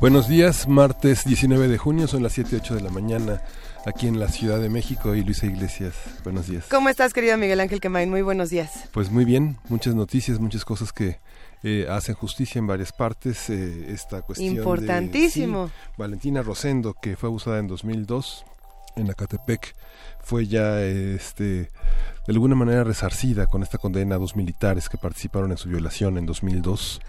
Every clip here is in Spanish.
Buenos días, martes 19 de junio, son las 7, 8 de la mañana aquí en la Ciudad de México y Luisa Iglesias. Buenos días. ¿Cómo estás, querido Miguel Ángel Quemain? Muy buenos días. Pues muy bien, muchas noticias, muchas cosas que eh, hacen justicia en varias partes. Eh, esta cuestión Importantísimo. Valentina Rosendo, que fue abusada en 2002 en Acatepec, fue ya este de alguna manera resarcida con esta condena a dos militares que participaron en su violación en 2002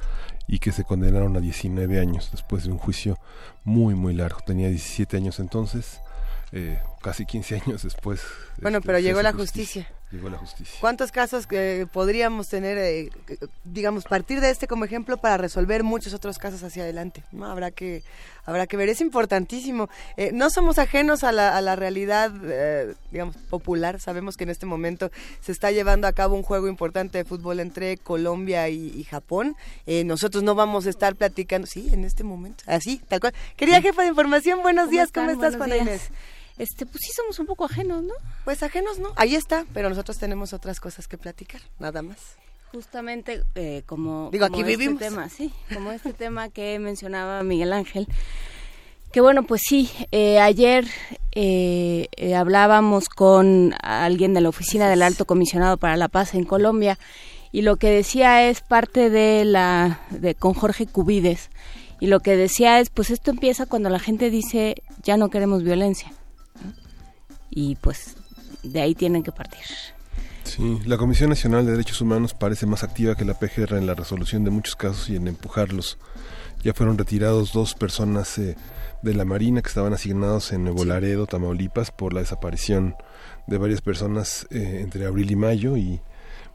y que se condenaron a 19 años después de un juicio muy muy largo. Tenía 17 años entonces, eh, casi 15 años después. Bueno, este, pero llegó la justicia. Llegó la justicia. ¿Cuántos casos que podríamos tener, eh, digamos, partir de este como ejemplo para resolver muchos otros casos hacia adelante? ¿no? Habrá que habrá que ver, es importantísimo. Eh, no somos ajenos a la, a la realidad, eh, digamos, popular. Sabemos que en este momento se está llevando a cabo un juego importante de fútbol entre Colombia y, y Japón. Eh, nosotros no vamos a estar platicando, sí, en este momento, así, tal cual. Querida jefa de información, buenos días, ¿cómo estás, Buenos Juana. Inés? Este, pues sí somos un poco ajenos, ¿no? Pues ajenos, ¿no? Ahí está, pero nosotros tenemos otras cosas que platicar, nada más. Justamente eh, como, Digo, como aquí este vivimos. tema, sí, como este tema que mencionaba Miguel Ángel. Que bueno, pues sí, eh, ayer eh, eh, hablábamos con alguien de la oficina del Alto Comisionado para la Paz en Colombia y lo que decía es parte de la de con Jorge Cubides y lo que decía es pues esto empieza cuando la gente dice ya no queremos violencia. Y pues de ahí tienen que partir. Sí, la Comisión Nacional de Derechos Humanos parece más activa que la PGR en la resolución de muchos casos y en empujarlos. Ya fueron retirados dos personas eh, de la Marina que estaban asignados en Nuevo Laredo, Tamaulipas, por la desaparición de varias personas eh, entre abril y mayo y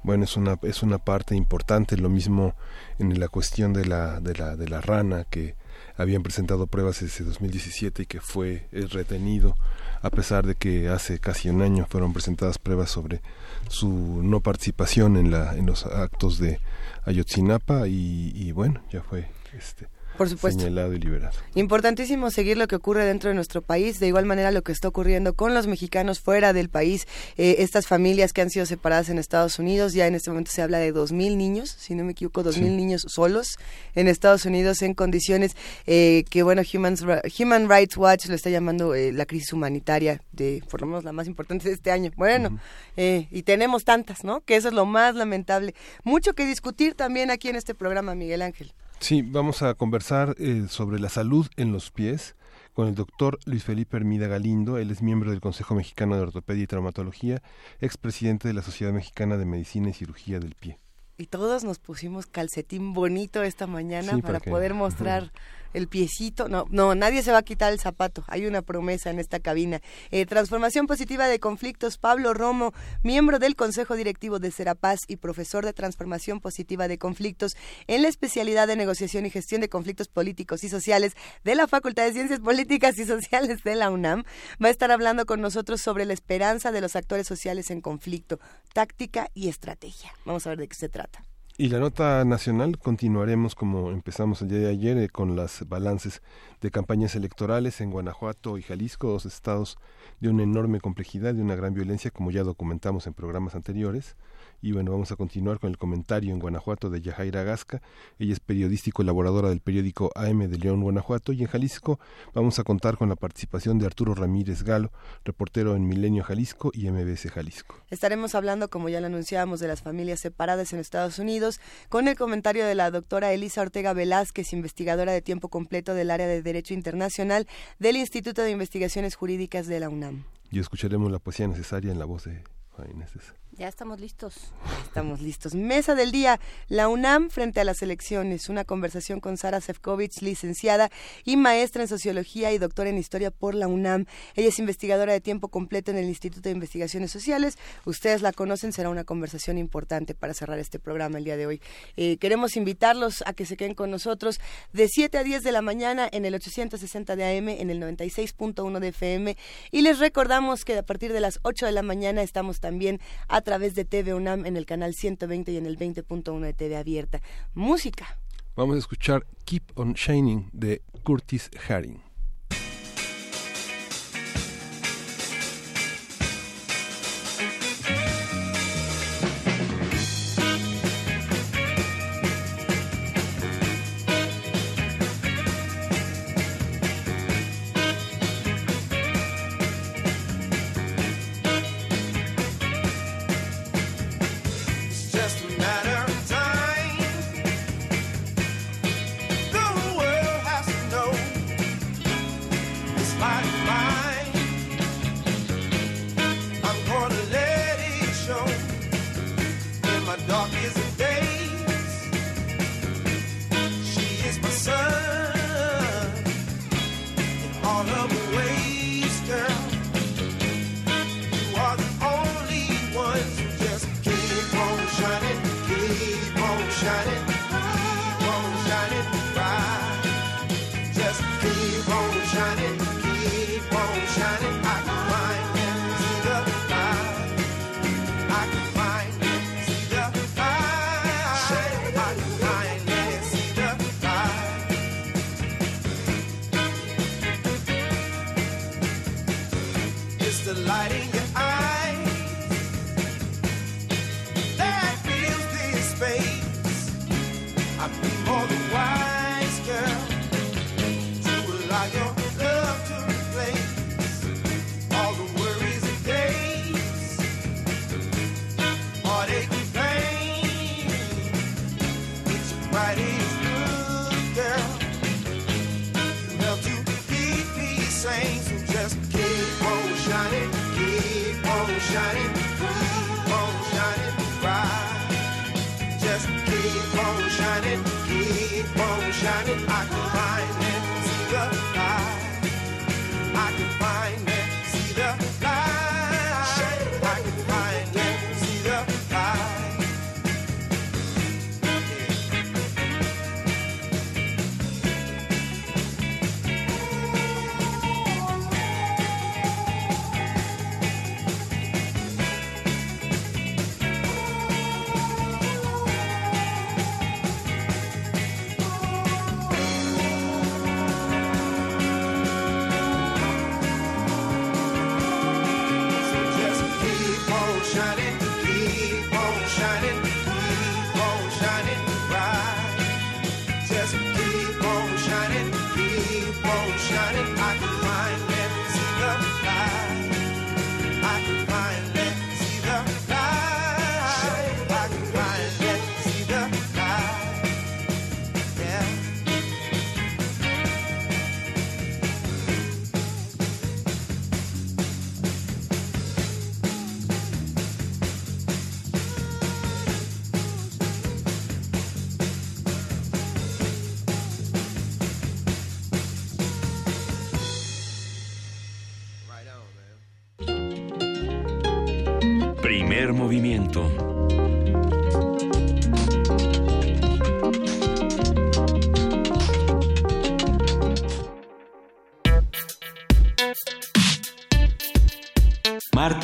bueno, es una es una parte importante, lo mismo en la cuestión de la de la de la rana que habían presentado pruebas desde 2017 y que fue eh, retenido a pesar de que hace casi un año fueron presentadas pruebas sobre su no participación en la en los actos de Ayotzinapa y, y bueno ya fue este Por supuesto. señalado y liberado Importantísimo seguir lo que ocurre dentro de nuestro país, de igual manera lo que está ocurriendo con los mexicanos fuera del país, eh, estas familias que han sido separadas en Estados Unidos, ya en este momento se habla de dos mil niños, si no me equivoco, dos mil Sí. niños solos en Estados Unidos en condiciones eh, que, bueno, Human, Human Rights Watch lo está llamando eh, la crisis humanitaria, de por lo menos la más importante de este año. Bueno, eh, y tenemos tantas, ¿no? Que eso es lo más lamentable. Mucho que discutir también aquí en este programa, Miguel Ángel. Sí, vamos a conversar eh, sobre la salud en los pies con el doctor Luis Felipe Hermida Galindo. Él es miembro del Consejo Mexicano de Ortopedia y Traumatología, expresidente de la Sociedad Mexicana de Medicina y Cirugía del Pie. Y todos nos pusimos calcetín bonito esta mañana Sí, para poder mostrar el piecito. No, no, nadie se va a quitar el zapato. Hay una promesa en esta cabina. Eh, transformación positiva de conflictos. Pablo Romo, miembro del Consejo Directivo de Serapaz y profesor de Transformación Positiva de Conflictos en la especialidad de negociación y gestión de conflictos políticos y sociales de la Facultad de Ciencias Políticas y Sociales de la UNAM, va a estar hablando con nosotros sobre la esperanza de los actores sociales en conflicto, táctica y estrategia. Vamos a ver de qué se trata. Y la nota nacional continuaremos como empezamos el día de ayer eh, con las balances de campañas electorales en Guanajuato y Jalisco, dos estados de una enorme complejidad, de una gran violencia, como ya documentamos en programas anteriores. Y bueno, vamos a continuar con el comentario en Guanajuato de Yajaira Gasca. Ella es periodista y colaboradora del periódico AM de León, Guanajuato. Y en Jalisco vamos a contar con la participación de Arturo Ramírez Galo, reportero en Milenio Jalisco y MBS Jalisco. Estaremos hablando, como ya lo anunciábamos, de las familias separadas en Estados Unidos, con el comentario de la doctora Elisa Ortega Velázquez, investigadora de tiempo completo del área de Derecho Internacional del Instituto de Investigaciones Jurídicas de la UNAM. Y escucharemos la poesía necesaria en la voz de Juan Inés César. Ya estamos listos. Estamos listos. Mesa del día, la UNAM frente a las elecciones. Una conversación con Sara Sefcovic, licenciada y maestra en Sociología y doctora en Historia por la UNAM. Ella es investigadora de tiempo completo en el Instituto de Investigaciones Sociales. Ustedes la conocen, será una conversación importante para cerrar este programa el día de hoy. Eh, queremos invitarlos a que se queden con nosotros de 7 a 10 de la mañana en el 860 de AM, en el 96.1 de FM. Y les recordamos que a partir de las 8 de la mañana estamos también a través de TV UNAM en el canal 120 y en el 20.1 de TV abierta. Música. Vamos a escuchar Keep on Shining de Curtis Haring.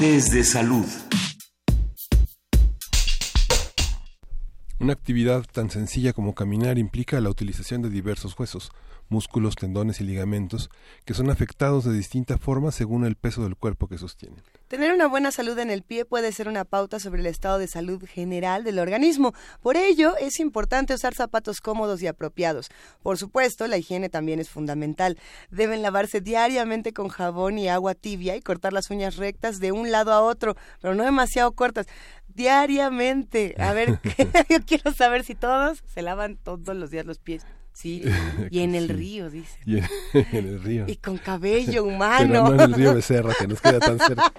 De salud. Una actividad tan sencilla como caminar implica la utilización de diversos huesos, músculos, tendones y ligamentos que son afectados de distinta forma según el peso del cuerpo que sostienen. Tener una buena salud en el pie puede ser una pauta sobre el estado de salud general del organismo. Por ello, es importante usar zapatos cómodos y apropiados. Por supuesto, la higiene también es fundamental. Deben lavarse diariamente con jabón y agua tibia y cortar las uñas rectas de un lado a otro, pero no demasiado cortas diariamente. A ver, yo quiero saber si todos se lavan todos los días los pies. Sí, y en el río, dice. Y en, el río. Y con cabello humano. Pero no en el río Becerra, que nos queda tan cerca.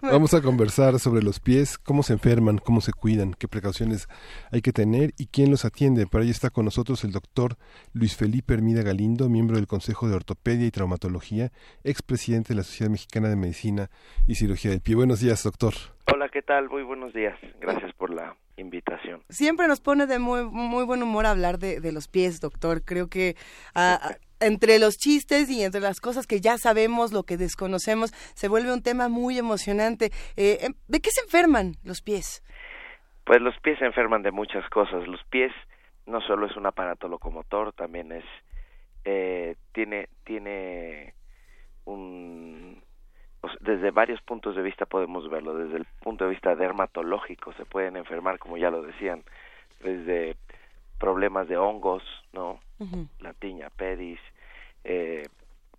Vamos a conversar sobre los pies, cómo se enferman, cómo se cuidan, qué precauciones hay que tener y quién los atiende. Para ello está con nosotros el doctor Luis Felipe Hermida Galindo, miembro del Consejo de Ortopedia y Traumatología, expresidente de la Sociedad Mexicana de Medicina y Cirugía del Pie. Buenos días, doctor. Hola, ¿qué tal? Muy buenos días. Gracias por la invitación. Siempre nos pone de muy, muy buen humor hablar de, de los pies, doctor. Creo que entre los chistes y entre las cosas que ya sabemos, lo que desconocemos, se vuelve un tema muy emocionante. Eh, em, ¿De qué se enferman los pies? Pues los pies se enferman de muchas cosas. Los pies no solo es un aparato locomotor, también es eh, tiene tiene un desde varios puntos de vista podemos verlo. Desde el punto de vista dermatológico se pueden enfermar, como ya lo decían, desde problemas de hongos, ¿no? La tiña pedis. Eh,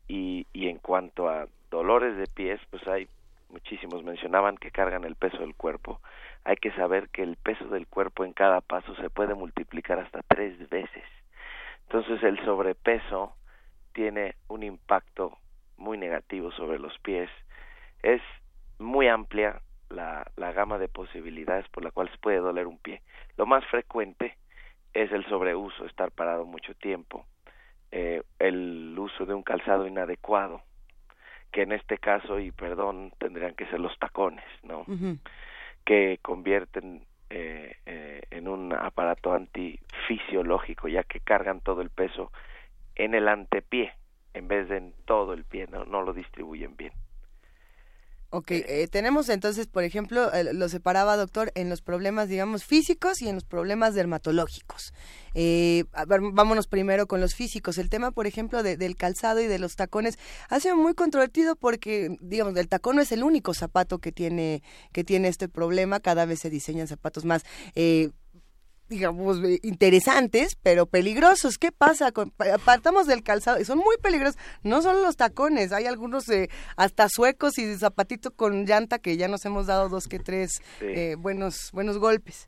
y, y en cuanto a dolores de pies, pues hay muchísimos. Mencionaban que cargan el peso del cuerpo. Hay que saber que el peso del cuerpo en cada paso se puede multiplicar hasta tres veces. Entonces el sobrepeso tiene un impacto muy negativo sobre los pies es muy amplia la, la gama de posibilidades por la cual se puede doler un pie. Lo más frecuente es el sobreuso, estar parado mucho tiempo, eh, el uso de un calzado inadecuado, que en este caso, y perdón, tendrían que ser los tacones, ¿no? Que convierten eh, eh, en un aparato antifisiológico, ya que cargan todo el peso en el antepié, en vez de en todo el pie, no, no lo distribuyen bien. Ok, eh, tenemos entonces, por ejemplo, lo separaba, doctor, en los problemas, digamos, físicos y en los problemas dermatológicos. Eh, vámonos primero con los físicos. El tema, por ejemplo, del calzado y de los tacones ha sido muy controvertido porque, digamos, el tacón no es el único zapato que tiene, que tiene este problema. Cada vez se diseñan zapatos más eh, digamos, eh, interesantes, pero peligrosos. ¿Qué pasa? Con, apartamos del calzado, y son muy peligrosos. No solo los tacones, hay algunos eh, hasta suecos y zapatito con llanta que ya nos hemos dado dos que tres eh, buenos, buenos golpes.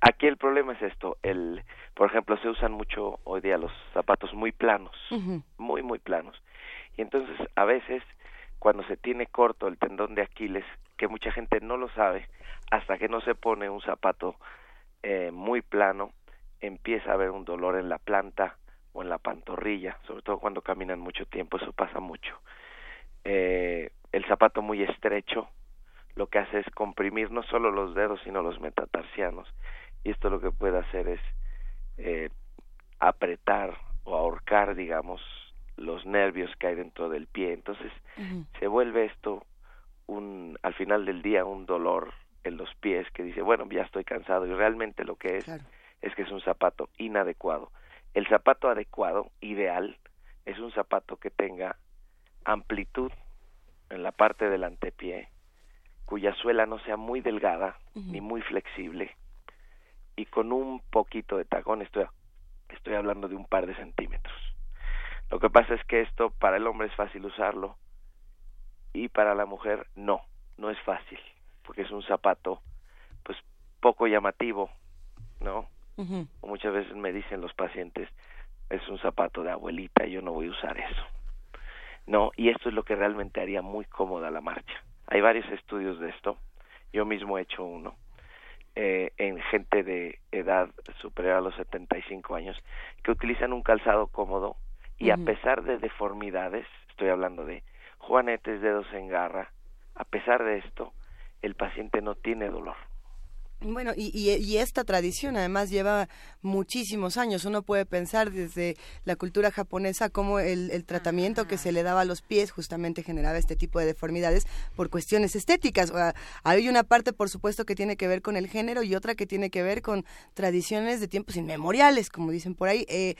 Aquí el problema es esto, el, por ejemplo, se usan mucho hoy día los zapatos muy planos, muy, muy planos. Y entonces, a veces, cuando se tiene corto el tendón de Aquiles, que mucha gente no lo sabe, hasta que no se pone un zapato eh, muy plano, empieza a haber un dolor en la planta o en la pantorrilla, sobre todo cuando caminan mucho tiempo, eso pasa mucho. Eh, el zapato muy estrecho lo que hace es comprimir no solo los dedos, sino los metatarsianos. Y esto lo que puede hacer es eh, apretar o ahorcar, digamos, los nervios que hay dentro del pie. Entonces, se vuelve esto un, al final del día, un dolor en los pies que dice, bueno, ya estoy cansado y realmente lo que es es que es un zapato inadecuado. El zapato adecuado, ideal, es un zapato que tenga amplitud en la parte del antepié, cuya suela no sea muy delgada ni muy flexible y con un poquito de tacón, estoy, estoy hablando de un par de centímetros. Lo que pasa es que esto para el hombre es fácil usarlo y para la mujer no, no es fácil porque es un zapato pues poco llamativo, ¿no? Muchas veces me dicen los pacientes, es un zapato de abuelita y yo no voy a usar eso. No, y esto es lo que realmente haría muy cómoda la marcha. Hay varios estudios de esto, yo mismo he hecho uno, eh, en gente de edad superior a los 75 años, que utilizan un calzado cómodo y a pesar de deformidades, estoy hablando de juanetes, dedos en garra, a pesar de esto, el paciente no tiene dolor. Bueno, y, y, esta tradición además lleva muchísimos años. Uno puede pensar desde la cultura japonesa cómo el, el, tratamiento que se le daba a los pies justamente generaba este tipo de deformidades por cuestiones estéticas. hay una parte, por supuesto, que tiene que ver con el género y otra que tiene que ver con tradiciones de tiempos inmemoriales, como dicen por ahí. Eh,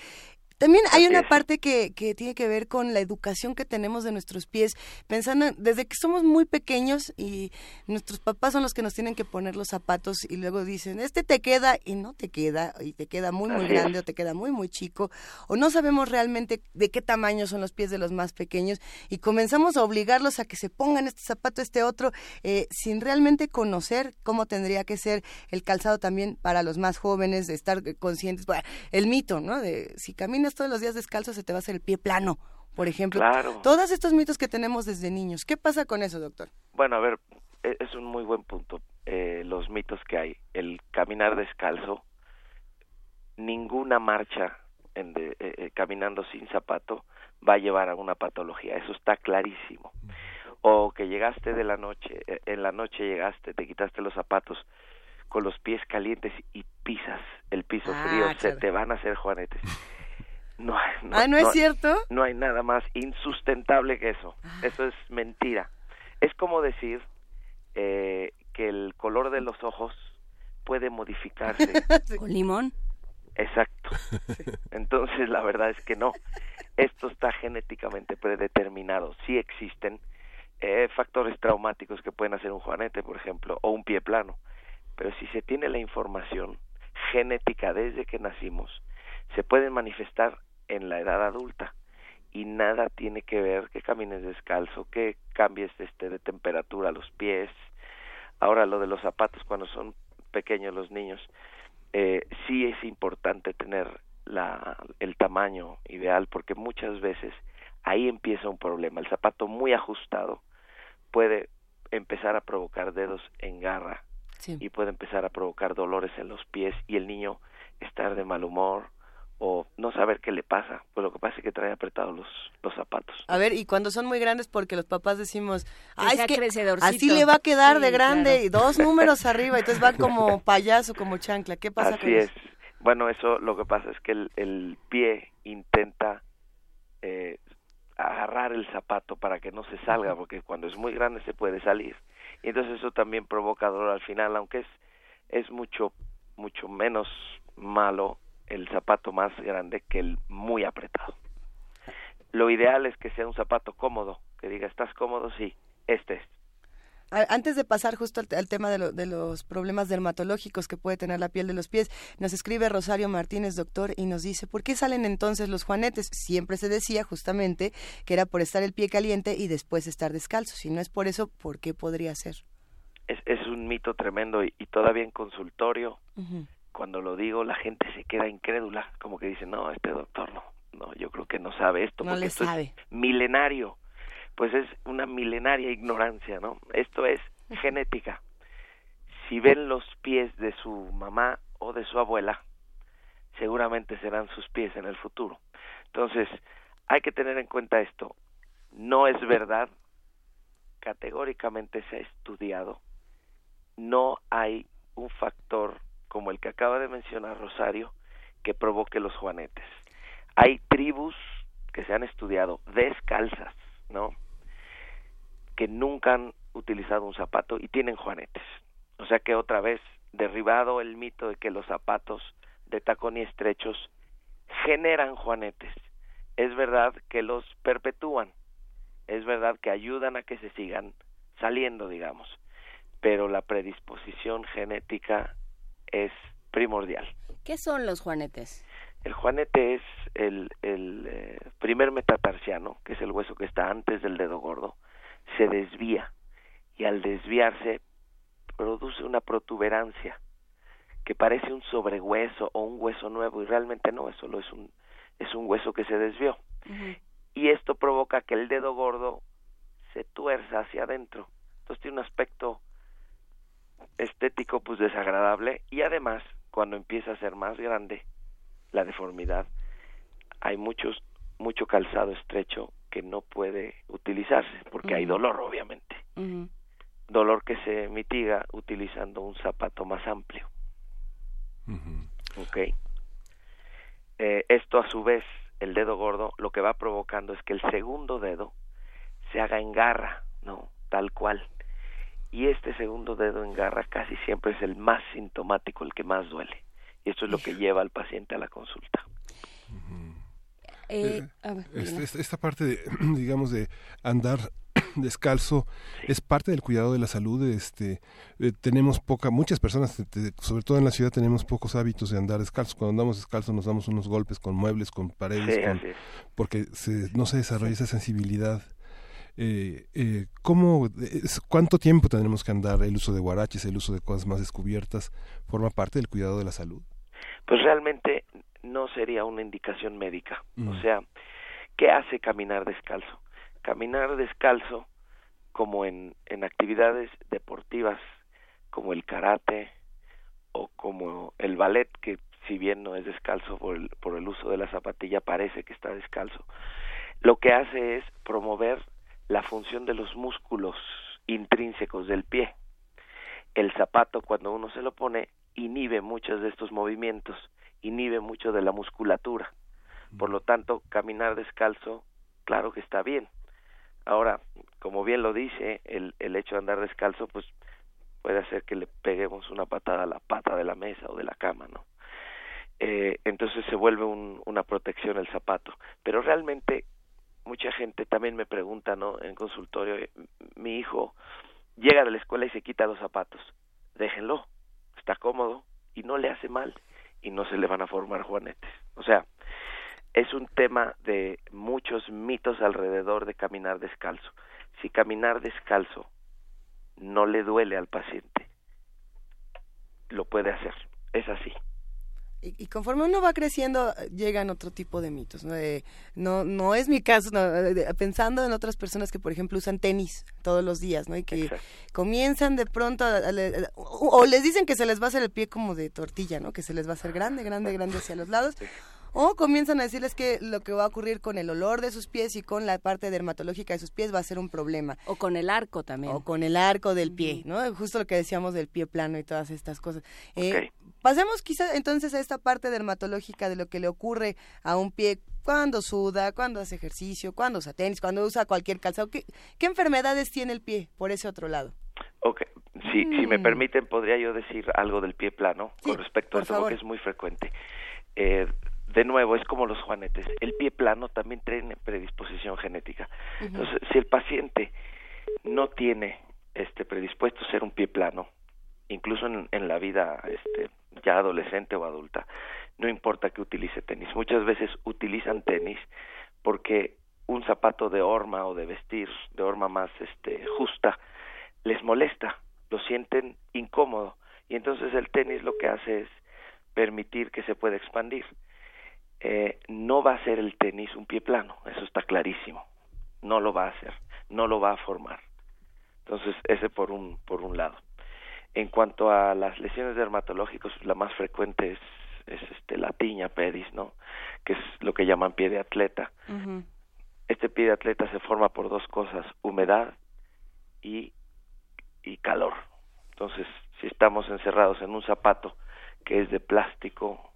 También hay una parte que, que tiene que ver con la educación que tenemos de nuestros pies, pensando desde que somos muy pequeños y nuestros papás son los que nos tienen que poner los zapatos y luego dicen, este te queda y no te queda, y te queda muy, muy grande o te queda muy, muy chico, o no sabemos realmente de qué tamaño son los pies de los más pequeños y comenzamos a obligarlos a que se pongan este zapato, este otro, eh, sin realmente conocer cómo tendría que ser el calzado también para los más jóvenes, de estar conscientes, el mito, ¿no? De si caminas todos los días descalzo se te va a hacer el pie plano, por ejemplo. Claro. Todos estos mitos que tenemos desde niños. ¿Qué pasa con eso, doctor? Bueno, a ver, e-, es un muy buen punto. Eh, los mitos que hay. El caminar descalzo, ninguna marcha en de, eh, eh, caminando sin zapato va a llevar a una patología. Eso está clarísimo. O que llegaste de la noche, en la noche llegaste, te quitaste los zapatos con los pies calientes y pisas el piso ah, frío, se te van a hacer juanetes. No, no, ah, ¿no, es cierto? No hay nada más insustentable que eso. Ah. Eso es mentira. Es como decir eh, que el color de los ojos puede modificarse. ¿Con limón? Exacto. Entonces, la verdad es que no. Esto está genéticamente predeterminado. Sí existen eh, factores traumáticos que pueden hacer un juanete, por ejemplo, o un pie plano. Pero si se tiene la información genética desde que nacimos, se pueden manifestar en la edad adulta y nada tiene que ver que camines descalzo, que cambies este de temperatura los pies. Ahora lo de los zapatos cuando son pequeños los niños, eh, sí es importante tener la, el tamaño ideal porque muchas veces ahí empieza un problema. El zapato muy ajustado puede empezar a provocar dedos en garra y puede empezar a provocar dolores en los pies y el niño estar de mal humor o no saber qué le pasa, pues lo que pasa es que trae apretados los, los zapatos. A ver, y cuando son muy grandes porque los papás decimos, Ay, es que así le va a quedar de grande y dos números arriba, entonces va como payaso, como chancla, ¿qué pasa así es. Bueno, eso lo que pasa es que el, el pie intenta eh, agarrar el zapato para que no se salga, porque cuando es muy grande se puede salir. Y entonces eso también provoca dolor al final, aunque es, es mucho, mucho menos malo el zapato más grande que el muy apretado. Lo ideal es que sea un zapato cómodo, que diga, ¿estás cómodo? Sí, este es. Antes de pasar justo al, tema de, de, los problemas dermatológicos que puede tener la piel de los pies, nos escribe Rosario Martínez, doctor, y nos dice, ¿por qué salen entonces los juanetes? Siempre se decía justamente que era por estar el pie caliente y después estar descalzo. Si no es por eso, ¿por qué podría ser? Es, es un mito tremendo y, todavía en consultorio cuando lo digo la gente se queda incrédula, como que dice, no, este doctor no, no, yo creo que no sabe esto, porque esto es milenario. Pues es una milenaria ignorancia, ¿no? Esto es genética. Si ven los pies de su mamá o de su abuela, seguramente serán sus pies en el futuro. Entonces, hay que tener en cuenta esto. No es verdad, categóricamente se ha estudiado, no hay un factor como el que acaba de mencionar Rosario, que provoque los juanetes. Hay tribus que se han estudiado descalzas, ¿no? Que nunca han utilizado un zapato y tienen juanetes. O sea que otra vez, derribado el mito de que los zapatos de tacón y estrechos generan juanetes. Es verdad que los perpetúan, es verdad que ayudan a que se sigan saliendo, digamos, pero la predisposición genética es primordial. ¿Qué son los juanetes? El juanete es el, el eh, primer metatarsiano, que es el hueso que está antes del dedo gordo, se desvía y al desviarse produce una protuberancia que parece un sobrehueso o un hueso nuevo y realmente no, es solo es un, es un hueso que se desvió. Y esto provoca que el dedo gordo se tuerza hacia adentro. Entonces tiene un aspecto estético pues desagradable. Y además cuando empieza a ser más grande la deformidad hay muchos mucho calzado estrecho que no puede utilizarse porque hay dolor obviamente. Dolor que se mitiga utilizando un zapato más amplio. Okay eh, esto a su vez el dedo gordo lo que va provocando es que el segundo dedo se haga en garra no tal cual y este segundo dedo en garra casi siempre es el más sintomático, el que más duele. Y esto es lo que lleva al paciente a la consulta. Eh, este, esta parte, de, digamos, de andar descalzo es parte del cuidado de la salud este tenemos poca muchas personas sobre todo en la ciudad tenemos pocos hábitos de andar descalzo cuando andamos descalzo nos damos unos golpes con muebles con paredes porque no se desarrolla esa sensibilidad eh, eh, ¿cómo, ¿Cuánto tiempo tendremos que andar? ¿El uso de guaraches, el uso de cosas más descubiertas, forma parte del cuidado de la salud? Pues realmente no sería una indicación médica. O mm. sea, ¿qué hace caminar descalzo? Caminar descalzo, como en, en actividades deportivas, como el karate o como el ballet, que si bien no es descalzo por el, por el uso de la zapatilla, parece que está descalzo. Lo que hace es promover la función de los músculos intrínsecos del pie. El zapato cuando uno se lo pone inhibe muchos de estos movimientos, inhibe mucho de la musculatura. Por lo tanto, caminar descalzo, claro que está bien. Ahora, como bien lo dice, el, el hecho de andar descalzo, pues puede hacer que le peguemos una patada a la pata de la mesa o de la cama, ¿no? Eh, entonces se vuelve un, una protección el zapato. Pero realmente mucha gente también me pregunta, ¿no? En consultorio, eh, mi hijo llega de la escuela y se quita los zapatos. Déjenlo, está cómodo y no le hace mal y no se le van a formar juanetes. O sea, es un tema de muchos mitos alrededor de caminar descalzo. Si caminar descalzo no le duele al paciente, lo puede hacer. Es así. Y, conforme uno va creciendo, llegan otro tipo de mitos. No, no, no, es mi caso, pensando en otras personas que, por ejemplo, usan tenis todos los días, ¿no? Y que comienzan de pronto, o, les dicen que se les va a hacer el pie como de tortilla, ¿no? Que se les va a hacer grande, grande, grande hacia los lados. O comienzan a decirles que lo que va a ocurrir con el olor de sus pies y con la parte dermatológica de sus pies va a ser un problema. O con el arco también. O con el arco del pie, ¿no? Justo lo que decíamos del pie plano y todas estas cosas. Eh, pasemos quizás entonces a esta parte dermatológica de lo que le ocurre a un pie cuando suda, cuando hace ejercicio, cuando usa tenis, cuando usa cualquier calzado. ¿Qué, enfermedades tiene el pie por ese otro lado? Ok, si, si me mm. permiten, podría yo decir algo del pie plano con respecto a eso, que es muy frecuente. Eh, de nuevo, es como los juanetes. El pie plano también tiene predisposición genética. Entonces, si el paciente no tiene este predispuesto a ser un pie plano, incluso en, en, la vida este, ya adolescente o adulta, no importa que utilice tenis. Muchas veces utilizan tenis porque un zapato de horma o de vestir, de horma más este, justa, les molesta, lo sienten incómodo y entonces el tenis lo que hace es permitir que se pueda expandir eh, no va a ser el tenis un pie plano, eso está clarísimo. No lo va a hacer, no lo va a formar. Entonces, ese por un, por un lado. En cuanto a las lesiones dermatológicas, la más frecuente es, es este, la tiña pedis, ¿no? Que es lo que llaman pie de atleta. Este pie de atleta se forma por dos cosas, humedad y, y calor. Entonces, si estamos encerrados en un zapato que es de plástico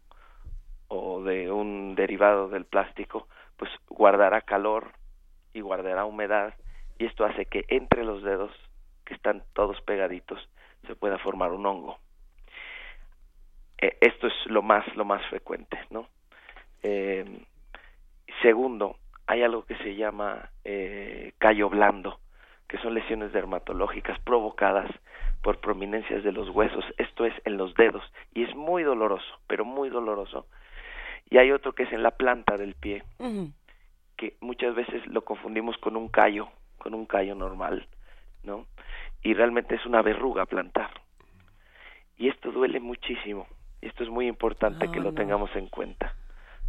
o de un derivado del plástico, pues guardará calor y guardará humedad y esto hace que entre los dedos que están todos pegaditos se pueda formar un hongo. Eh, esto es lo más lo más frecuente, ¿no? Eh, segundo, hay algo que se llama eh, callo blando, que son lesiones dermatológicas provocadas por prominencias de los huesos. Esto es en los dedos y es muy doloroso, pero muy doloroso y hay otro que es en la planta del pie, que muchas veces lo confundimos con un callo, con un callo normal, ¿no? Y realmente es una verruga plantar. Y esto duele muchísimo. Y esto es muy importante que lo tengamos en cuenta,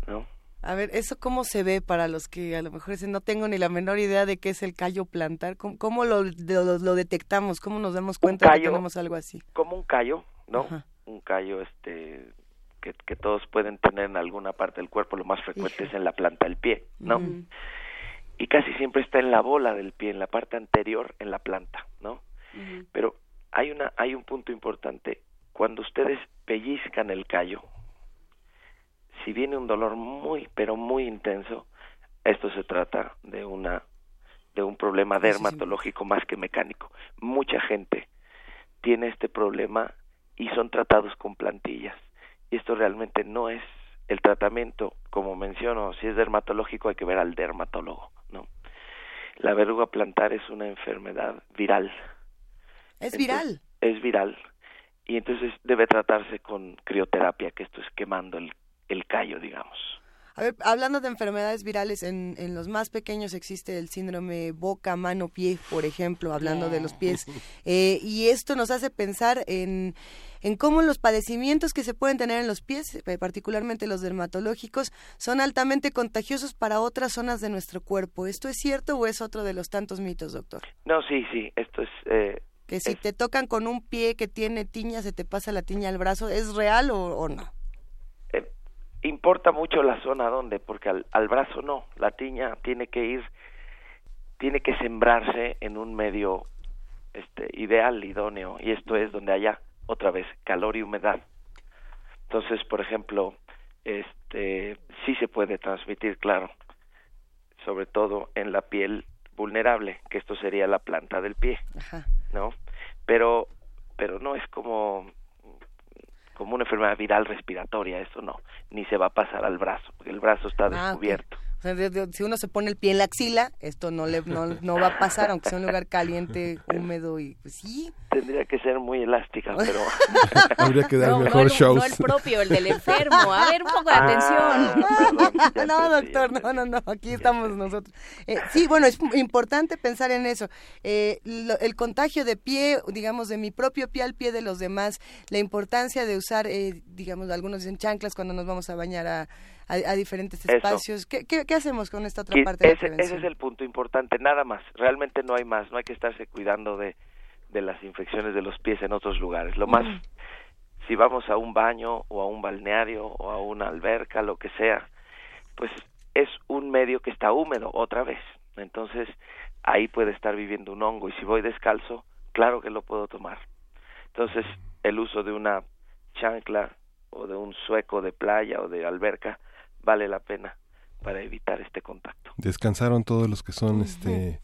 ¿no? A ver, ¿eso cómo se ve para los que a lo mejor dicen, no tengo ni la menor idea de qué es el callo plantar? ¿Cómo, lo, lo, detectamos? ¿Cómo nos damos cuenta de que tenemos algo así? Como un callo, ¿no? Un callo este que, todos pueden tener en alguna parte del cuerpo, lo más frecuente es en la planta del pie, ¿no? Y casi siempre está en la bola del pie, en la parte anterior, en la planta, ¿no? Pero hay una, hay un punto importante. Cuando ustedes pellizcan el callo, si viene un dolor muy, pero muy intenso, esto se trata de una, de un problema dermatológico más que mecánico. Mucha gente tiene este problema y son tratados con plantillas y esto realmente no es el tratamiento, como menciono, si es dermatológico hay que ver al dermatólogo, ¿no? La verruga plantar es una enfermedad viral. Es viral. Es viral y entonces debe tratarse con crioterapia, que esto es quemando el, el callo, digamos. A ver, hablando de enfermedades virales, en, en los más pequeños existe el síndrome boca, mano, pie, por ejemplo, hablando de los pies. Eh, y esto nos hace pensar en, en cómo los padecimientos que se pueden tener en los pies, eh, particularmente los dermatológicos, son altamente contagiosos para otras zonas de nuestro cuerpo. ¿Esto es cierto o es otro de los tantos mitos, doctor? No, sí, sí, esto es... Eh, que si te tocan con un pie que tiene tiña, se te pasa la tiña al brazo, ¿es real o, o no? Importa mucho la zona donde, porque al, al brazo no, la tiña tiene que ir, tiene que sembrarse en un medio este, ideal, idóneo, y esto es donde haya otra vez calor y humedad. Entonces, por ejemplo, este sí se puede transmitir, claro, sobre todo en la piel vulnerable, que esto sería la planta del pie, ¿no? Pero pero no es como como una enfermedad viral respiratoria, eso no, ni se va a pasar al brazo, porque el brazo está ah, descubierto si uno se pone el pie en la axila, esto no le no, va a pasar, aunque sea un lugar caliente, húmedo y pues sí. Tendría que ser muy elástica, pero... Habría que dar no, mejor shows. No el propio, el del enfermo. A ver, un poco de ah, atención. no, doctor, no, no, no, aquí estamos nosotros. Eh, sí, bueno, es importante pensar en eso. Eh, el contagio de pie, digamos, de mi propio pie al pie de los demás, la importancia de usar, eh, digamos, algunos en chanclas cuando nos vamos a bañar a a, diferentes espacios. ¿Qué, ¿Qué, hacemos con esta otra parte? Ese, de ese es el punto importante, nada más. Realmente no hay más, no hay que estarse cuidando de, de las infecciones de los pies en otros lugares. Lo más, si vamos a un baño o a un balneario o a una alberca, lo que sea, pues es un medio que está húmedo otra vez. Entonces ahí puede estar viviendo un hongo y si voy descalzo, claro que lo puedo tomar. Entonces el uso de una chancla o de un sueco de playa o de alberca vale la pena para evitar este contacto. Descansaron todos los que son este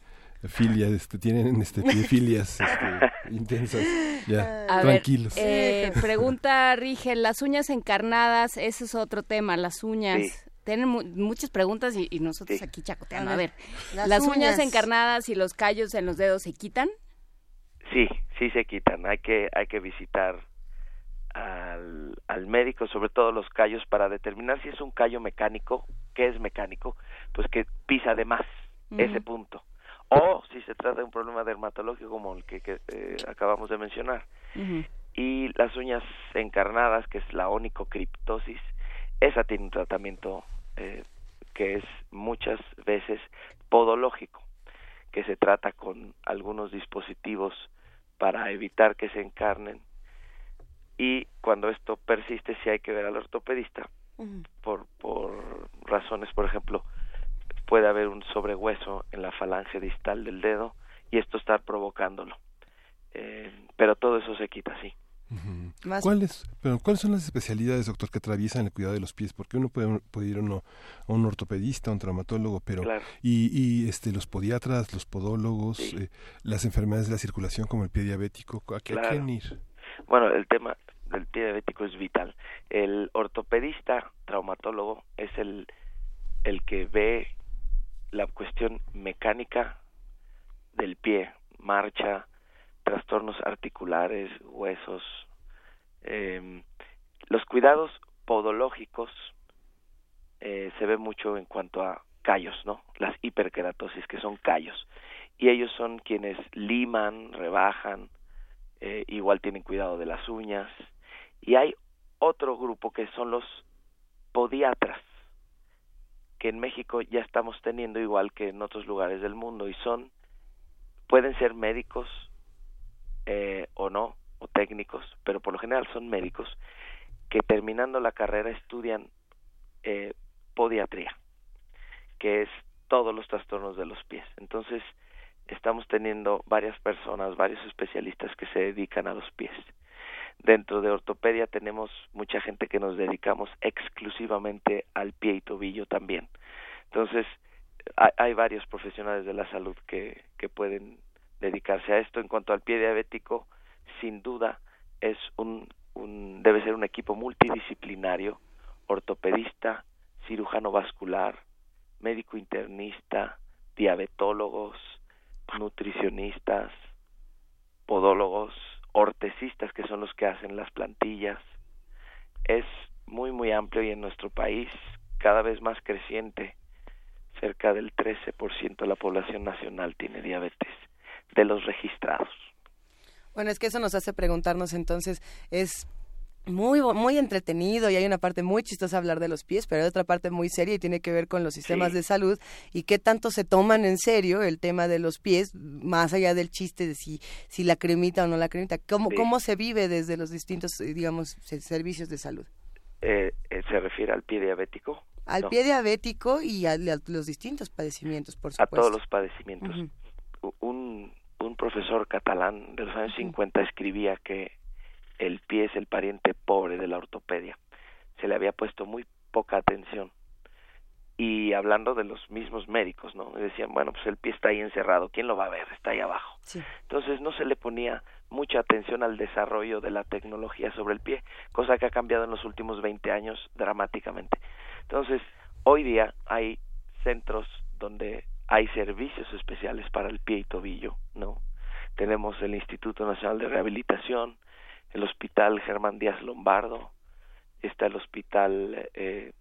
filias, este, tienen este, filias este, intensas, ya, tranquilos. eh, pregunta Rigel, las uñas encarnadas, ese es otro tema, las uñas. Tienen muchas preguntas y, nosotros aquí chacoteando. A ver, ¿las, uñas. encarnadas y los callos en los dedos se quitan? Sí, sí se quitan. Hay que, hay que visitar al, al médico, sobre todo los callos, para determinar si es un callo mecánico, que es mecánico, pues que pisa de más ese punto. O si se trata de un problema dermatológico como el que, eh, acabamos de mencionar. Y las uñas encarnadas, que es la onicocriptosis, esa tiene un tratamiento eh, que es muchas veces podológico, que se trata con algunos dispositivos para evitar que se encarnen y cuando esto persiste sí hay que ver al ortopedista por, por razones, por ejemplo, puede haber un sobrehueso en la falange distal del dedo y esto está provocándolo. Eh, pero todo eso se quita así. ¿Cuáles, pero, ¿Cuáles son las especialidades, doctor, que atraviesan el cuidado de los pies? Porque uno puede, puede ir uno, a un ortopedista, a un traumatólogo, pero y, y este los podiatras, los podólogos, eh, las enfermedades de la circulación como el pie diabético, ¿a qué hay que ir? Bueno, el tema del pie diabético es vital. El ortopedista traumatólogo es el, el que ve la cuestión mecánica del pie, marcha, trastornos articulares, huesos. Eh, los cuidados podológicos eh, se ve mucho en cuanto a callos, ¿no? Las hiperkeratosis, que son callos. Y ellos son quienes liman, rebajan, eh, igual tienen cuidado de las uñas, y hay otro grupo que son los podiatras, que en México ya estamos teniendo igual que en otros lugares del mundo y son, pueden ser médicos eh, o no, o técnicos, pero por lo general son médicos que terminando la carrera estudian eh, podiatría, que es todos los trastornos de los pies. Entonces, estamos teniendo varias personas, varios especialistas que se dedican a los pies. Dentro de ortopedia tenemos mucha gente que nos dedicamos exclusivamente al pie y tobillo también. Entonces, hay, varios profesionales de la salud que, que pueden dedicarse a esto. En cuanto al pie diabético, sin duda es un, un debe ser un equipo multidisciplinario ortopedista, cirujano vascular, médico internista, diabetólogos, nutricionistas, podólogos, ortesistas que son los que hacen las plantillas. Es muy muy amplio y en nuestro país cada vez más creciente. Cerca del 13% de la población nacional tiene diabetes de los registrados. Bueno, es que eso nos hace preguntarnos entonces, es muy muy entretenido y hay una parte muy chistosa hablar de los pies, pero hay otra parte muy seria y tiene que ver con los sistemas de salud y qué tanto se toman en serio el tema de los pies, más allá del chiste de si, si la cremita o no la cremita, cómo, cómo se vive desde los distintos, eh, digamos, servicios de salud. Eh, eh, ¿Se refiere al pie diabético? Al pie diabético y a, los distintos padecimientos, por supuesto. A todos los padecimientos. un, un profesor catalán de los años 50 escribía que el pie es el pariente pobre de la ortopedia. Se le había puesto muy poca atención. Y hablando de los mismos médicos, ¿no? Decían, bueno, pues el pie está ahí encerrado, ¿quién lo va a ver? Está ahí abajo. Entonces no se le ponía mucha atención al desarrollo de la tecnología sobre el pie, cosa que ha cambiado en los últimos 20 años dramáticamente. Entonces, hoy día hay centros donde hay servicios especiales para el pie y tobillo, ¿no? Tenemos el Instituto Nacional de Rehabilitación, el Hospital Germán Díaz Lombardo, está el Hospital eh,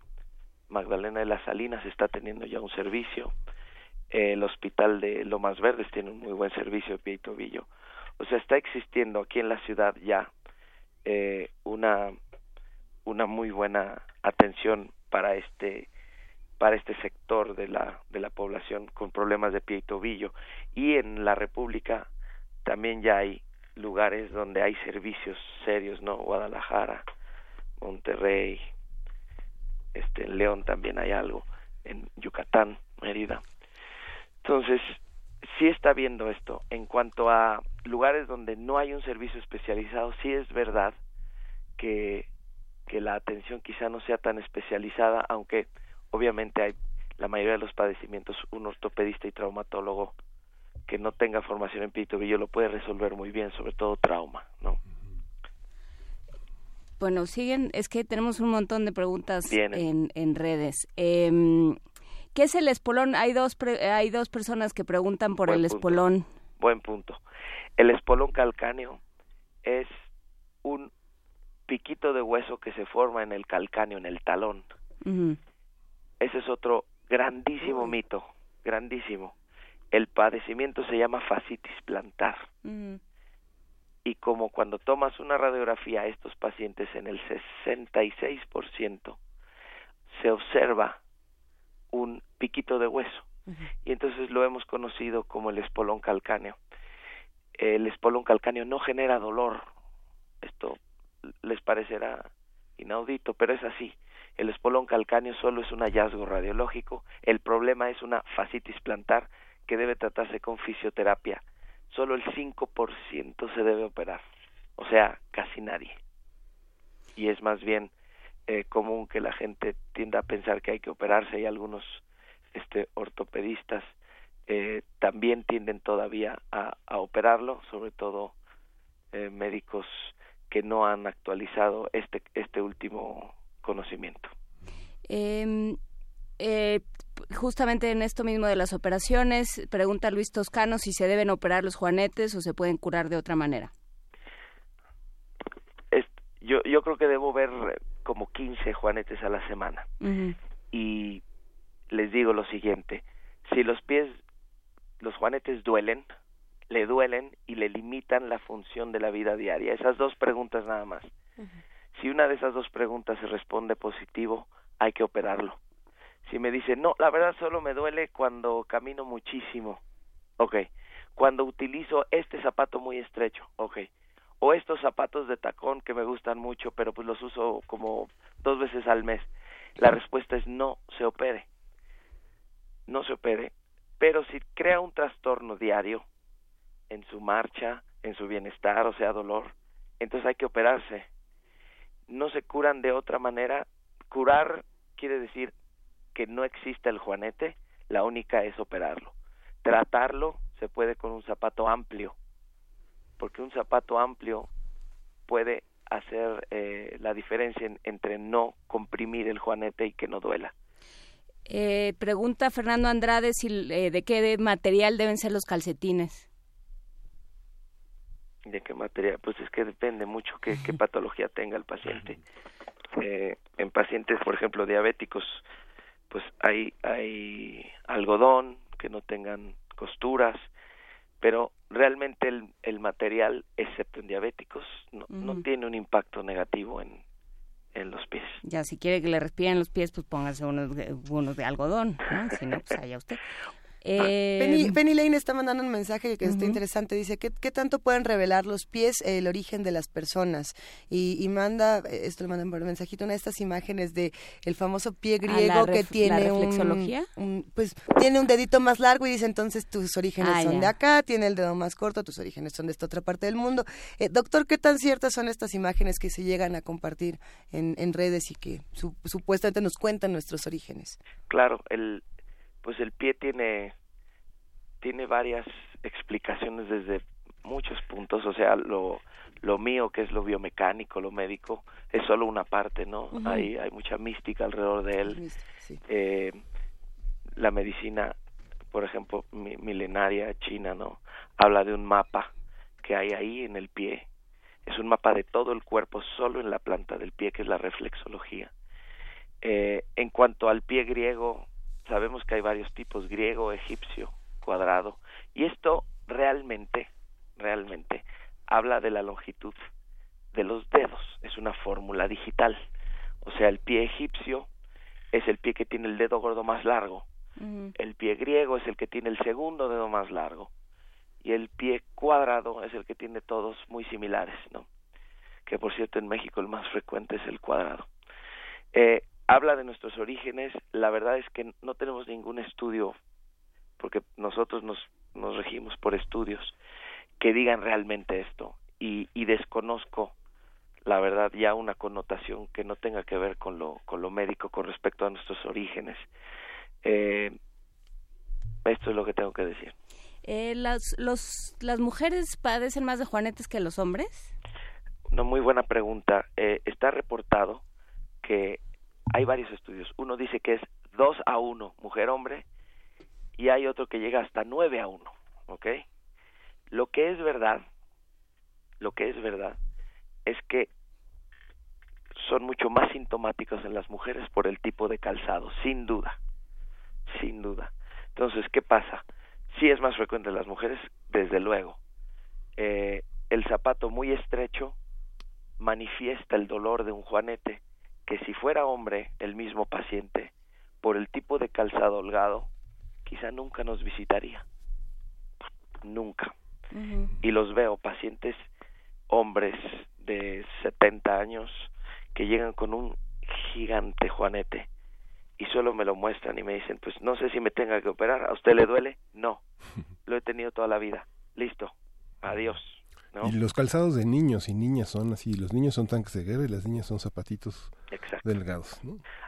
Magdalena de las Salinas, está teniendo ya un servicio, el Hospital de Lomas Verdes tiene un muy buen servicio de pie y tobillo. O sea, está existiendo aquí en la ciudad ya eh, una, una muy buena atención para este para este sector de la de la población con problemas de pie y tobillo y en la República también ya hay lugares donde hay servicios serios, ¿no? Guadalajara, Monterrey, este, en León también hay algo, en Yucatán, Mérida. Entonces, sí está viendo esto. En cuanto a lugares donde no hay un servicio especializado, sí es verdad que, que la atención quizá no sea tan especializada, aunque obviamente hay la mayoría de los padecimientos, un ortopedista y traumatólogo que no tenga formación en pito lo puede resolver muy bien, sobre todo trauma, ¿no? Bueno, siguen, es que tenemos un montón de preguntas en, en, redes. Eh, ¿Qué es el espolón? Hay dos, hay dos personas que preguntan por el espolón. Buen punto. El espolón calcáneo es un piquito de hueso que se forma en el calcáneo, en el talón. Ese es otro grandísimo mito, grandísimo el padecimiento se llama fascitis plantar. Y como cuando tomas una radiografía a estos pacientes en el 66% se observa un piquito de hueso. Y entonces lo hemos conocido como el espolón calcáneo. El espolón calcáneo no genera dolor. Esto les parecerá inaudito, pero es así. El espolón calcáneo solo es un hallazgo radiológico. El problema es una fascitis plantar que debe tratarse con fisioterapia, solo el 5% se debe operar, o sea, casi nadie. Y es más bien eh, común que la gente tienda a pensar que hay que operarse y algunos este, ortopedistas eh, también tienden todavía a, operarlo, sobre todo eh, médicos que no han actualizado este, este último conocimiento. Em, eh, justamente en esto mismo de las operaciones, pregunta Luis Toscano si se deben operar los juanetes o se pueden curar de otra manera. yo, yo creo que debo ver como 15 juanetes a la semana. Y les digo lo siguiente, si los pies, los juanetes duelen, le duelen y le limitan la función de la vida diaria. Esas dos preguntas nada más. Si una de esas dos preguntas se responde positivo, hay que operarlo si me dice, no, la verdad solo me duele cuando camino muchísimo. Ok. Cuando utilizo este zapato muy estrecho. Ok. O estos zapatos de tacón que me gustan mucho, pero pues los uso como dos veces al mes. La respuesta es no se opere. No se opere. Pero si crea un trastorno diario en su marcha, en su bienestar, o sea, dolor, entonces hay que operarse. No se curan de otra manera. Curar quiere decir que no existe el juanete, la única es operarlo. Tratarlo se puede con un zapato amplio, porque un zapato amplio puede hacer eh, la diferencia entre no comprimir el juanete y que no duela. Eh, pregunta Fernando Andrade si, eh, de qué material deben ser los calcetines. ¿De qué material? Pues es que depende mucho qué, qué patología tenga el paciente. Eh, en pacientes, por ejemplo, diabéticos, pues hay, hay algodón que no tengan costuras, pero realmente el, el material, excepto en diabéticos, no, no tiene un impacto negativo en, en los pies. Ya, si quiere que le respiren los pies, pues póngase unos, unos de algodón, ¿no? Si no, pues allá usted. Eh, Penny, Lane está mandando un mensaje que está interesante. Dice, ¿qué, ¿qué, tanto pueden revelar los pies el origen de las personas? Y, manda, esto le mandan por mensajito, una de estas imágenes de el famoso pie griego que tiene un, Pues tiene un dedito más largo y dice entonces tus orígenes ah, son de acá, tiene el dedo más corto, tus orígenes son de esta otra parte del mundo. Eh, doctor, ¿qué tan ciertas son estas imágenes que se llegan a compartir en, en redes y que supuestamente nos cuentan nuestros orígenes? Claro, el pues el pie tiene tiene varias explicaciones desde muchos puntos, o sea, lo lo mío que es lo biomecánico, lo médico, es solo una parte, ¿no? hay, hay mucha mística alrededor de él. eh, la medicina, por ejemplo, milenaria china, ¿no? Habla de un mapa que hay ahí en el pie. Es un mapa de todo el cuerpo, solo en la planta del pie, que es la reflexología. Eh, en cuanto al pie griego, sabemos que hay varios tipos, griego, egipcio, cuadrado, y esto realmente, realmente habla de la longitud de los dedos, es una fórmula digital, o sea, el pie egipcio es el pie que tiene el dedo gordo más largo, el pie griego es el que tiene el segundo dedo más largo, y el pie cuadrado es el que tiene todos muy similares, ¿no? Que por cierto en México el más frecuente es el cuadrado. Eh, habla de nuestros orígenes, la verdad es que no tenemos ningún estudio, porque nosotros nos, nos regimos por estudios que digan realmente esto, y, y desconozco la verdad ya una connotación que no tenga que ver con lo, con lo médico con respecto a nuestros orígenes. Eh, esto es lo que tengo que decir. Eh, las, los, ¿Las mujeres padecen más de juanetes que los hombres? Una muy buena pregunta. Eh, está reportado que hay varios estudios. Uno dice que es 2 a 1 mujer-hombre y hay otro que llega hasta 9 a 1, ¿ok? Lo que es verdad, lo que es verdad, es que son mucho más sintomáticos en las mujeres por el tipo de calzado, sin duda, sin duda. Entonces, ¿qué pasa? Sí es más frecuente en las mujeres, desde luego. Eh, el zapato muy estrecho manifiesta el dolor de un juanete que si fuera hombre el mismo paciente, por el tipo de calzado holgado, quizá nunca nos visitaría. Nunca. Y los veo, pacientes hombres de 70 años que llegan con un gigante juanete y solo me lo muestran y me dicen, pues no sé si me tenga que operar, ¿a usted le duele? No, lo he tenido toda la vida. Listo, adiós. Y los calzados de niños y niñas son así, los niños son tanques de guerra y las niñas son zapatitos delgados.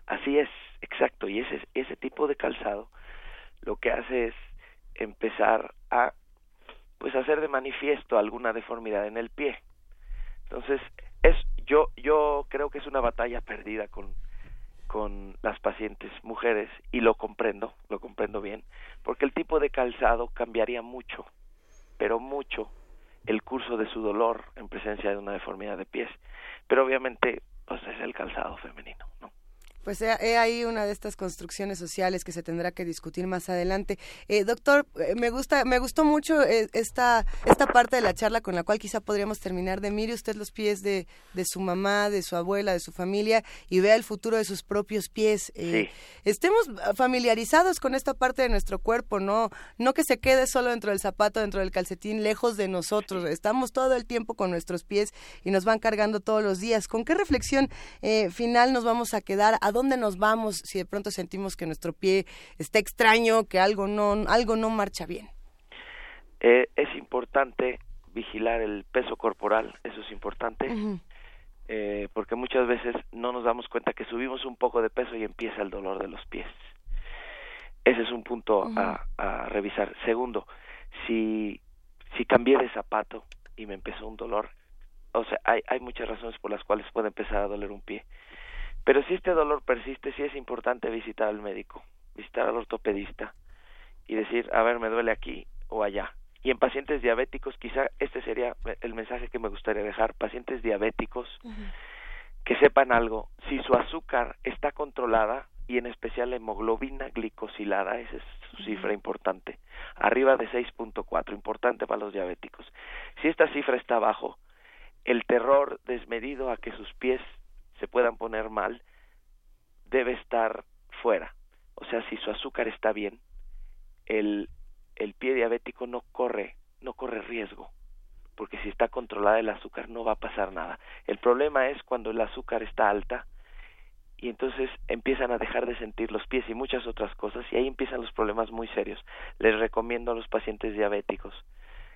Así es, exacto, y ese, ese tipo de calzado lo que hace es empezar a pues hacer de manifiesto alguna deformidad en el pie. Entonces, es yo yo creo que es una batalla perdida con con las pacientes mujeres y lo comprendo, lo comprendo bien, porque el tipo de calzado cambiaría mucho, pero mucho el curso de su dolor en presencia de una deformidad de pies. Pero obviamente, pues es el calzado femenino, ¿no? Pues he, ahí una de estas construcciones sociales que se tendrá que discutir más adelante. Eh, doctor, eh, me gusta, me gustó mucho eh, esta esta parte de la charla con la cual quizá podríamos terminar de mire usted los pies de, de su mamá, de su abuela, de su familia y vea el futuro de sus propios pies. Estemos familiarizados con esta parte de nuestro cuerpo, no no que se quede solo dentro del zapato, dentro del calcetín, lejos de nosotros. Estamos todo el tiempo con nuestros pies y nos van cargando todos los días. ¿Con qué reflexión final nos vamos a quedar? ¿A dónde nos vamos si de pronto sentimos que nuestro pie está extraño, que algo no, algo no marcha bien? Eh, es importante vigilar el peso corporal, eso es importante, eh, porque muchas veces no nos damos cuenta que subimos un poco de peso y empieza el dolor de los pies. Ese es un punto a, a, revisar. Segundo, si, si cambié de zapato y me empezó un dolor, o sea, hay, hay muchas razones por las cuales puede empezar a doler un pie. Pero si este dolor persiste, sí es importante visitar al médico, visitar al ortopedista y decir, a ver, me duele aquí o allá. Y en pacientes diabéticos, quizá este sería el mensaje que me gustaría dejar, pacientes diabéticos que sepan algo, si su azúcar está controlada, y en especial la hemoglobina glicosilada, esa es su cifra importante, arriba de 6.4, importante para los diabéticos. Si esta cifra está abajo, el terror desmedido a que sus pies se puedan poner mal debe estar fuera. O sea, si su azúcar está bien, el, el pie diabético no corre, no corre riesgo, porque si está controlada el azúcar no va a pasar nada. El problema es cuando el azúcar está alta, y entonces empiezan a dejar de sentir los pies y muchas otras cosas y ahí empiezan los problemas muy serios. Les recomiendo a los pacientes diabéticos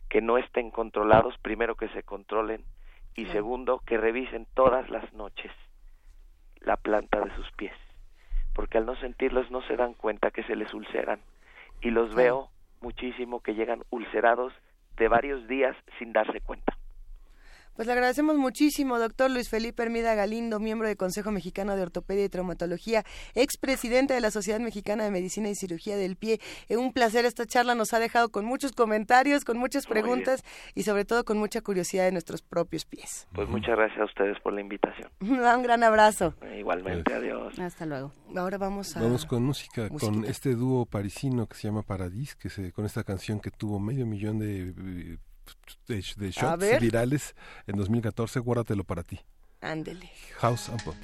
que no estén controlados, primero que se controlen y segundo que revisen todas las noches la planta de sus pies, porque al no sentirlos no se dan cuenta que se les ulceran y los veo muchísimo que llegan ulcerados de varios días sin darse cuenta. Pues le agradecemos muchísimo, doctor Luis Felipe Hermida Galindo, miembro del Consejo Mexicano de Ortopedia y Traumatología, expresidente de la Sociedad Mexicana de Medicina y Cirugía del Pie. Es un placer esta charla, nos ha dejado con muchos comentarios, con muchas preguntas y sobre todo con mucha curiosidad de nuestros propios pies. Pues muchas gracias a ustedes por la invitación. un gran abrazo. Igualmente, adiós. Hasta luego. Ahora vamos a... Vamos con música, con este dúo parisino que se llama Paradis, que se, con esta canción que tuvo medio millón de eh, de, de shots virales en 2014, guárdatelo para ti. Ándele. House and Pop.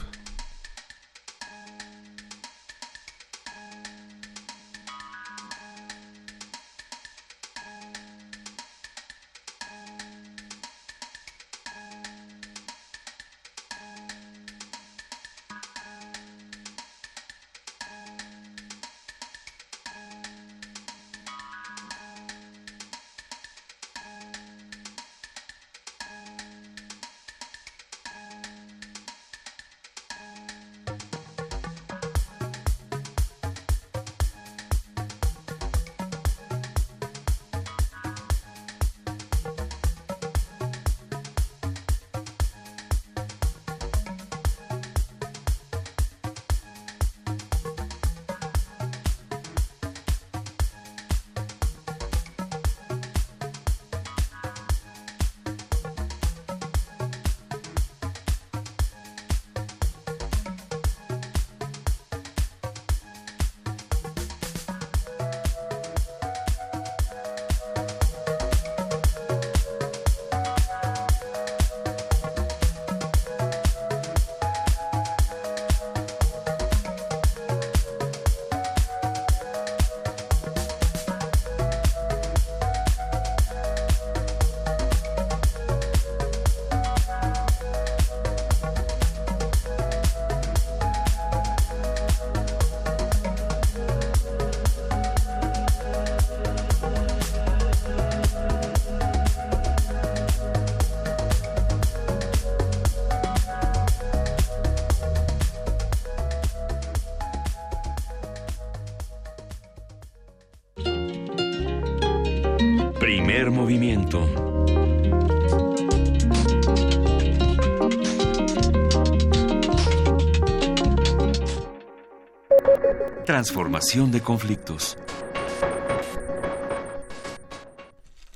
Transformación de conflictos.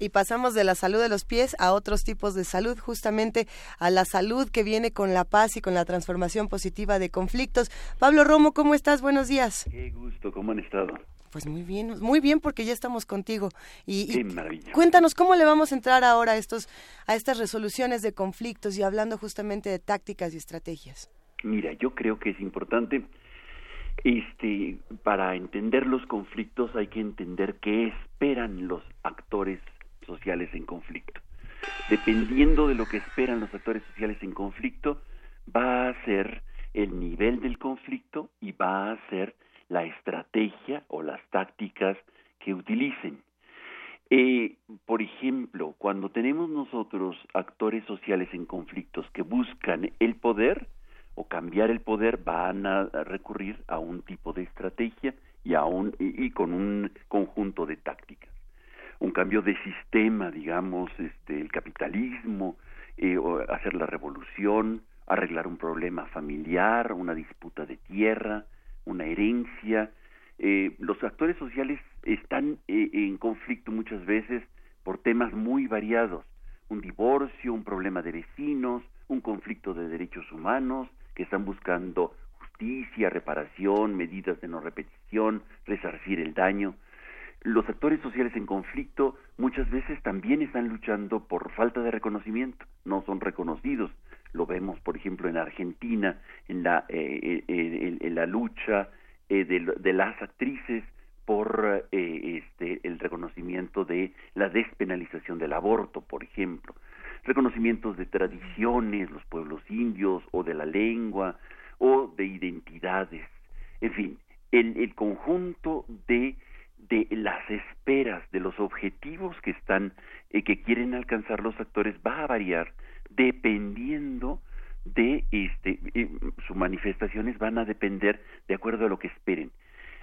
Y pasamos de la salud de los pies a otros tipos de salud, justamente a la salud que viene con la paz y con la transformación positiva de conflictos. Pablo Romo, ¿cómo estás? Buenos días. Qué gusto, ¿cómo han estado? Pues muy bien, muy bien porque ya estamos contigo. Y, Qué maravilla. Cuéntanos cómo le vamos a entrar ahora a estos a estas resoluciones de conflictos y hablando justamente de tácticas y estrategias. Mira, yo creo que es importante este, para entender los conflictos hay que entender qué esperan los actores sociales en conflicto. Dependiendo de lo que esperan los actores sociales en conflicto, va a ser el nivel del conflicto y va a ser la estrategia o las tácticas que utilicen. Eh, por ejemplo, cuando tenemos nosotros actores sociales en conflictos que buscan el poder, o cambiar el poder van a recurrir a un tipo de estrategia y, a un, y, con un conjunto de tácticas. Un cambio de sistema, digamos, este, el capitalismo, eh, hacer la revolución, arreglar un problema familiar, una disputa de tierra, una herencia. Eh, los actores sociales están eh, en conflicto muchas veces por temas muy variados, un divorcio, un problema de vecinos, un conflicto de derechos humanos, que están buscando justicia, reparación, medidas de no repetición, resarcir el daño. Los actores sociales en conflicto muchas veces también están luchando por falta de reconocimiento, no son reconocidos. Lo vemos, por ejemplo, en Argentina, en la, eh, eh, en, la lucha eh, de, las actrices por este, el reconocimiento de la despenalización del aborto, por ejemplo reconocimientos de tradiciones, los pueblos indios, o de la lengua, o de identidades. En fin, el, el conjunto de, de las esperas, de los objetivos que están, eh, que quieren alcanzar los actores va a variar dependiendo de este sus manifestaciones van a depender de acuerdo a lo que esperen.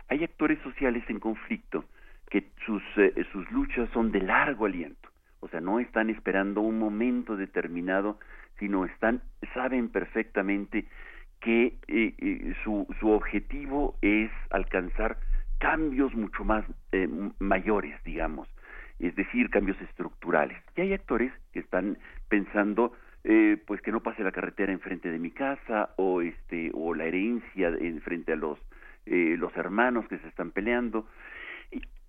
Hay actores sociales en conflicto que sus, eh, sus luchas son de largo aliento o sea, no están esperando un momento determinado, sino están, saben perfectamente que eh, eh, su, su objetivo es alcanzar cambios mucho más eh, mayores, digamos, es decir, cambios estructurales. Y hay actores que están pensando, pues que no pase la carretera enfrente de mi casa o este o la herencia enfrente a los los hermanos que se están peleando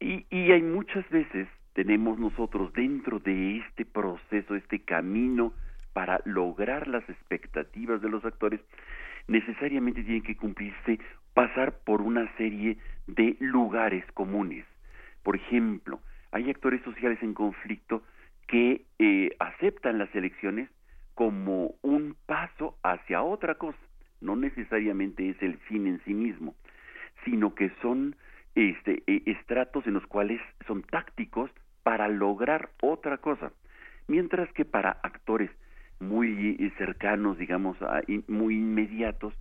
y, y hay muchas veces tenemos nosotros dentro de este proceso, este camino para lograr las expectativas de los actores, necesariamente tiene que cumplirse pasar por una serie de lugares comunes. Por ejemplo, hay actores sociales en conflicto que eh, aceptan las elecciones como un paso hacia otra cosa. No necesariamente es el fin en sí mismo, sino que son este, eh, estratos en los cuales son tácticos para lograr otra cosa. Mientras que para actores muy cercanos, digamos, muy inmediatos,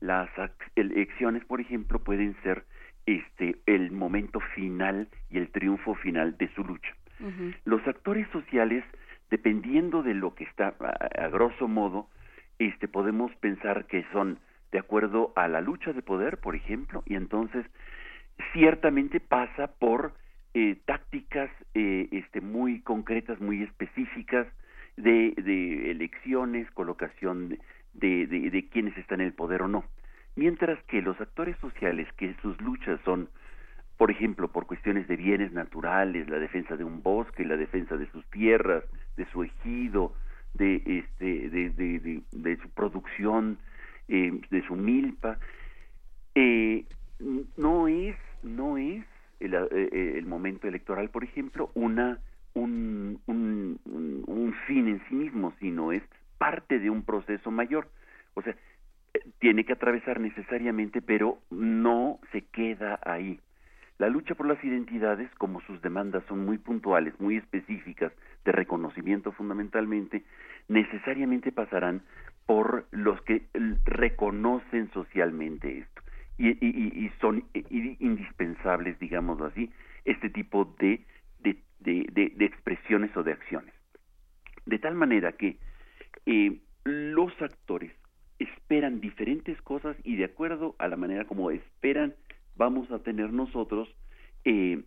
las elecciones, por ejemplo, pueden ser este el momento final y el triunfo final de su lucha. Los actores sociales, dependiendo de lo que está a, a, grosso modo, este podemos pensar que son de acuerdo a la lucha de poder, por ejemplo, y entonces ciertamente pasa por eh, tácticas eh, este, muy concretas, muy específicas de, de elecciones, colocación de, de, quienes están en el poder o no. Mientras que los actores sociales, que sus luchas son, por ejemplo, por cuestiones de bienes naturales, la defensa de un bosque, la defensa de sus tierras, de su ejido, de, este, de, de, de su producción, eh, de su milpa, eh, no es, no es el, eh, eh, el momento electoral, por ejemplo, una un, un, fin en sí mismo, sino es parte de un proceso mayor. O sea, eh, tiene que atravesar necesariamente, pero no se queda ahí. La lucha por las identidades, como sus demandas son muy puntuales, muy específicas, de reconocimiento fundamentalmente, necesariamente pasarán por los que reconocen socialmente esto y, y, y son indispensables, digamos así, este tipo de, de, de, de, expresiones o de acciones. De tal manera que eh, los actores esperan diferentes cosas y de acuerdo a la manera como esperan, vamos a tener nosotros eh,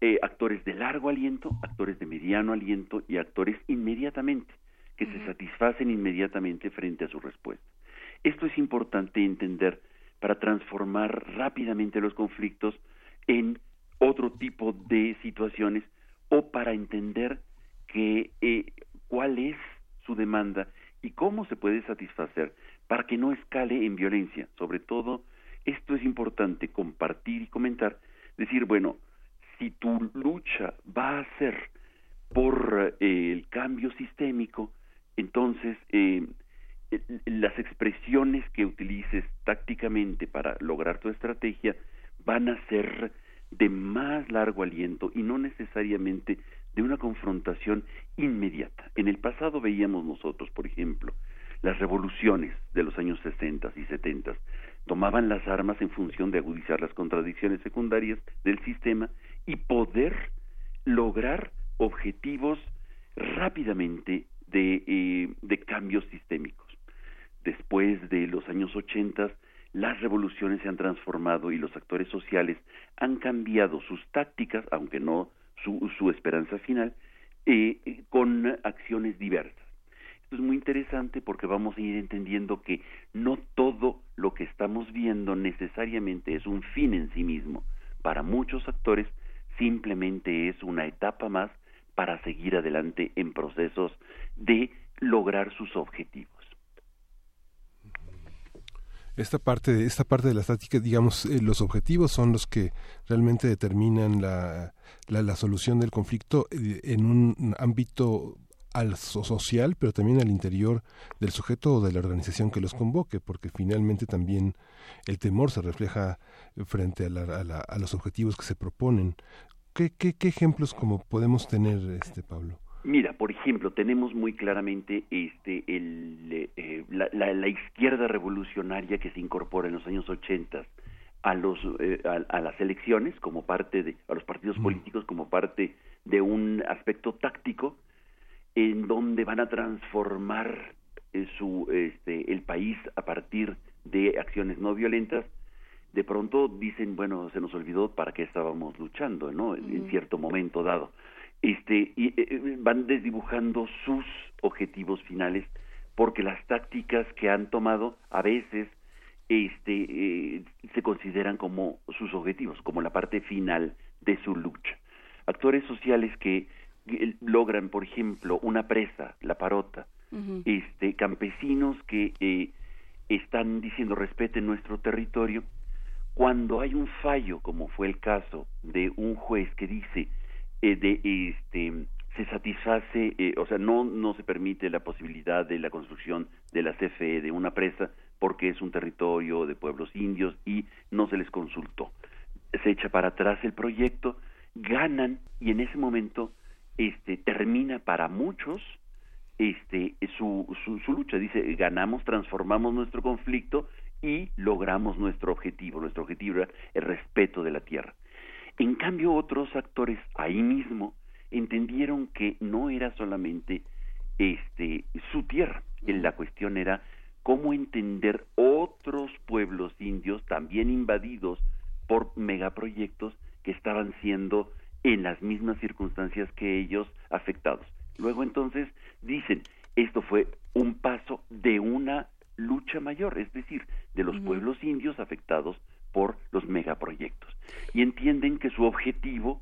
eh, actores de largo aliento, actores de mediano aliento y actores inmediatamente, que se satisfacen inmediatamente frente a su respuesta. Esto es importante entender para transformar rápidamente los conflictos en otro tipo de situaciones o para entender que eh, cuál es su demanda y cómo se puede satisfacer para que no escale en violencia. Sobre todo, esto es importante compartir y comentar, decir, bueno, si tu lucha va a ser por eh, el cambio sistémico, entonces eh, las expresiones que utilices tácticamente para lograr tu estrategia van a ser de más largo aliento y no necesariamente de una confrontación inmediata. En el pasado veíamos nosotros, por ejemplo, las revoluciones de los años 60 y 70 tomaban las armas en función de agudizar las contradicciones secundarias del sistema y poder lograr objetivos rápidamente de, de cambios sistémicos. Después de los años 80, las revoluciones se han transformado y los actores sociales han cambiado sus tácticas, aunque no su, esperanza final, eh, con acciones diversas. Esto es muy interesante porque vamos a ir entendiendo que no todo lo que estamos viendo necesariamente es un fin en sí mismo. Para muchos actores simplemente es una etapa más para seguir adelante en procesos de lograr sus objetivos esta parte de esta parte de la estática digamos eh, los objetivos son los que realmente determinan la, la, solución del conflicto eh, en un ámbito al social, pero también al interior del sujeto o de la organización que los convoque, porque finalmente también el temor se refleja frente a, a, los objetivos que se proponen. ¿Qué, qué, qué ejemplos como podemos tener, este Pablo? Mira, por ejemplo, tenemos muy claramente este, el, eh, la, la, izquierda revolucionaria que se incorpora en los años 80 a, los, eh, a, las elecciones como parte de, a los partidos políticos como parte de un aspecto táctico en donde van a transformar eh, su, este, el país a partir de acciones no violentas, de pronto dicen, bueno, se nos olvidó para qué estábamos luchando, ¿no? En cierto momento dado este, y, eh, eh, van desdibujando sus objetivos finales porque las tácticas que han tomado a veces este, eh, se consideran como sus objetivos, como la parte final de su lucha. Actores sociales que, logran, por ejemplo, una presa, la parota, este, campesinos que están diciendo respeten nuestro territorio, cuando hay un fallo, como fue el caso de un juez que dice eh, de este se satisface, eh, o sea, no, no se permite la posibilidad de la construcción de la CFE de una presa porque es un territorio de pueblos indios y no se les consultó. Se echa para atrás el proyecto, ganan y en ese momento este, termina para muchos este, su, su, su lucha. Dice, ganamos, transformamos nuestro conflicto y logramos nuestro objetivo. Nuestro objetivo era el respeto de la tierra. En cambio, otros actores ahí mismo entendieron que no era solamente este su tierra, la cuestión era cómo entender otros pueblos indios también invadidos por megaproyectos que estaban siendo en las mismas circunstancias que ellos afectados. Luego entonces dicen, esto fue un paso de una lucha mayor, es decir, de los pueblos indios afectados por los megaproyectos y entienden que su objetivo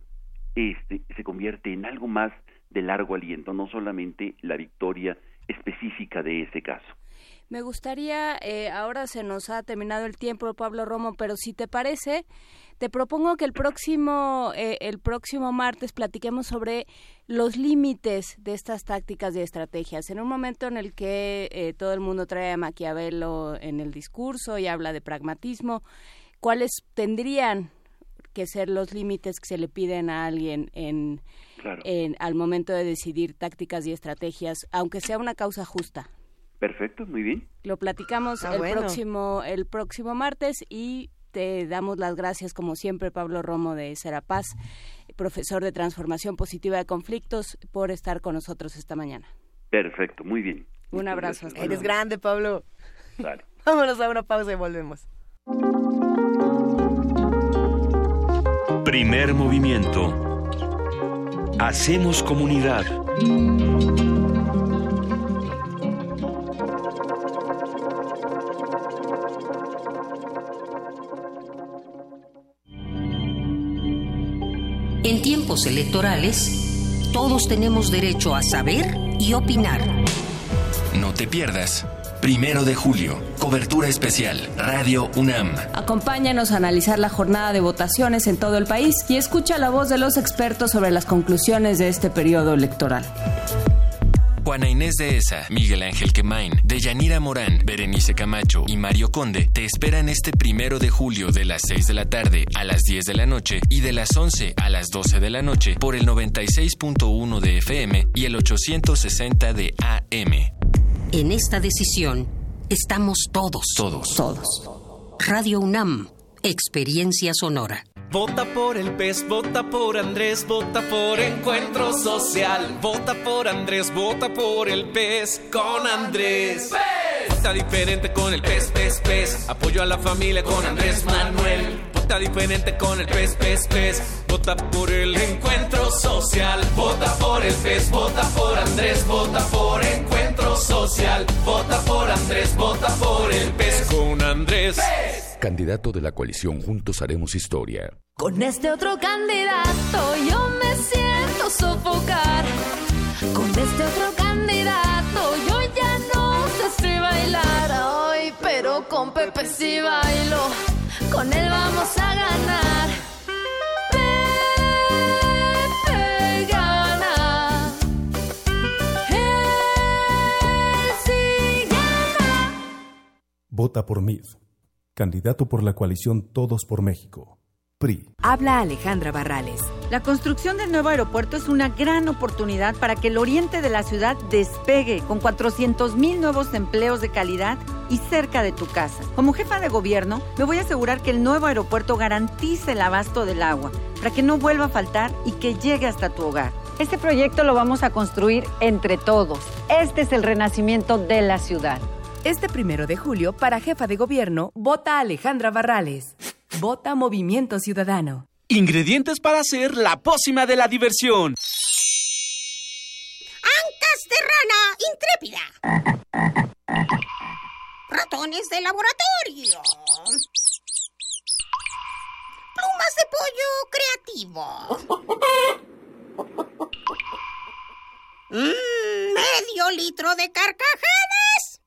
este se convierte en algo más de largo aliento, no solamente la victoria específica de ese caso. Me gustaría, eh, ahora se nos ha terminado el tiempo, Pablo Romo, pero si te parece, te propongo que el próximo, eh, el próximo martes platiquemos sobre los límites de estas tácticas y estrategias. En un momento en el que eh, todo el mundo trae a Maquiavelo en el discurso y habla de pragmatismo, cuáles tendrían que ser los límites que se le piden a alguien en, al momento de decidir tácticas y estrategias, aunque sea una causa justa. Perfecto, muy bien. Lo platicamos ah, el próximo el próximo martes y te damos las gracias como siempre Pablo Romo de Serapaz, profesor de transformación positiva de conflictos por estar con nosotros esta mañana. Perfecto, muy bien. Un abrazo. Eres grande, Pablo. Vámonos a una pausa y volvemos. Primer movimiento. Hacemos comunidad. En tiempos electorales, todos tenemos derecho a saber y opinar. No te pierdas Primero de julio, cobertura especial, Radio UNAM. Acompáñanos a analizar la jornada de votaciones en todo el país y escucha la voz de los expertos sobre las conclusiones de este periodo electoral. Juana Inés de Esa, Miguel Ángel Quemain, Deyanira Morán, Berenice Camacho y Mario Conde te esperan este primero de julio de las 6 de la tarde a las 10 de la noche y de las 11 a las 12 de la noche por el 96.1 de FM y el 860 de AM. En esta decisión estamos todos. Todos. Todos. Radio UNAM, Experiencia Sonora. Vota por el PES, vota por Andrés, vota por Encuentro Social. Vota por Andrés, vota por el PES con Andrés. ¡PES! Vota diferente con el PES, PES, PES. Apoyo a la familia con Andrés Manuel. Vota diferente con el PES, PES, PES. Vota por el Encuentro Social. Vota por el PES, vota por Andrés, vota por Encuentro Social. Vota por Andrés, vota por el PES con Andrés. Candidato de la coalición Juntos Haremos Historia. Con este otro candidato yo me siento sofocar. Con este otro candidato yo ya no sé si bailar hoy, pero con Pepe sí bailo. Con él vamos a ganar. Vota por MIF. Candidato por la coalición Todos por México. PRI. Habla Alejandra Barrales. La construcción del nuevo aeropuerto es una gran oportunidad para que el oriente de la ciudad despegue con 400 mil nuevos empleos de calidad y cerca de tu casa. Como jefa de gobierno, me voy a asegurar que el nuevo aeropuerto garantice el abasto del agua para que no vuelva a faltar y que llegue hasta tu hogar. Este proyecto lo vamos a construir entre todos. Este es el renacimiento de la ciudad. Este primero de julio, para jefa de gobierno, vota Alejandra Barrales. Vota Movimiento Ciudadano. Ingredientes para hacer la pócima de la diversión. Ancas de rana intrépida. Ratones de laboratorio. Plumas de pollo creativo. Mm, medio litro de carcajadas.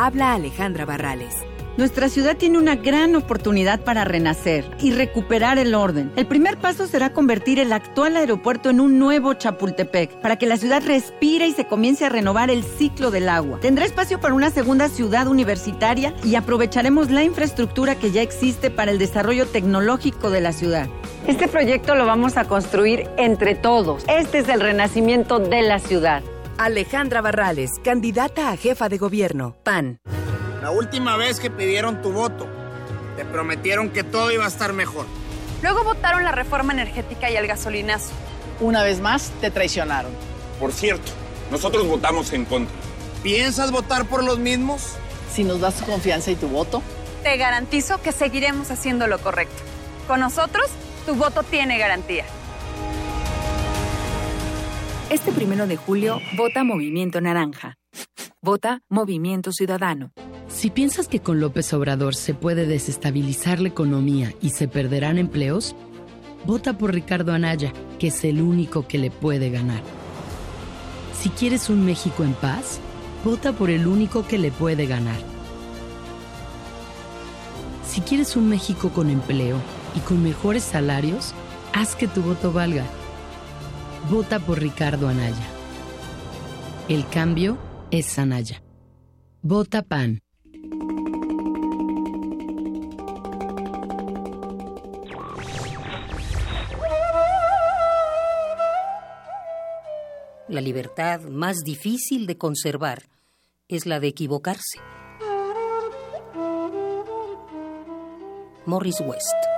Habla Alejandra Barrales. Nuestra ciudad tiene una gran oportunidad para renacer y recuperar el orden. El primer paso será convertir el actual aeropuerto en un nuevo Chapultepec, para que la ciudad respire y se comience a renovar el ciclo del agua. Tendrá espacio para una segunda ciudad universitaria y aprovecharemos la infraestructura que ya existe para el desarrollo tecnológico de la ciudad. Este proyecto lo vamos a construir entre todos. Este es el renacimiento de la ciudad. Alejandra Barrales, candidata a jefa de gobierno. PAN. La última vez que pidieron tu voto, te prometieron que todo iba a estar mejor. Luego votaron la reforma energética y el gasolinazo. Una vez más, te traicionaron. Por cierto, nosotros votamos en contra. ¿Piensas votar por los mismos? Si nos das tu confianza y tu voto. Te garantizo que seguiremos haciendo lo correcto. Con nosotros, tu voto tiene garantía. Este primero de julio, vota Movimiento Naranja. Vota Movimiento Ciudadano. Si piensas que con López Obrador se puede desestabilizar la economía y se perderán empleos, vota por Ricardo Anaya, que es el único que le puede ganar. Si quieres un México en paz, vota por el único que le puede ganar. Si quieres un México con empleo y con mejores salarios, haz que tu voto valga. Vota por Ricardo Anaya. El cambio es Anaya. Vota PAN. La libertad más difícil de conservar es la de equivocarse. Morris West.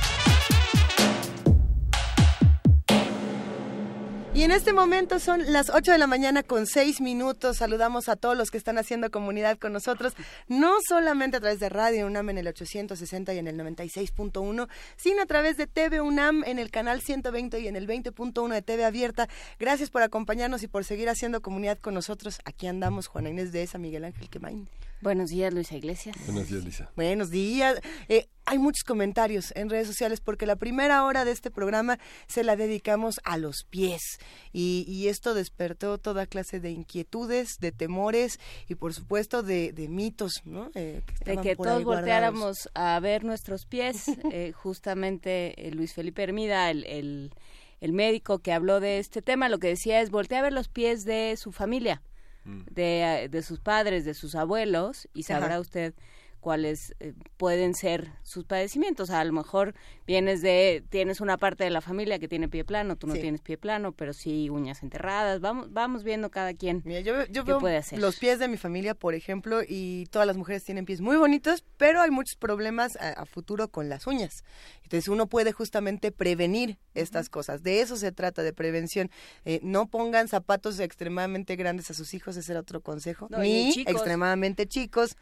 Y en este momento son las 8 de la mañana con 6 minutos. Saludamos a todos los que están haciendo comunidad con nosotros, no solamente a través de Radio UNAM en el 860 y en el 96.1, sino a través de TV UNAM en el canal 120 y en el 20.1 de TV Abierta. Gracias por acompañarnos y por seguir haciendo comunidad con nosotros. Aquí andamos, Juana Inés de esa, Miguel Ángel Quemain. Buenos días, Luisa Iglesias. Buenos días, Lisa. Buenos días. Eh, hay muchos comentarios en redes sociales porque la primera hora de este programa se la dedicamos a los pies y, y esto despertó toda clase de inquietudes, de temores y por supuesto de, de mitos, ¿no? Eh, de que todos volteáramos a ver nuestros pies. eh, justamente eh, Luis Felipe Hermida, el, el, el médico que habló de este tema, lo que decía es voltea a ver los pies de su familia de, de, sus padres, de sus abuelos, y sabrá Ajá. usted cuáles eh, pueden ser sus padecimientos. A lo mejor vienes de, tienes una parte de la familia que tiene pie plano, tú no sí. tienes pie plano, pero sí uñas enterradas. Vamos, vamos viendo cada quien Mira, yo, yo qué veo puede hacer. los pies de mi familia, por ejemplo, y todas las mujeres tienen pies muy bonitos, pero hay muchos problemas a, a futuro con las uñas. Entonces uno puede justamente prevenir estas uh -huh. cosas. De eso se trata, de prevención. Eh, no pongan zapatos extremadamente grandes a sus hijos, ese era otro consejo. No, Ni chicos. extremadamente chicos.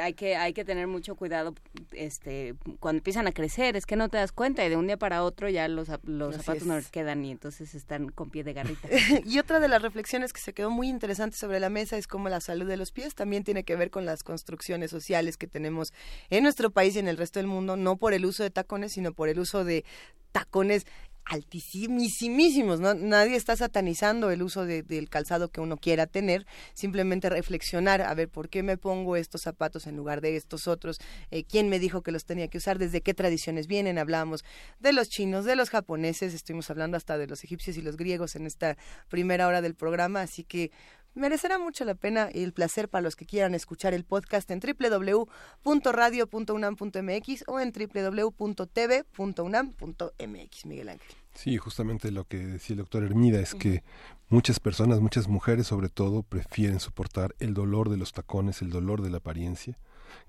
Hay que, hay que tener mucho cuidado este, cuando empiezan a crecer, es que no te das cuenta y de un día para otro ya los, los zapatos es. no les quedan y entonces están con pie de garrita. y otra de las reflexiones que se quedó muy interesante sobre la mesa es cómo la salud de los pies también tiene que ver con las construcciones sociales que tenemos en nuestro país y en el resto del mundo, no por el uso de tacones, sino por el uso de tacones altísimísimos, ¿no? Nadie está satanizando el uso de, del calzado que uno quiera tener, simplemente reflexionar, a ver, ¿por qué me pongo estos zapatos en lugar de estos otros? Eh, ¿Quién me dijo que los tenía que usar? ¿Desde qué tradiciones vienen? Hablábamos de los chinos, de los japoneses, estuvimos hablando hasta de los egipcios y los griegos en esta primera hora del programa, así que merecerá mucho la pena y el placer para los que quieran escuchar el podcast en www.radio.unam.mx o en www.tv.unam.mx, Miguel Ángel. Sí, justamente lo que decía el doctor Hermida es que muchas personas, muchas mujeres sobre todo, prefieren soportar el dolor de los tacones, el dolor de la apariencia,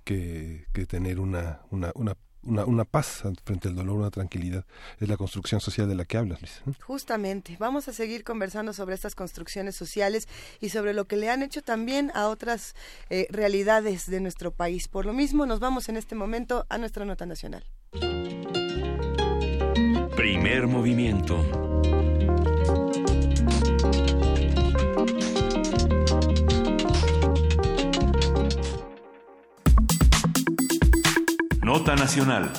que, que tener una, una una, una, paz frente al dolor, una tranquilidad. Es la construcción social de la que hablas, Luis. Justamente. Vamos a seguir conversando sobre estas construcciones sociales y sobre lo que le han hecho también a otras eh, realidades de nuestro país. Por lo mismo, nos vamos en este momento a nuestra nota nacional. Primer movimiento. Nota Nacional.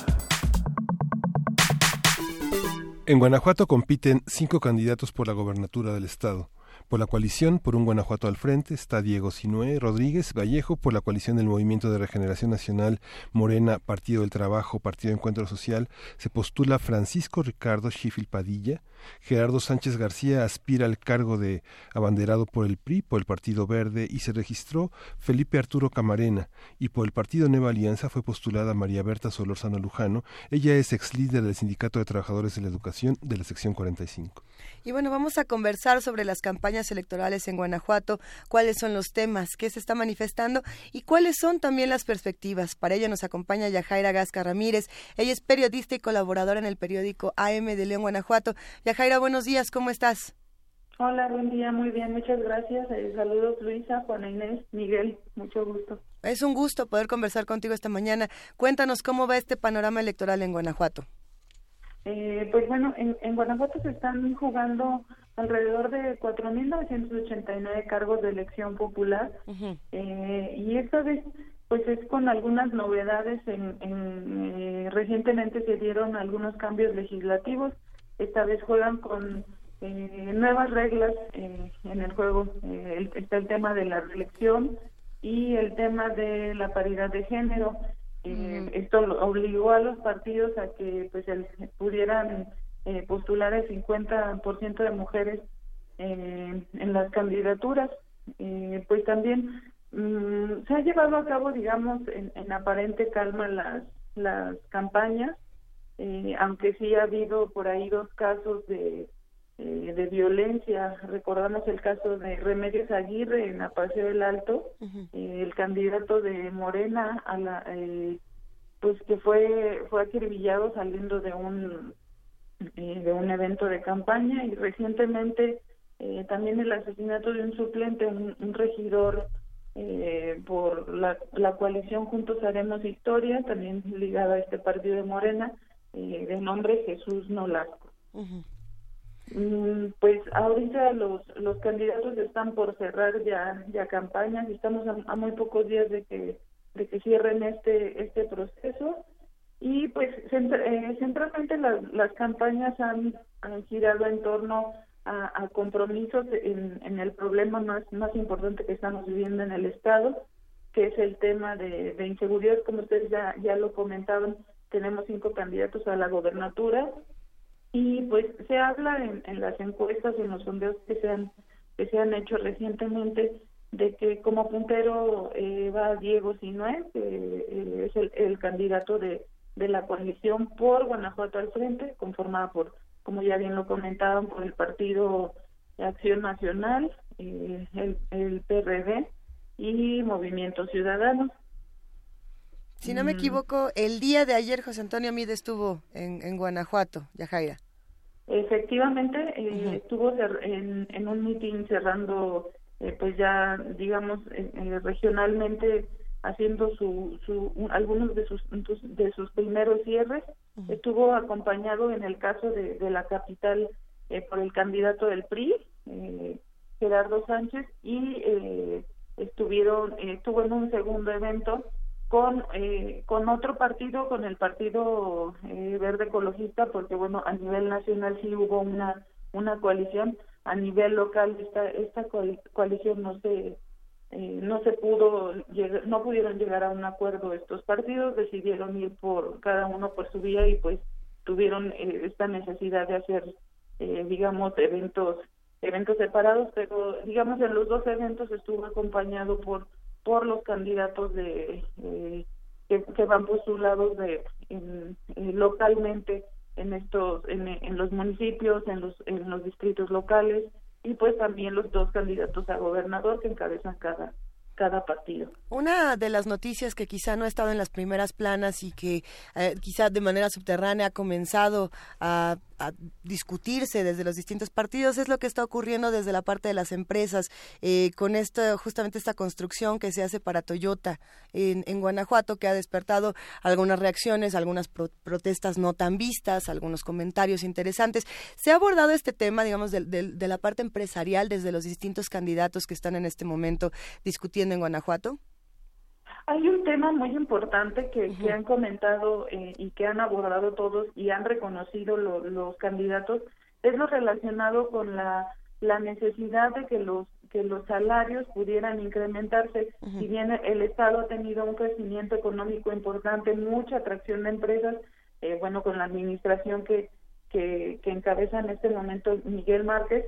En Guanajuato compiten cinco candidatos por la gobernatura del estado. Por la coalición Por un Guanajuato al frente está Diego Sinué Rodríguez Vallejo, por la coalición del Movimiento de Regeneración Nacional Morena, Partido del Trabajo, Partido Encuentro Social, se postula Francisco Ricardo Schifil Padilla, Gerardo Sánchez García aspira al cargo de abanderado por el PRI, por el Partido Verde, y se registró Felipe Arturo Camarena, y por el Partido Nueva Alianza fue postulada María Berta Solorzano Lujano, ella es ex líder del Sindicato de Trabajadores de la Educación de la sección 45. Y bueno, vamos a conversar sobre las campañas electorales en Guanajuato, cuáles son los temas, qué se está manifestando y cuáles son también las perspectivas. Para ello nos acompaña Yajaira Gasca Ramírez. Ella es periodista y colaboradora en el periódico AM de León, Guanajuato. Yajaira, buenos días, ¿cómo estás? Hola, buen día, muy bien, muchas gracias. Eh, saludos Luisa, Juana Inés, Miguel, mucho gusto. Es un gusto poder conversar contigo esta mañana. Cuéntanos cómo va este panorama electoral en Guanajuato. Eh, pues bueno, en, en, Guanajuato se están jugando alrededor de 4.989 cargos de elección popular uh -huh. eh, y esta vez pues es con algunas novedades. En, en eh, recientemente se dieron algunos cambios legislativos. Esta vez juegan con eh, nuevas reglas eh, en el juego. El, está el tema de la reelección y el tema de la paridad de género. Eh, esto obligó a los partidos a que pues el, pudieran eh, postular el 50% de mujeres eh, en las candidaturas. pues también mmm, se ha llevado a cabo, digamos, en, en aparente calma las, las campañas, aunque sí ha habido por ahí dos casos de, de violencia. Recordamos el caso de Remedios Aguirre en Apaseo del Alto, uh -huh. eh, el candidato de Morena a la eh, pues que fue fue acribillado saliendo de un eh, de un evento de campaña y recientemente eh, también el asesinato de un suplente, un, un regidor eh, por la, la coalición Juntos Haremos Historia, también ligada a este partido de Morena, eh, de nombre Jesús Nolasco. Mm, Pues ahorita los, los candidatos están por cerrar ya, ya campañas y estamos a, a muy pocos días de que, de que cierren este, este proceso. Y pues centra- eh, centralmente las, las campañas han, han girado en torno a, a compromisos en, en el problema más, más importante que estamos viviendo en el Estado, que es el tema de, de inseguridad, como ustedes ya, ya lo comentaban, tenemos cinco candidatos a la gobernatura y pues se habla en, en las encuestas, en los sondeos que se han, que se han hecho recientemente, de que como puntero eh, va Diego Sinue, que eh, es el, candidato de, de la coalición por Guanajuato al frente, conformada por, como ya bien lo comentaban, por el Partido Acción Nacional, eh, el, el PRD y Movimiento Ciudadano. Si no me Mm. equivoco, el día de ayer José Antonio Mide estuvo en, en Guanajuato, Yajaira. Efectivamente, eh, estuvo en, en un mitin cerrando, eh, pues ya, digamos, eh, eh, regionalmente haciendo su, su un- algunos de sus de sus primeros cierres. Estuvo acompañado en el caso de, de la capital eh, por el candidato del PRI, eh, Gerardo Sánchez, y eh, estuvieron eh, estuvo en un segundo evento con eh, con otro partido, con el partido eh, Verde Ecologista, porque bueno a nivel nacional sí hubo una una coalición, a nivel local esta esta coali- coalición no se eh, no se pudo no pudieron llegar a un acuerdo. Estos partidos, decidieron ir por cada uno por su vía y pues tuvieron eh, esta necesidad de hacer eh, digamos eventos eventos separados, pero digamos en los dos eventos estuvo acompañado por por los candidatos de eh, que, que van postulados de en- eh, localmente en estos en, en los municipios en los en los distritos locales y pues también los dos candidatos a gobernador que encabezan cada cada partido Una de las noticias que quizá no ha estado en las primeras planas y que eh, quizá de manera subterránea ha comenzado a, discutirse desde los distintos partidos es lo que está ocurriendo desde la parte de las empresas eh, con esta justamente esta construcción que se hace para Toyota en, Guanajuato que ha despertado algunas reacciones, algunas pro- protestas no tan vistas, algunos comentarios interesantes. Se ha abordado este tema, digamos, del- de la parte empresarial desde los distintos candidatos que están en este momento discutiendo en Guanajuato. Hay un tema muy importante que, que han comentado eh, y que han abordado todos y han reconocido lo- los candidatos, es lo relacionado con la, la necesidad de que los que los salarios pudieran incrementarse. Si bien el Estado ha tenido un crecimiento económico importante, mucha atracción de empresas, eh, bueno, con la administración que, que, que encabeza en este momento Miguel Márquez,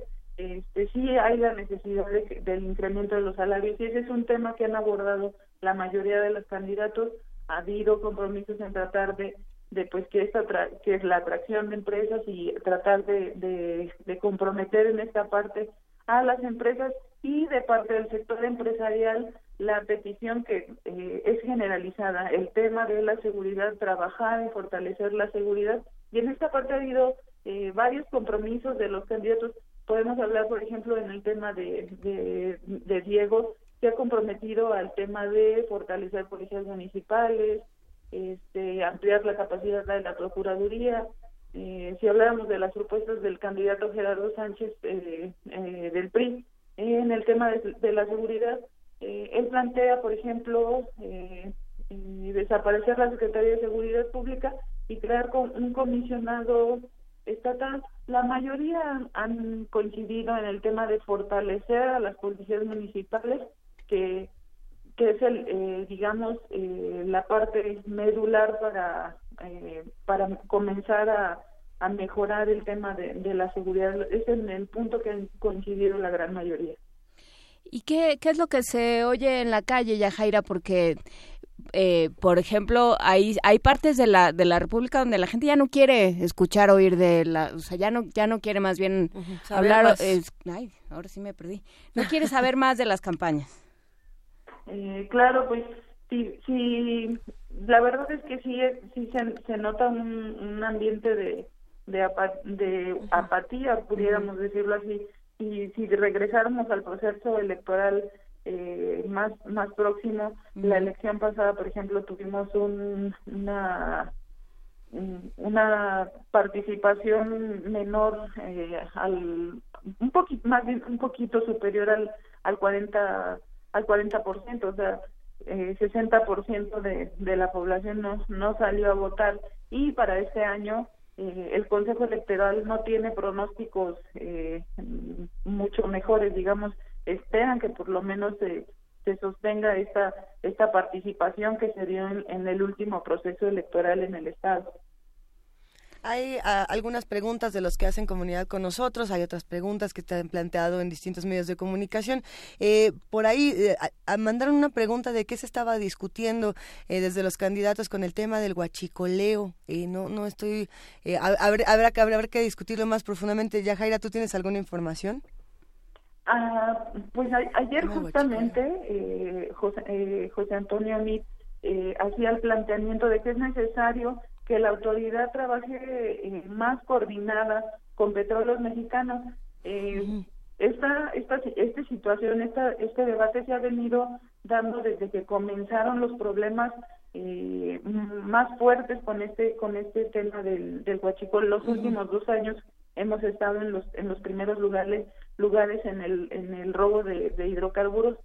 este, sí hay la necesidad de del incremento de los salarios y ese es un tema que han abordado la mayoría de los candidatos. Ha habido compromisos en tratar de, de pues que esta que es la atracción de empresas y tratar de comprometer en esta parte a las empresas y de parte del sector empresarial la petición que eh, es generalizada, el tema de la seguridad, trabajar en fortalecer la seguridad y en esta parte ha habido eh, varios compromisos de los candidatos. Podemos hablar, por ejemplo, en el tema de, de, Diego, que ha comprometido al tema de fortalecer policías municipales, este, ampliar la capacidad de la Procuraduría. Eh, si habláramos de las propuestas del candidato Gerardo Sánchez eh, eh, del PRI, en el tema de, de la seguridad, eh, él plantea, por ejemplo, eh, eh, desaparecer la Secretaría de Seguridad Pública y crear con- un comisionado estatal. La mayoría han, coincidido en el tema de fortalecer a las policías municipales, que, que es el, eh, digamos, eh, la parte medular para, eh, para comenzar a, a mejorar el tema de, de la seguridad. Es el punto que han coincidido la gran mayoría. ¿Y qué, qué es lo que se oye en la calle, Yajaira? Porque, eh, por ejemplo, hay, hay partes de la, de la República donde la gente ya no quiere escuchar, oír de la... O sea, ya no, ya no quiere más bien hablar... ay, ahora sí me perdí. No quiere saber más de las campañas. Eh, claro, pues sí, sí, la verdad es que sí, sí se, se nota un, un ambiente de, de, de apatía, pudiéramos decirlo así, y si regresáramos al proceso electoral eh, más más próximo, la elección pasada, por ejemplo, tuvimos un, una una participación menor eh, al un poquito más un poquito superior al al 40 al 40%, o sea, eh, 60% de, de la población no, no salió a votar. Y para este año eh, el Consejo Electoral no tiene pronósticos eh, mucho mejores, digamos, esperan que por lo menos se, se sostenga esta esta participación que se dio en el último proceso electoral en el estado. Hay ah, algunas preguntas de los que hacen comunidad con nosotros, hay otras preguntas que te han planteado en distintos medios de comunicación. Eh, por ahí eh, mandaron una pregunta de qué se estaba discutiendo eh, desde los candidatos con el tema del huachicoleo. no, no estoy. habrá, habrá, habrá, que discutirlo más profundamente. Ya, Jaira, ¿tú tienes alguna información? Ah, pues ayer justamente José, José Antonio Mit hacía el planteamiento de que es necesario que la autoridad trabaje eh, más coordinada con petróleos mexicanos. Eh, esta, esta, esta situación, esta, este debate se ha venido dando desde que comenzaron los problemas eh, más fuertes con este con este tema del, del huachicol. Los últimos dos años hemos estado en los en los primeros lugares lugares en el en el robo de, de hidrocarburos.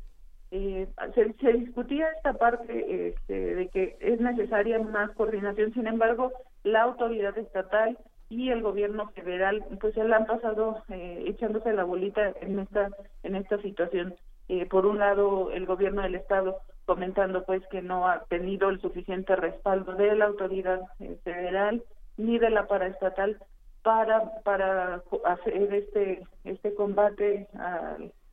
Eh, se, discutía esta parte este, de que es necesaria más coordinación, sin embargo, la autoridad estatal y el gobierno federal pues se la han pasado eh, echándose la bolita en esta en esta situación. Eh, por un lado el gobierno del estado comentando pues que no ha tenido el suficiente respaldo de la autoridad eh, federal ni de la paraestatal para para hacer este este combate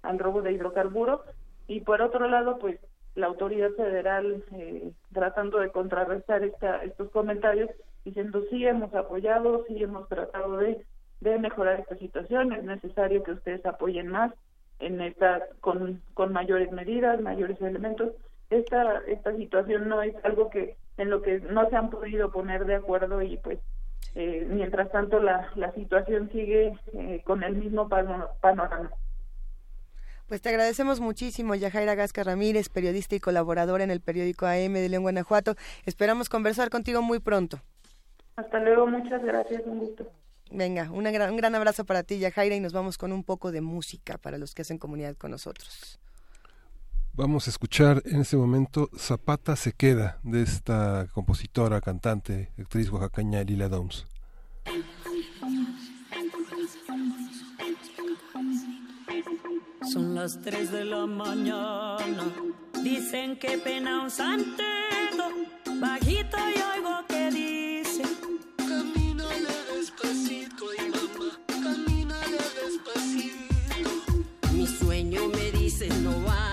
al, robo de hidrocarburos y por otro lado pues la autoridad federal eh, tratando de contrarrestar esta, estos comentarios diciendo sí hemos apoyado sí hemos tratado de, de mejorar esta situación es necesario que ustedes apoyen más en esta con, con mayores medidas mayores elementos esta esta situación no es algo que en lo que no se han podido poner de acuerdo y pues eh, mientras tanto la, la situación sigue eh, con el mismo panorama pues te agradecemos muchísimo, Yajaira Gasca Ramírez, periodista y colaboradora en el periódico AM de León, Guanajuato. Esperamos conversar contigo muy pronto. Hasta luego, muchas gracias, un gusto. Venga, un gran abrazo para ti, Yajaira, y nos vamos con un poco de música para los que hacen comunidad con nosotros. Vamos a escuchar en este momento Zapata se queda de esta compositora, cantante, actriz oaxacaña Lila Downs. Son las 3 de la mañana. Dicen que pena un santero. Bajito y oigo que dice: Camínale despacito, y mamá, camínale despacito. Mi sueño me dice: No vaya.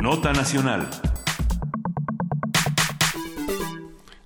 Nota Nacional.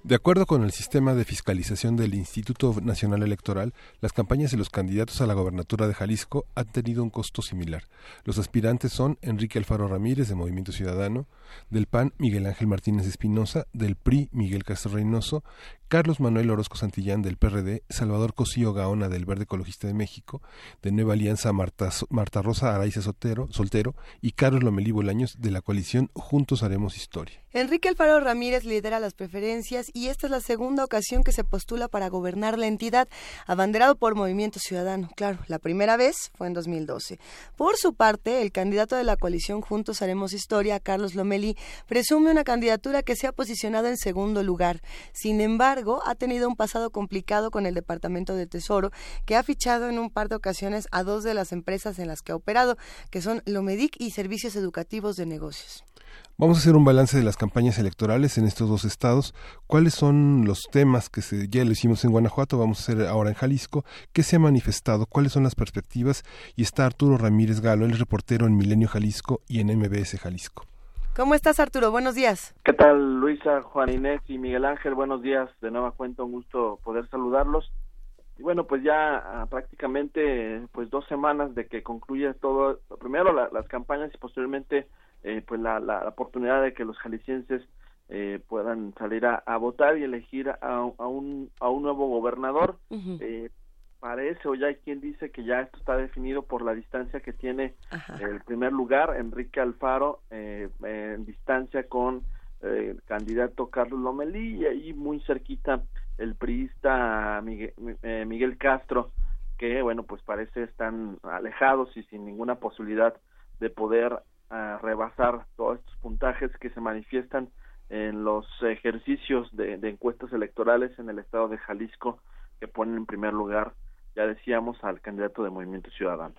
De acuerdo con el sistema de fiscalización del Instituto Nacional Electoral, las campañas de los candidatos a la gobernatura de Jalisco han tenido un costo similar. Los aspirantes son Enrique Alfaro Ramírez, de Movimiento Ciudadano, del PAN Miguel Ángel Martínez Espinosa, del PRI Miguel Castro Reynoso, Carlos Manuel Orozco Santillán del PRD, Salvador Cosío Gaona del Verde Ecologista de México, de Nueva Alianza Marta, Marta Rosa Araiza Sotero, Soltero y Carlos Lomelí Bolaños de la coalición Juntos Haremos Historia. Enrique Alfaro Ramírez lidera las preferencias y esta es la segunda ocasión que se postula para gobernar la entidad, abanderado por Movimiento Ciudadano. Claro, la primera vez fue en 2012. Por su parte, el candidato de la coalición Juntos Haremos Historia, Carlos Lomelí, presume una candidatura que se ha posicionado en segundo lugar. Sin embargo, ha tenido un pasado complicado con el Departamento de Tesoro, que ha fichado en un par de ocasiones a dos de las empresas en las que ha operado, que son Lomedic y Servicios Educativos de Negocios. Vamos a hacer un balance de las campañas electorales en estos dos estados. ¿Cuáles son los temas que se, ya lo hicimos en Guanajuato, vamos a hacer ahora en Jalisco? ¿Qué se ha manifestado? ¿Cuáles son las perspectivas? Y está Arturo Ramírez Galo, el reportero en Milenio Jalisco y en MBS Jalisco. ¿Cómo estás, Arturo? Buenos días. ¿Qué tal, Luisa, Juan Inés y Miguel Ángel? Buenos días. De nueva cuenta, un gusto poder saludarlos. Y bueno, pues ya ah, prácticamente pues dos semanas de que concluye todo, primero la- las campañas y posteriormente eh, pues la, la oportunidad de que los jaliscienses eh, puedan salir a, a votar y elegir a, a un, a un nuevo gobernador. Eh, parece o ya hay quien dice que ya esto está definido por la distancia que tiene el primer lugar, Enrique Alfaro, eh, en distancia con eh, el candidato Carlos Lomelí y ahí muy cerquita el priista Miguel, eh, Miguel Castro, que bueno, pues parece están alejados y sin ninguna posibilidad de poder ah, rebasar todos estos puntajes que se manifiestan en los ejercicios de, de encuestas electorales en el estado de Jalisco que ponen en primer lugar, ya decíamos, al candidato de Movimiento Ciudadano.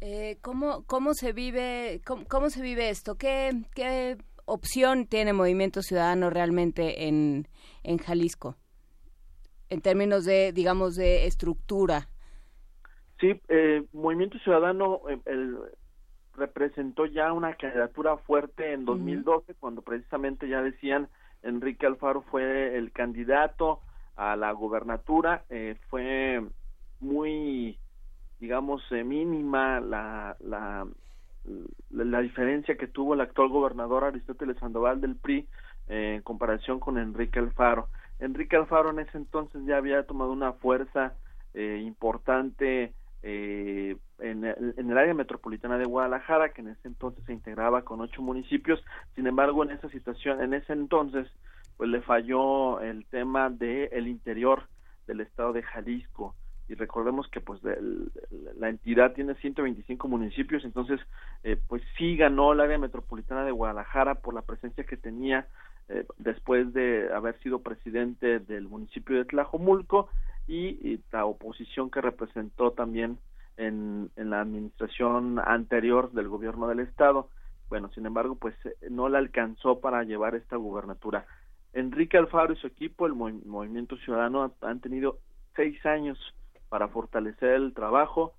Eh, ¿cómo, ¿Cómo se vive cómo, cómo se vive esto? ¿Qué, ¿Qué opción tiene Movimiento Ciudadano realmente en, en Jalisco? En términos de, digamos, de estructura. Sí, eh, Movimiento Ciudadano eh, el- representó ya una candidatura fuerte en 2012, cuando precisamente ya decían Enrique Alfaro fue el candidato a la gobernatura, eh, fue muy, digamos, eh, mínima la, la, la, la diferencia que tuvo el actual gobernador Aristóteles Sandoval del PRI eh, en comparación con Enrique Alfaro. Enrique Alfaro en ese entonces ya había tomado una fuerza eh, importante eh, en, el, en el área metropolitana de Guadalajara, que en ese entonces se integraba con ocho municipios. Sin embargo, en esa situación, en ese entonces, pues le falló el tema del el interior del estado de Jalisco. Y recordemos que pues del- la entidad tiene 125 municipios entonces eh, pues sí ganó el área metropolitana de Guadalajara por la presencia que tenía eh, después de haber sido presidente del municipio de Tlajomulco y, y la oposición que representó también en, en la administración anterior del gobierno del estado. Bueno sin embargo pues eh, no la alcanzó para llevar esta gubernatura Enrique Alfaro y su equipo el Movi- Movimiento Ciudadano han- tenido seis años para fortalecer el trabajo.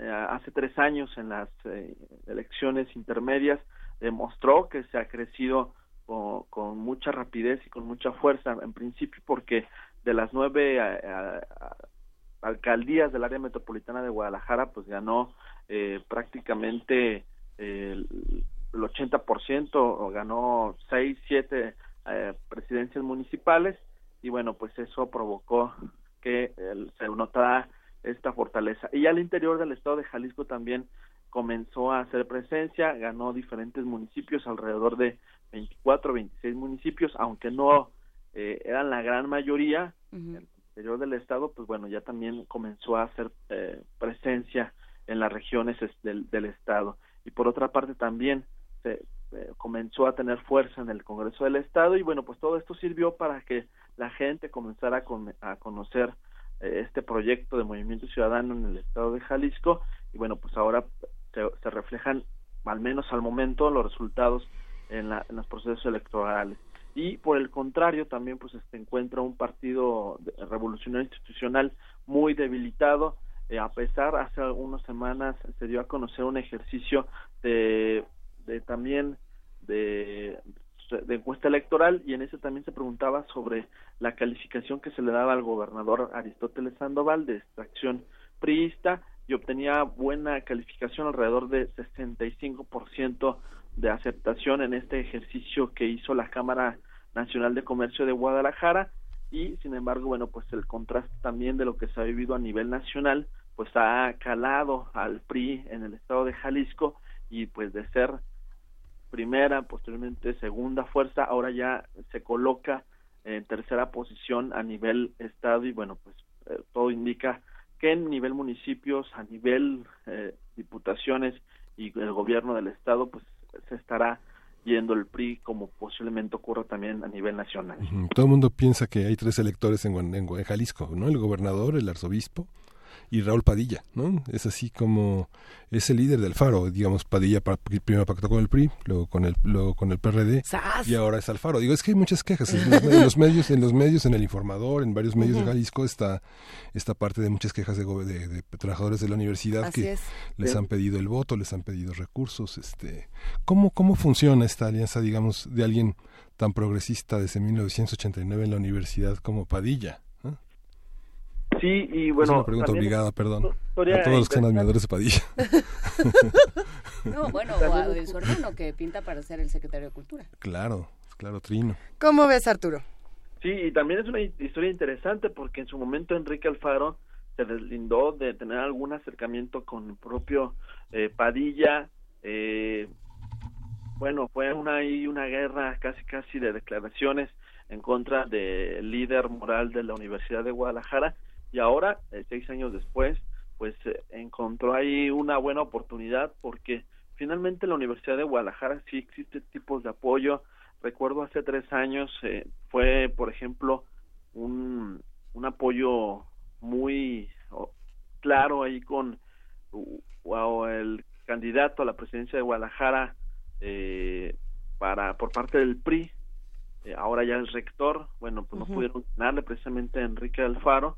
Eh, hace tres años en las eh, elecciones intermedias demostró que se ha crecido con, mucha rapidez y con mucha fuerza, en principio porque de las nueve eh, alcaldías del área metropolitana de Guadalajara, pues ganó eh, prácticamente el, el 80%, o ganó seis, siete eh, presidencias municipales y bueno, pues eso provocó que se notara esta fortaleza. Y al interior del estado de Jalisco también comenzó a hacer presencia, ganó diferentes municipios, alrededor de 24, 26 municipios, aunque no eh, eran la gran mayoría, en el interior del estado, pues bueno, ya también comenzó a hacer eh, presencia en las regiones es- del, del estado. Y por otra parte también se eh, comenzó a tener fuerza en el Congreso del Estado y bueno, pues todo esto sirvió para que la gente comenzara a, con- a conocer eh, este proyecto de Movimiento Ciudadano en el Estado de Jalisco y bueno, pues ahora se, se reflejan, al menos al momento, los resultados en, la- en los procesos electorales. y por el contrario también pues se encuentra un partido revolucionario institucional muy debilitado eh, a pesar hace unas semanas se dio a conocer un ejercicio de, de también de, encuesta electoral y en ese también se preguntaba sobre la calificación que se le daba al gobernador Aristóteles Sandoval de extracción priista y obtenía buena calificación alrededor de 65% de aceptación en este ejercicio que hizo la Cámara Nacional de Comercio de Guadalajara. Y sin embargo bueno pues el contraste también de lo que se ha vivido a nivel nacional pues ha calado al PRI en el estado de Jalisco y pues de ser primera posteriormente segunda fuerza ahora ya se coloca en tercera posición a nivel estado y bueno pues eh, todo indica que en nivel municipios a nivel eh, diputaciones y el gobierno del estado pues se estará yendo el PRI como posiblemente ocurra también a nivel nacional. Todo el mundo piensa que hay tres electores en, en en Jalisco, ¿no? El gobernador, el arzobispo y Raúl Padilla, ¿no? Es así como es el líder del Faro, digamos Padilla pa- primero pactó con el PRI, luego con el luego con el PRD ¡Sas! y ahora es Alfaro. Digo, es que hay muchas quejas en los, en los medios, en los medios, en el informador, en varios medios de Jalisco está esta parte de muchas quejas de, de- de trabajadores de la universidad Así que es. les Sí. han pedido el voto, les han pedido recursos, este, ¿cómo cómo funciona esta alianza, digamos, de alguien tan progresista desde 1989 en la universidad como Padilla? Sí, y es bueno, una pregunta también obligada, perdón, historia a todos los que son interesante. admiradores de Padilla. No, bueno, o a de su hermano que pinta para ser el secretario de Cultura. claro, claro, Trino. ¿Cómo ves, Arturo? Sí, y también es una hi- historia interesante porque en su momento Enrique Alfaro se deslindó de tener algún acercamiento con el propio eh, Padilla. eh, bueno, fue una ahí una guerra casi casi de declaraciones en contra del líder moral de la Universidad de Guadalajara y ahora, eh, seis años después, pues eh, encontró ahí una buena oportunidad porque finalmente la Universidad de Guadalajara sí existe tipos de apoyo. Recuerdo hace tres años eh, fue, por ejemplo, un, un apoyo muy oh, claro ahí con el candidato a la presidencia de Guadalajara eh, para por parte del PRI eh, ahora ya es rector. Bueno pues no pudieron ganarle precisamente a Enrique Alfaro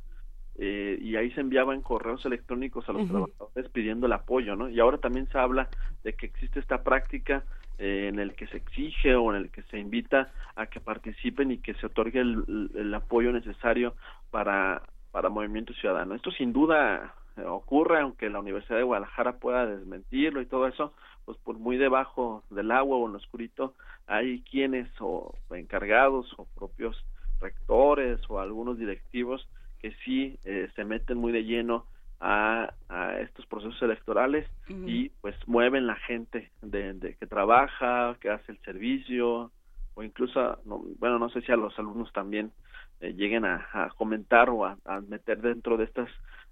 eh, y ahí se enviaban correos electrónicos a los trabajadores pidiendo el apoyo no y ahora también se habla de que existe esta práctica eh, en el que se exige o en el que se invita a que participen y que se otorgue el, el- el apoyo necesario para para Movimiento Ciudadano. Esto sin duda eh, ocurre aunque la Universidad de Guadalajara pueda desmentirlo y todo eso pues por muy debajo del agua o en lo oscurito hay quienes o encargados o propios rectores o algunos directivos que sí eh, se meten muy de lleno a, a estos procesos electorales y pues mueven la gente de, de que trabaja, que hace el servicio o incluso, no- bueno, no sé si a los alumnos también eh, lleguen a, a comentar o a, a meter dentro de estas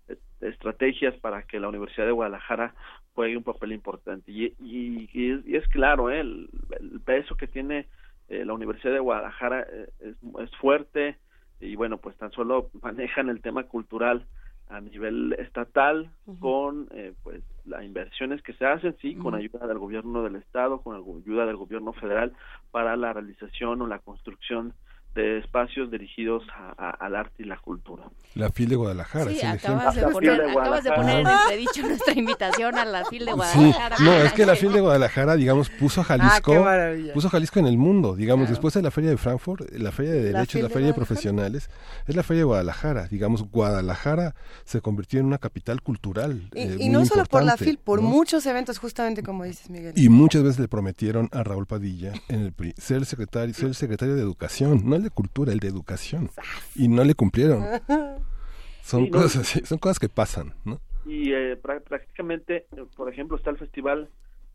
eh, estrategias para que la Universidad de Guadalajara juegue un papel importante. Y, y, y es, y es claro, ¿eh? el, el peso que tiene la Universidad de Guadalajara es, es fuerte y bueno, pues tan solo manejan el tema cultural a nivel estatal con eh, pues las inversiones que se hacen sí con Ujú. ayuda del gobierno del estado con ayuda del gobierno federal para la realización o la construcción de espacios dirigidos a- a- al arte y la cultura La FIL de Guadalajara. Sí, es el acabas de, poner, de acabas de poner en Ah. entredicho nuestra invitación a la FIL de Sí, Guadalajara. no, es que la FIL de Guadalajara, digamos, puso a Jalisco, Ah, puso a Jalisco en el mundo, digamos, después de la Feria de Frankfurt, la Feria de La Derechos, la de Feria de Guadalajara. Profesionales, es la Feria de Guadalajara, digamos, Guadalajara se convirtió en una capital cultural. Y, eh, y muy no solo por la FIL, por ¿no? muchos eventos, justamente como dices, Miguel. Y muchas veces le prometieron a Raúl Padilla en el PRI ser el secretario, ser el secretario de educación, no el de cultura, el de educación. Y no le cumplieron. Son Sí, no. cosas así, son cosas que pasan, ¿no? y eh, prá- prácticamente por ejemplo está el festival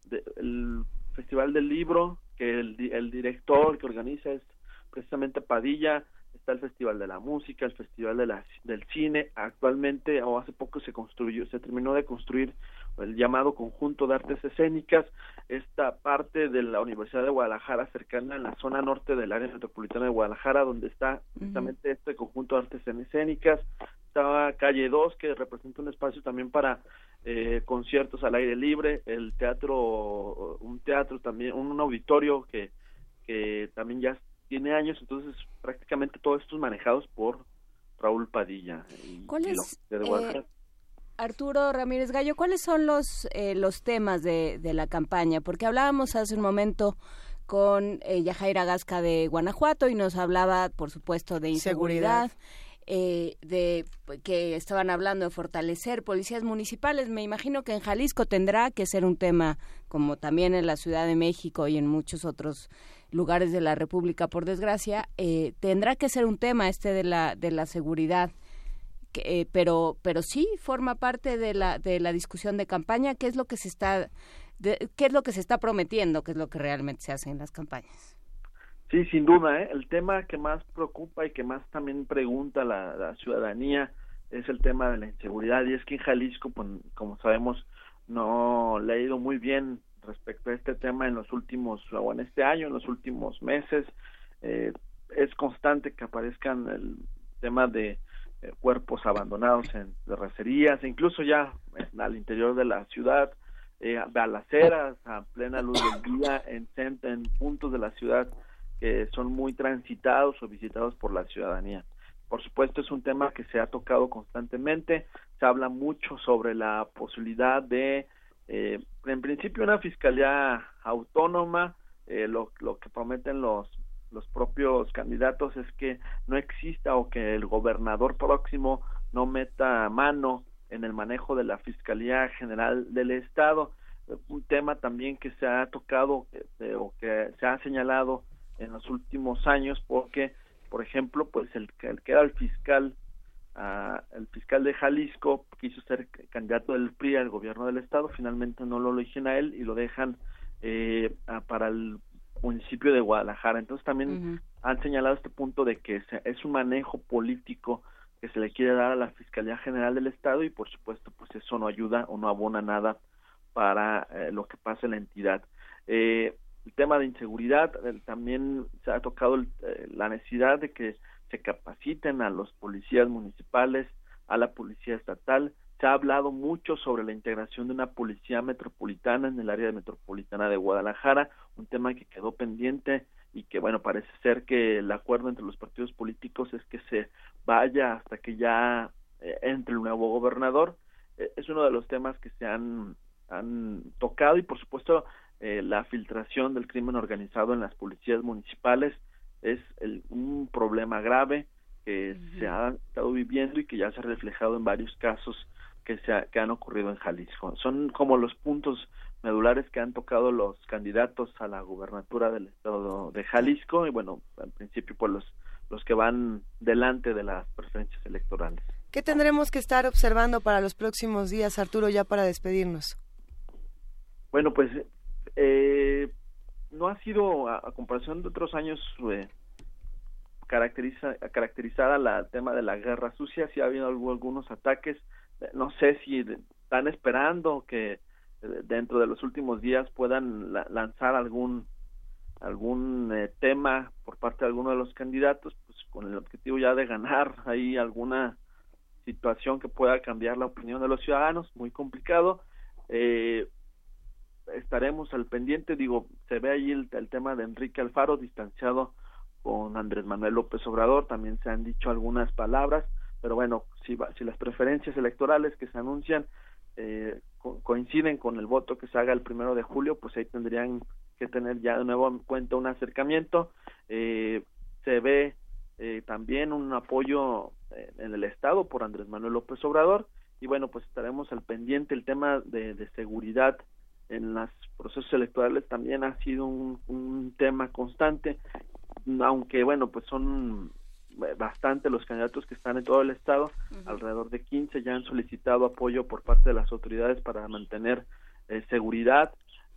de- el festival del libro que el, di- el director que organiza es precisamente Padilla está el festival de la música el festival de la, del cine. Actualmente o hace poco se construyó se terminó de construir el llamado conjunto de artes escénicas. Esta parte de la Universidad de Guadalajara cercana en la zona norte del área metropolitana de Guadalajara donde está precisamente este conjunto de artes escénicas. Estaba calle 2 que representa un espacio también para eh, conciertos al aire libre el teatro un teatro también un, auditorio que que también ya tiene años, entonces prácticamente todo esto es manejados por Raúl Padilla. y- ¿Cuál y es, lo- de eh, Guadalajara. Arturo Ramírez Gallo, ¿cuáles son los, eh, los temas de, de la campaña? Porque hablábamos hace un momento con eh, Yajaira Gasca de Guanajuato y nos hablaba, por supuesto, de inseguridad, eh, de que estaban hablando de fortalecer policías municipales. Me imagino que en Jalisco tendrá que ser un tema, como también en la Ciudad de México y en muchos otros lugares de la República, por desgracia, eh, tendrá que ser un tema este de la, de la seguridad eh, pero pero sí forma parte de la de la discusión de campaña. Qué es lo que se está de- qué es lo que se está prometiendo qué es lo que realmente se hace en las campañas Sí, sin duda, ¿eh? el tema que más preocupa y que más también pregunta la, ciudadanía es el tema de la inseguridad y es que en Jalisco, pues, como sabemos, no le ha ido muy bien respecto a este tema en los últimos, o en este año, en los últimos meses. Eh, es constante que aparezcan el tema de eh, cuerpos abandonados en terracerías, e incluso ya en- al interior de la ciudad, eh, balaceras a plena luz del día en, en puntos de la ciudad que son muy transitados o visitados por la ciudadanía. Por supuesto, es un tema que se ha tocado constantemente. Se habla mucho sobre la posibilidad de, eh, en principio, una fiscalía autónoma. Eh, lo, que prometen los los propios candidatos es que no exista o que el gobernador próximo no meta mano en el manejo de la Fiscalía General del Estado. Un tema también que se ha tocado eh, o que se ha señalado en los últimos años porque, por ejemplo, pues el, que- el que era el fiscal, ah, el fiscal de Jalisco quiso ser candidato del PRI al gobierno del Estado, finalmente no lo eligen a él y lo dejan eh, para el municipio de Guadalajara. Entonces también han señalado este punto de que es un manejo político que se le quiere dar a la Fiscalía General del Estado y por supuesto pues eso no ayuda o no abona nada para eh, lo que pasa en la entidad. Eh, el tema de inseguridad también se ha tocado el- eh, la necesidad de que se capaciten a los policías municipales, a la policía estatal. Se ha hablado mucho sobre la integración de una policía metropolitana en el área metropolitana de Guadalajara, un tema que quedó pendiente y que bueno parece ser que el acuerdo entre los partidos políticos es que se vaya hasta que ya eh, entre el nuevo gobernador Eh, es uno de los temas que se han, han tocado y por supuesto eh, la filtración del crimen organizado en las policías municipales es el- un problema grave que se ha estado viviendo y que ya se ha reflejado en varios casos que se ha- que han ocurrido en Jalisco. Son como los puntos medulares que han tocado los candidatos a la gubernatura del estado de Jalisco y bueno, al principio pues los los que van delante de las preferencias electorales. ¿Qué tendremos que estar observando para los próximos días, Arturo, ya para despedirnos? Bueno, pues eh, no ha sido, a, comparación de otros años, eh, caracteriza, caracterizada la tema de la guerra sucia. Sí ha habido algu- algunos ataques. Eh, No sé si están esperando que eh, dentro de los últimos días puedan la- lanzar algún algún tema por parte de alguno de los candidatos, pues con el objetivo ya de ganar ahí alguna situación que pueda cambiar la opinión de los ciudadanos, muy complicado. Eh, estaremos al pendiente, digo, se ve ahí el, tema de Enrique Alfaro distanciado con Andrés Manuel López Obrador, también se han dicho algunas palabras, pero bueno, si, va- si las preferencias electorales que se anuncian eh, co- coinciden con el voto que se haga el primero de julio, pues ahí tendrían que tener ya de nuevo en cuenta un acercamiento. Eh, se ve eh, también un apoyo eh, en el Estado por Andrés Manuel López Obrador y bueno, pues estaremos al pendiente. El tema de, de seguridad en los procesos electorales también ha sido un, un tema constante, aunque bueno, pues son eh, bastante los candidatos que están en todo el estado, alrededor de 15 ya han solicitado apoyo por parte de las autoridades para mantener eh, seguridad.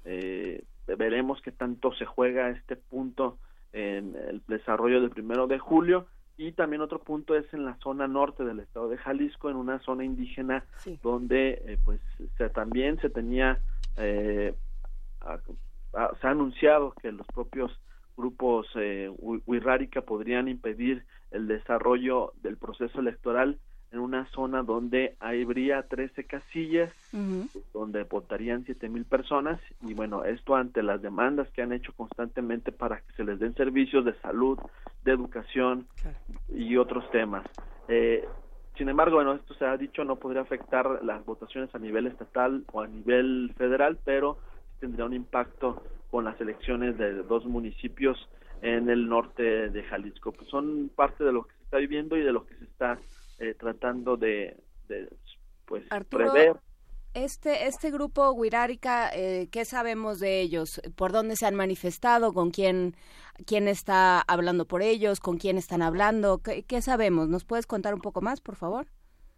Eh, veremos qué tanto se juega este punto en el desarrollo del primero de julio. Y también otro punto es en la zona norte del estado de Jalisco en una zona indígena donde eh, pues se, también se tenía eh, a- a- se ha anunciado que los propios grupos eh, Wirrárica podrían impedir el desarrollo del proceso electoral en una zona donde habría 13 casillas donde votarían siete mil personas. Y bueno esto ante las demandas que han hecho constantemente para que se les den servicios de salud de educación y otros temas. Eh, sin embargo bueno esto se ha dicho no podría afectar las votaciones a nivel estatal o a nivel federal pero tendría un impacto con las elecciones de dos municipios en el norte de Jalisco. Pues son parte de lo que se está viviendo y de lo que se está eh, tratando de, de, pues Arturo, prever Este, este grupo Wirarica, eh, ¿qué sabemos de ellos? ¿Por dónde se han manifestado? ¿Con quién, quién está hablando por ellos? ¿Con quién están hablando? ¿Qué, qué sabemos? ¿Nos puedes contar un poco más, por favor?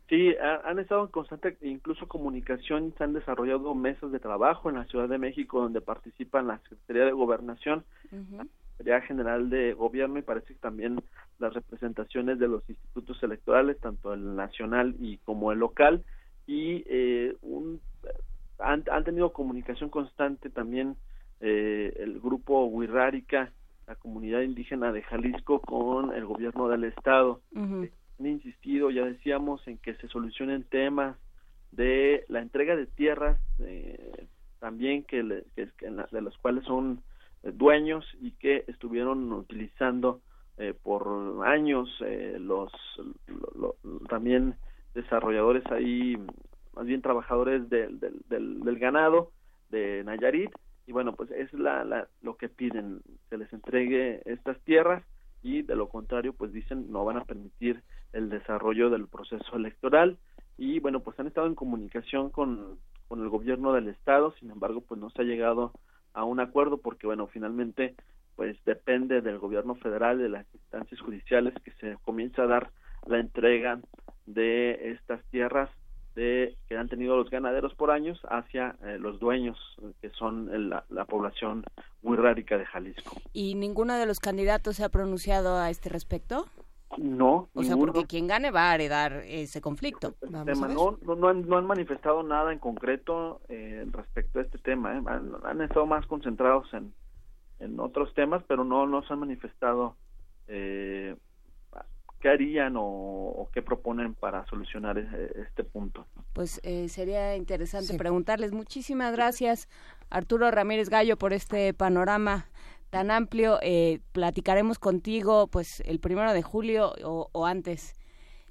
Sí, ha- han estado en constante incluso comunicación, se han desarrollado mesas de trabajo en la Ciudad de México donde participan la Secretaría de Gobernación, la Secretaría General de Gobierno y parece que también las representaciones de los institutos electorales, tanto el nacional y como el local, y eh, un, han, han tenido comunicación constante también eh, el grupo Wirrárica, la comunidad indígena de Jalisco con el gobierno del estado. Han insistido, ya decíamos, en que se solucionen temas de la entrega de tierras, eh, también que, le- que- que en la- de los cuales son eh, dueños y que estuvieron utilizando eh, por años eh, los lo- lo- también desarrolladores ahí, más bien trabajadores del, del, del, del ganado de Nayarit. Y bueno pues es la, la, lo que piden se les entregue estas tierras y de lo contrario pues dicen no van a permitir el desarrollo del proceso electoral. Y bueno pues han estado en comunicación con, con el gobierno del estado sin embargo pues no se ha llegado a un acuerdo porque bueno finalmente pues depende del gobierno federal de las instancias judiciales que se comience a dar la entrega de estas tierras de que han tenido los ganaderos por años hacia eh, los dueños que son la, la población muy rárica de Jalisco. ¿Y ninguno de los candidatos se ha pronunciado a este respecto? No, O sea, porque quien gane va a heredar ese conflicto. tema. No, no, no han, no han manifestado nada en concreto eh, respecto a este tema. ¿eh? Han, han estado más concentrados en, en otros temas, pero no, no se han manifestado eh, qué harían o, o qué proponen para solucionar eh, este punto. Pues eh, sería interesante preguntarles. Muchísimas gracias, Arturo Ramírez Gallo, por este panorama tan amplio. Eh, platicaremos contigo, pues, el primero de julio o, o antes.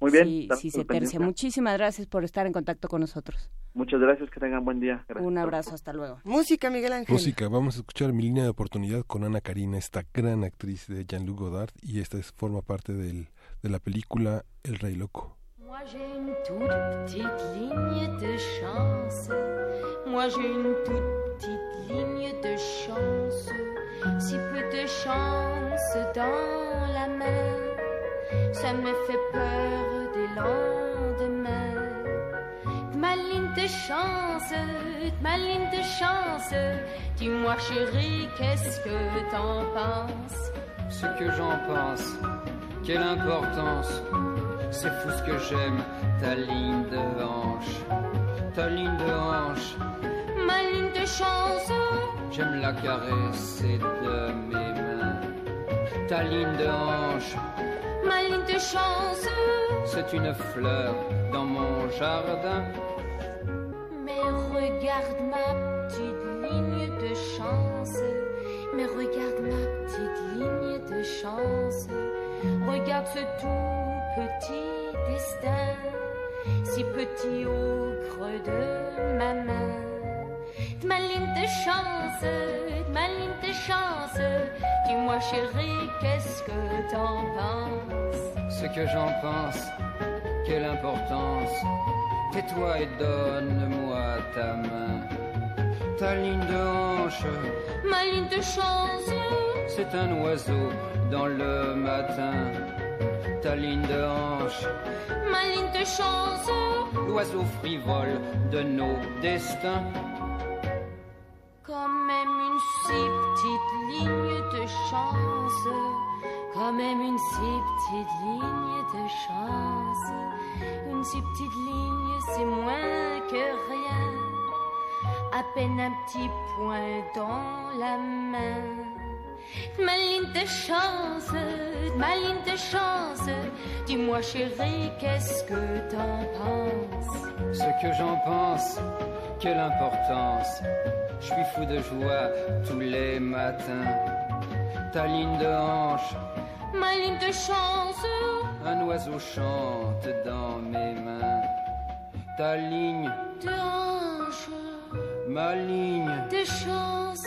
Muy bien, Si, si se tercia. Muchísimas gracias por estar en contacto con nosotros. Muchas gracias, que tengan buen día. Gracias. Un abrazo, hasta luego. Música, Miguel Ángel. Música, vamos a escuchar Mi línea de oportunidad con Ana Karina, esta gran actriz de Jean-Luc Godard, y esta es, forma parte del, de la película El Rey Loco. Moi j'ai une toute petite ligne de chance. Moi j'ai une toute petite ligne de chance. Si peu de chance dans la main, ça me fait peur des lendemains. Ma ligne de chance, ma ligne de chance. Dis-moi chérie, qu'est-ce que t'en penses? Ce que j'en pense, quelle importance. C'est fou ce que j'aime, ta ligne de hanche. Ta ligne de hanche, Ma ligne de chance. j'aime la caresser de mes mains. Ta ligne de hanche, Ma ligne de chance, c'est une fleur dans mon jardin. mais regarde ma petite ligne de chance. Mais regarde ma petite ligne de chance. Regarde ce tout petit destin, si petit au creux de ma main. Ma ligne de chance, ma ligne de chance. Dis-moi chérie, qu'est-ce que t'en penses? Ce que j'en pense, quelle importance. Tais-toi et donne-moi ta main. Ta ligne de hanche, Ma ligne de chance. c'est un oiseau dans le matin. Ta ligne de hanche, Ma ligne de chance, l'oiseau frivole de nos destins. quand même une si petite ligne de chance, quand même une si petite ligne de chance, une si petite ligne, c'est moins que rien, à peine un petit point dans la main. Ma ligne de chance, ma ligne de chance. Dis-moi chérie, qu'est-ce que t'en penses? Ce que j'en pense, quelle importance. Je suis fou de joie tous les matins. Ta ligne de hanche, Ma ligne de chance, un oiseau chante dans mes mains. Ta ligne, de hanche, ma ligne, de chance.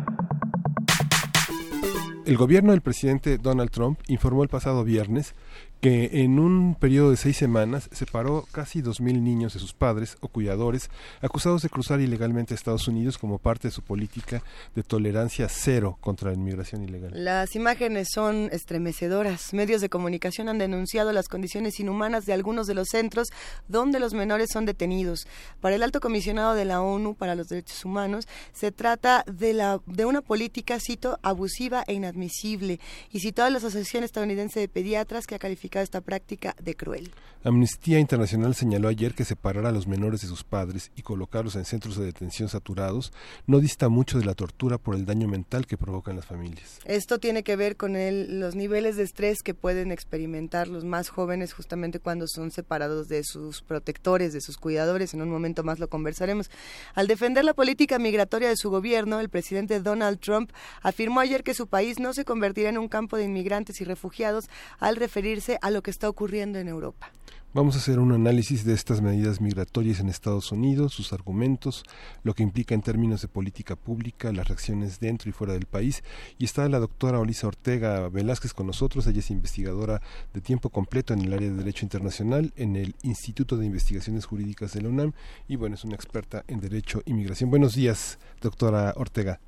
El gobierno del presidente Donald Trump informó el pasado viernes que en un periodo de seis semanas separó casi 2.000 niños de sus padres o cuidadores acusados de cruzar ilegalmente a Estados Unidos como parte de su política de tolerancia cero contra la inmigración ilegal. Las imágenes son estremecedoras. Medios de comunicación han denunciado las condiciones inhumanas de algunos de los centros donde los menores son detenidos. Para el alto comisionado de la ONU para los Derechos Humanos, se trata de, la, de una política, cito, abusiva e inadmisible. Y citó a la Asociación Estadounidense de Pediatras que ha calificado esta práctica de cruel. Amnistía Internacional señaló ayer que separar a los menores de sus padres y colocarlos en centros de detención saturados no dista mucho de la tortura por el daño mental que provocan las familias. Esto tiene que ver con el- los niveles de estrés que pueden experimentar los más jóvenes justamente cuando son separados de sus protectores, de sus cuidadores. En un momento más lo conversaremos. Al defender la política migratoria de su gobierno, el presidente Donald Trump afirmó ayer que su país no se convertirá en un campo de inmigrantes y refugiados al referirse a lo que está ocurriendo en Europa. Vamos a hacer un análisis de estas medidas migratorias en Estados Unidos, sus argumentos, lo que implica en términos de política pública, las reacciones dentro y fuera del país. Y está la doctora Olisa Ortega Velázquez con nosotros. Ella es investigadora de tiempo completo en el área de Derecho Internacional en el Instituto de Investigaciones Jurídicas de la UNAM y bueno, es una experta en Derecho y Migración. Buenos días, doctora Ortega.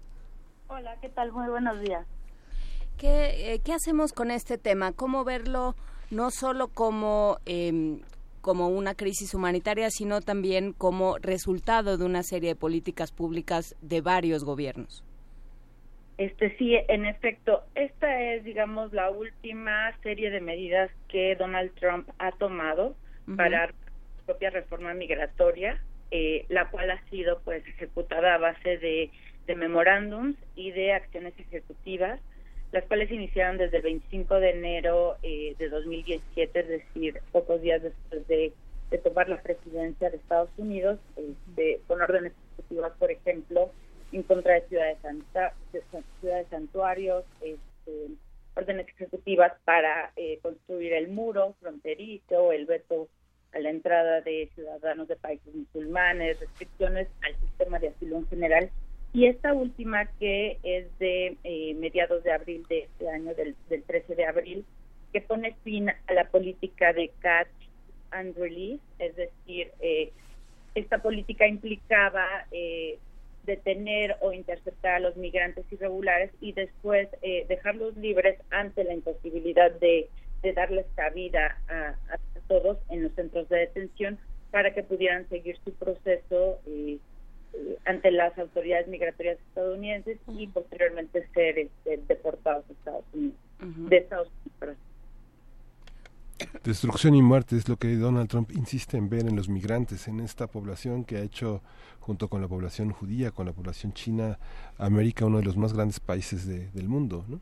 Hola, ¿qué tal? Muy buenos días. ¿Qué, eh, ¿Qué hacemos con este tema? ¿Cómo verlo no solo como, em, como una crisis humanitaria, sino también como resultado de una serie de políticas públicas de varios gobiernos? Este sí, en efecto, esta es, digamos, la última serie de medidas que Donald Trump ha tomado para su propia reforma migratoria, eh, la cual ha sido pues ejecutada a base de, de memorándums y de acciones ejecutivas, las cuales iniciaron desde el 25 de enero eh, de 2017, es decir, pocos días después de, de tomar la presidencia de Estados Unidos, este, con órdenes ejecutivas, por ejemplo, en contra de ciudades, santa- de san- ciudades santuarios, este, órdenes ejecutivas para eh, construir el muro fronterizo, el veto a la entrada de ciudadanos de países musulmanes, restricciones al sistema de asilo en general. Y esta última que es de eh, mediados de abril de este año, del, del 13 de abril, que pone fin a la política de catch and release, es decir, eh, esta política implicaba eh, detener o interceptar a los migrantes irregulares y después eh, dejarlos libres ante la imposibilidad de, darles cabida a, a todos en los centros de detención para que pudieran seguir su proceso eh, ante las autoridades migratorias estadounidenses y posteriormente ser este, deportados a Estados Unidos, de Estados Unidos. perdón. Destrucción y muerte es lo que Donald Trump insiste en ver en los migrantes, en esta población que ha hecho, junto con la población judía, con la población china, América uno de los más grandes países de- del mundo, ¿no?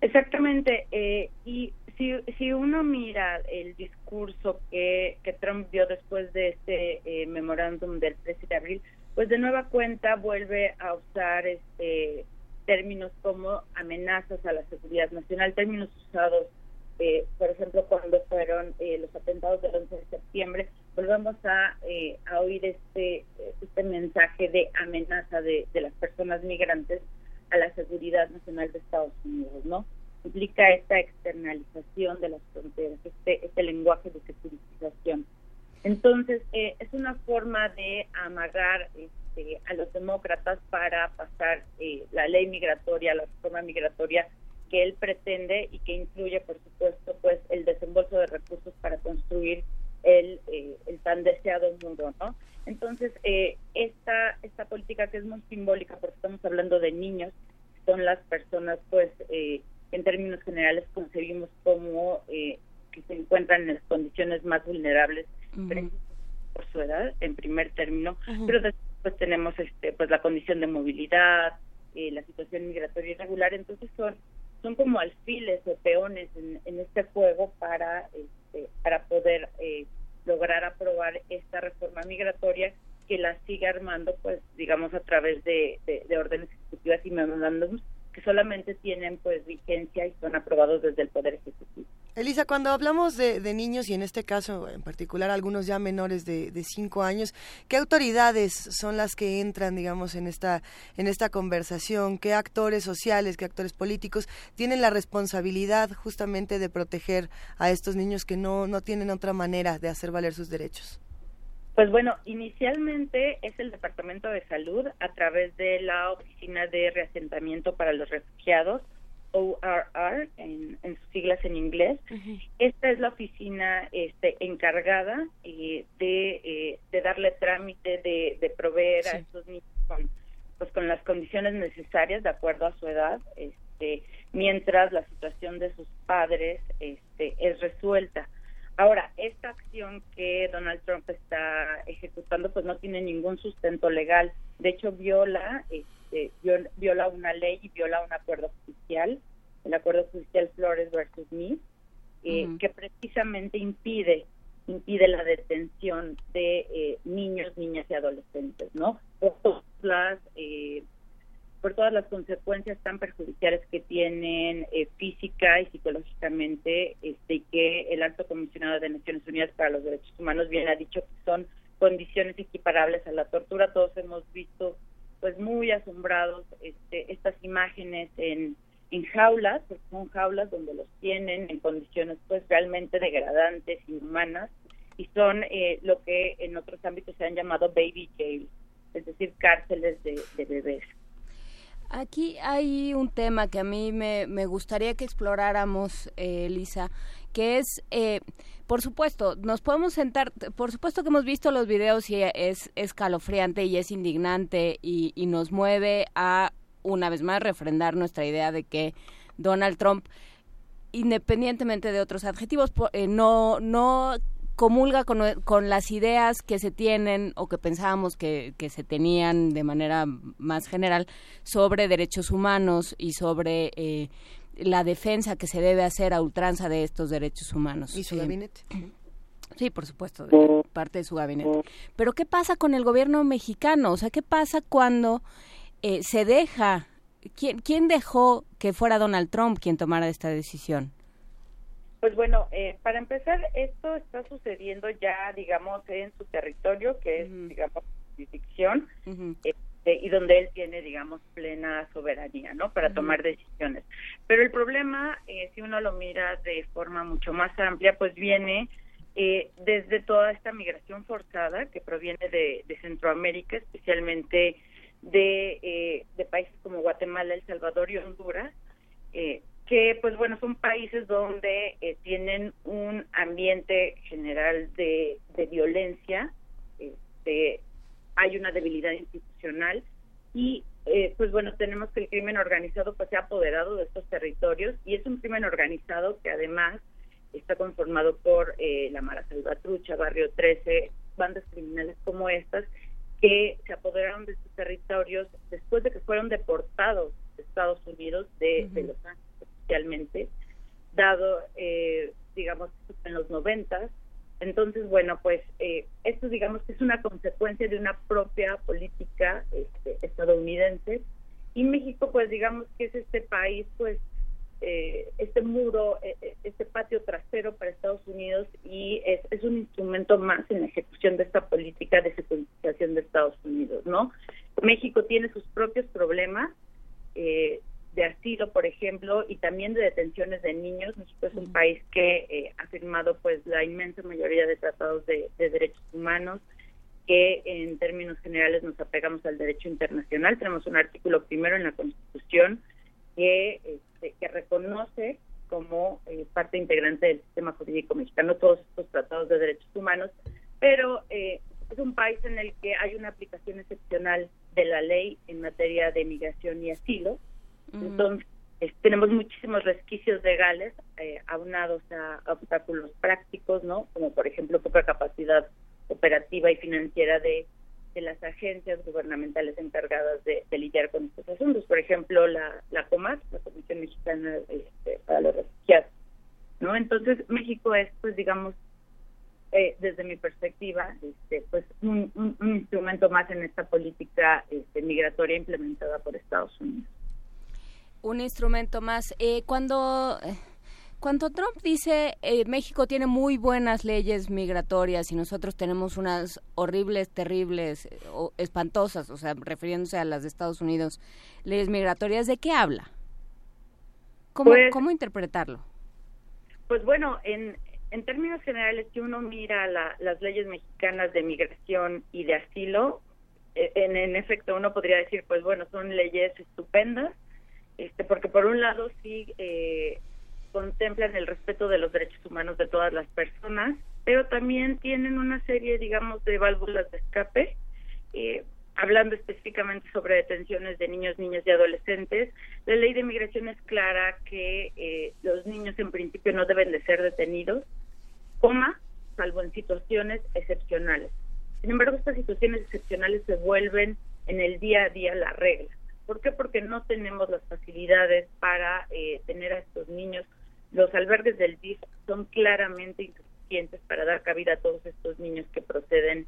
Exactamente, eh, y si, si uno mira el discurso que, Trump dio después de este eh, memorándum del 13 de abril, pues de nueva cuenta vuelve a usar este términos como amenazas a la seguridad nacional, términos usados, eh, por ejemplo, cuando fueron eh, los atentados del 11 de septiembre, volvemos a, eh, a oír este, este mensaje de amenaza de las personas migrantes a la seguridad nacional de Estados Unidos, ¿no? Implica esta externalización de las fronteras, este, este lenguaje de securitización. Entonces, eh, es una forma de amagar este, a los demócratas para pasar eh, la ley migratoria, la reforma migratoria que él pretende y que incluye, por supuesto, pues el desembolso de recursos para construir el, eh, el tan deseado muro, ¿no? Entonces, eh, esta, esta política que es muy simbólica, porque estamos hablando de niños, son las personas, pues, eh, que en términos generales concebimos como eh, que se encuentran en las condiciones más vulnerables por su edad, en primer término, pero después tenemos este, pues la condición de movilidad, eh, la situación migratoria irregular, entonces son son como alfiles o peones en, en este juego para este, para poder eh, lograr aprobar esta reforma migratoria que la sigue armando pues digamos a través de, de, de órdenes ejecutivas y memorándums que solamente tienen pues vigencia y son aprobados desde el poder ejecutivo Elisa, cuando hablamos de, de niños y en este caso en particular algunos ya menores de, de cinco años, ¿qué autoridades son las que entran, digamos, en esta en esta conversación? ¿Qué actores sociales, qué actores políticos tienen la responsabilidad justamente de proteger a estos niños que no no tienen otra manera de hacer valer sus derechos? Pues bueno, inicialmente es el Departamento de Salud a través de la Oficina de Reasentamiento para los Refugiados, ORR, en, en sus siglas en inglés. Esta es la oficina este, encargada eh, de, eh, de darle trámite, de, de proveer a estos niños con, pues, con las condiciones necesarias de acuerdo a su edad, este, mientras la situación de sus padres este, es resuelta. Ahora, esta acción que Donald Trump está ejecutando, pues no tiene ningún sustento legal. De hecho, viola, este, viol- viola una ley y viola un acuerdo judicial, el acuerdo judicial Flores versus Me, eh, que precisamente impide impide la detención de eh, niños, niñas y adolescentes, ¿no? Por todas las eh, por todas las consecuencias tan perjudiciales que tienen eh, física y psicológicamente, este, que el Alto Comisionado de Naciones Unidas para los Derechos Humanos bien ha dicho que son condiciones equiparables a la tortura. Todos hemos visto, pues muy asombrados, este, estas imágenes en, jaulas, porque son jaulas donde los tienen en condiciones, pues realmente degradantes, inhumanas, y son eh, lo que en otros ámbitos se han llamado baby jail, es decir, cárceles de bebés. Aquí hay un tema que a mí me, gustaría que exploráramos, eh, Lisa, que es, eh, por supuesto, nos podemos sentar, por supuesto que hemos visto los videos y es escalofriante y es indignante y, y nos mueve a, una vez más, refrendar nuestra idea de que Donald Trump, independientemente de otros adjetivos, eh, no, no comulga con, con las ideas que se tienen o que pensábamos que, que se tenían de manera más general sobre derechos humanos y sobre eh, la defensa que se debe hacer a ultranza de estos derechos humanos. ¿Y su Eh, gabinete? Sí, por supuesto, de parte de su gabinete. Pero ¿qué pasa con el gobierno mexicano? O sea, ¿qué pasa cuando eh, se deja? ¿quién, ¿Quién dejó que fuera Donald Trump quien tomara esta decisión? Pues bueno, eh, para empezar, esto está sucediendo ya, digamos, en su territorio, que es, digamos, jurisdicción, este, y donde él tiene, digamos, plena soberanía, ¿no? Para tomar decisiones. Pero el problema, eh, si uno lo mira de forma mucho más amplia, pues viene eh, desde toda esta migración forzada que proviene de, de Centroamérica, especialmente de, eh, de países como Guatemala, El Salvador y Honduras, eh, que pues bueno son países donde eh, tienen un ambiente general de, de violencia este, hay una debilidad institucional y eh, pues bueno tenemos que el crimen organizado pues se ha apoderado de estos territorios y es un crimen organizado que además está conformado por eh, la Mara Salvatrucha, Barrio 13, bandas criminales como estas que se apoderaron de estos territorios después de que fueron deportados de Estados Unidos, de, de Los Ángeles especialmente, dado, eh, digamos, en los noventas. Entonces, bueno, pues eh, esto digamos que es una consecuencia de una propia política este, estadounidense y México, pues digamos que es este país, pues eh, este muro, eh, este patio trasero para Estados Unidos y es, es un instrumento más en la ejecución de esta política de securitización de Estados Unidos, ¿no? México tiene sus propios problemas eh, de asilo, por ejemplo, y también de detenciones de niños. México es un país que eh, ha firmado pues la inmensa mayoría de tratados de, de derechos humanos que en términos generales nos apegamos al derecho internacional. Tenemos un artículo primero en la Constitución que este, este, que reconoce como eh, parte integrante del sistema jurídico mexicano todos estos tratados de derechos humanos, pero eh, es un país en el que hay una aplicación excepcional de la ley en materia de migración y asilo. Entonces, eh, tenemos muchísimos resquicios legales eh, aunados a, obstáculos prácticos, ¿no? Como por ejemplo poca capacidad operativa y financiera de, las agencias gubernamentales encargadas de, lidiar con estos asuntos. Por ejemplo, la, la COMAR, la Comisión Mexicana este, para los Refugiados, ¿no? Entonces, México es, pues, digamos, eh, desde mi perspectiva, este, pues, un, un- un instrumento más en esta política este, migratoria implementada por Estados Unidos. Un instrumento más. Eh, cuando, cuando Trump dice eh, México tiene muy buenas leyes migratorias y nosotros tenemos unas horribles, terribles, o espantosas, o sea, refiriéndose a las de Estados Unidos, leyes migratorias, ¿de qué habla? ¿Cómo, Pues- ¿cómo interpretarlo? Pues bueno, en, en términos generales, si uno mira la- las leyes mexicanas de migración y de asilo, eh, en, en efecto uno podría decir, pues bueno, son leyes estupendas, este, porque por un lado sí eh, contemplan el respeto de los derechos humanos de todas las personas, pero también tienen una serie, digamos, de válvulas de escape. eh, hablando específicamente sobre detenciones de niños, niñas y adolescentes, la ley de migración es clara que eh, los niños en principio no deben de ser detenidos, coma, salvo en situaciones excepcionales. Sin embargo, estas situaciones excepcionales se vuelven en el día a día la regla. ¿Por qué? Porque no tenemos las facilidades para eh, tener a estos niños. Los albergues del DIF son claramente insuficientes para dar cabida a todos estos niños que proceden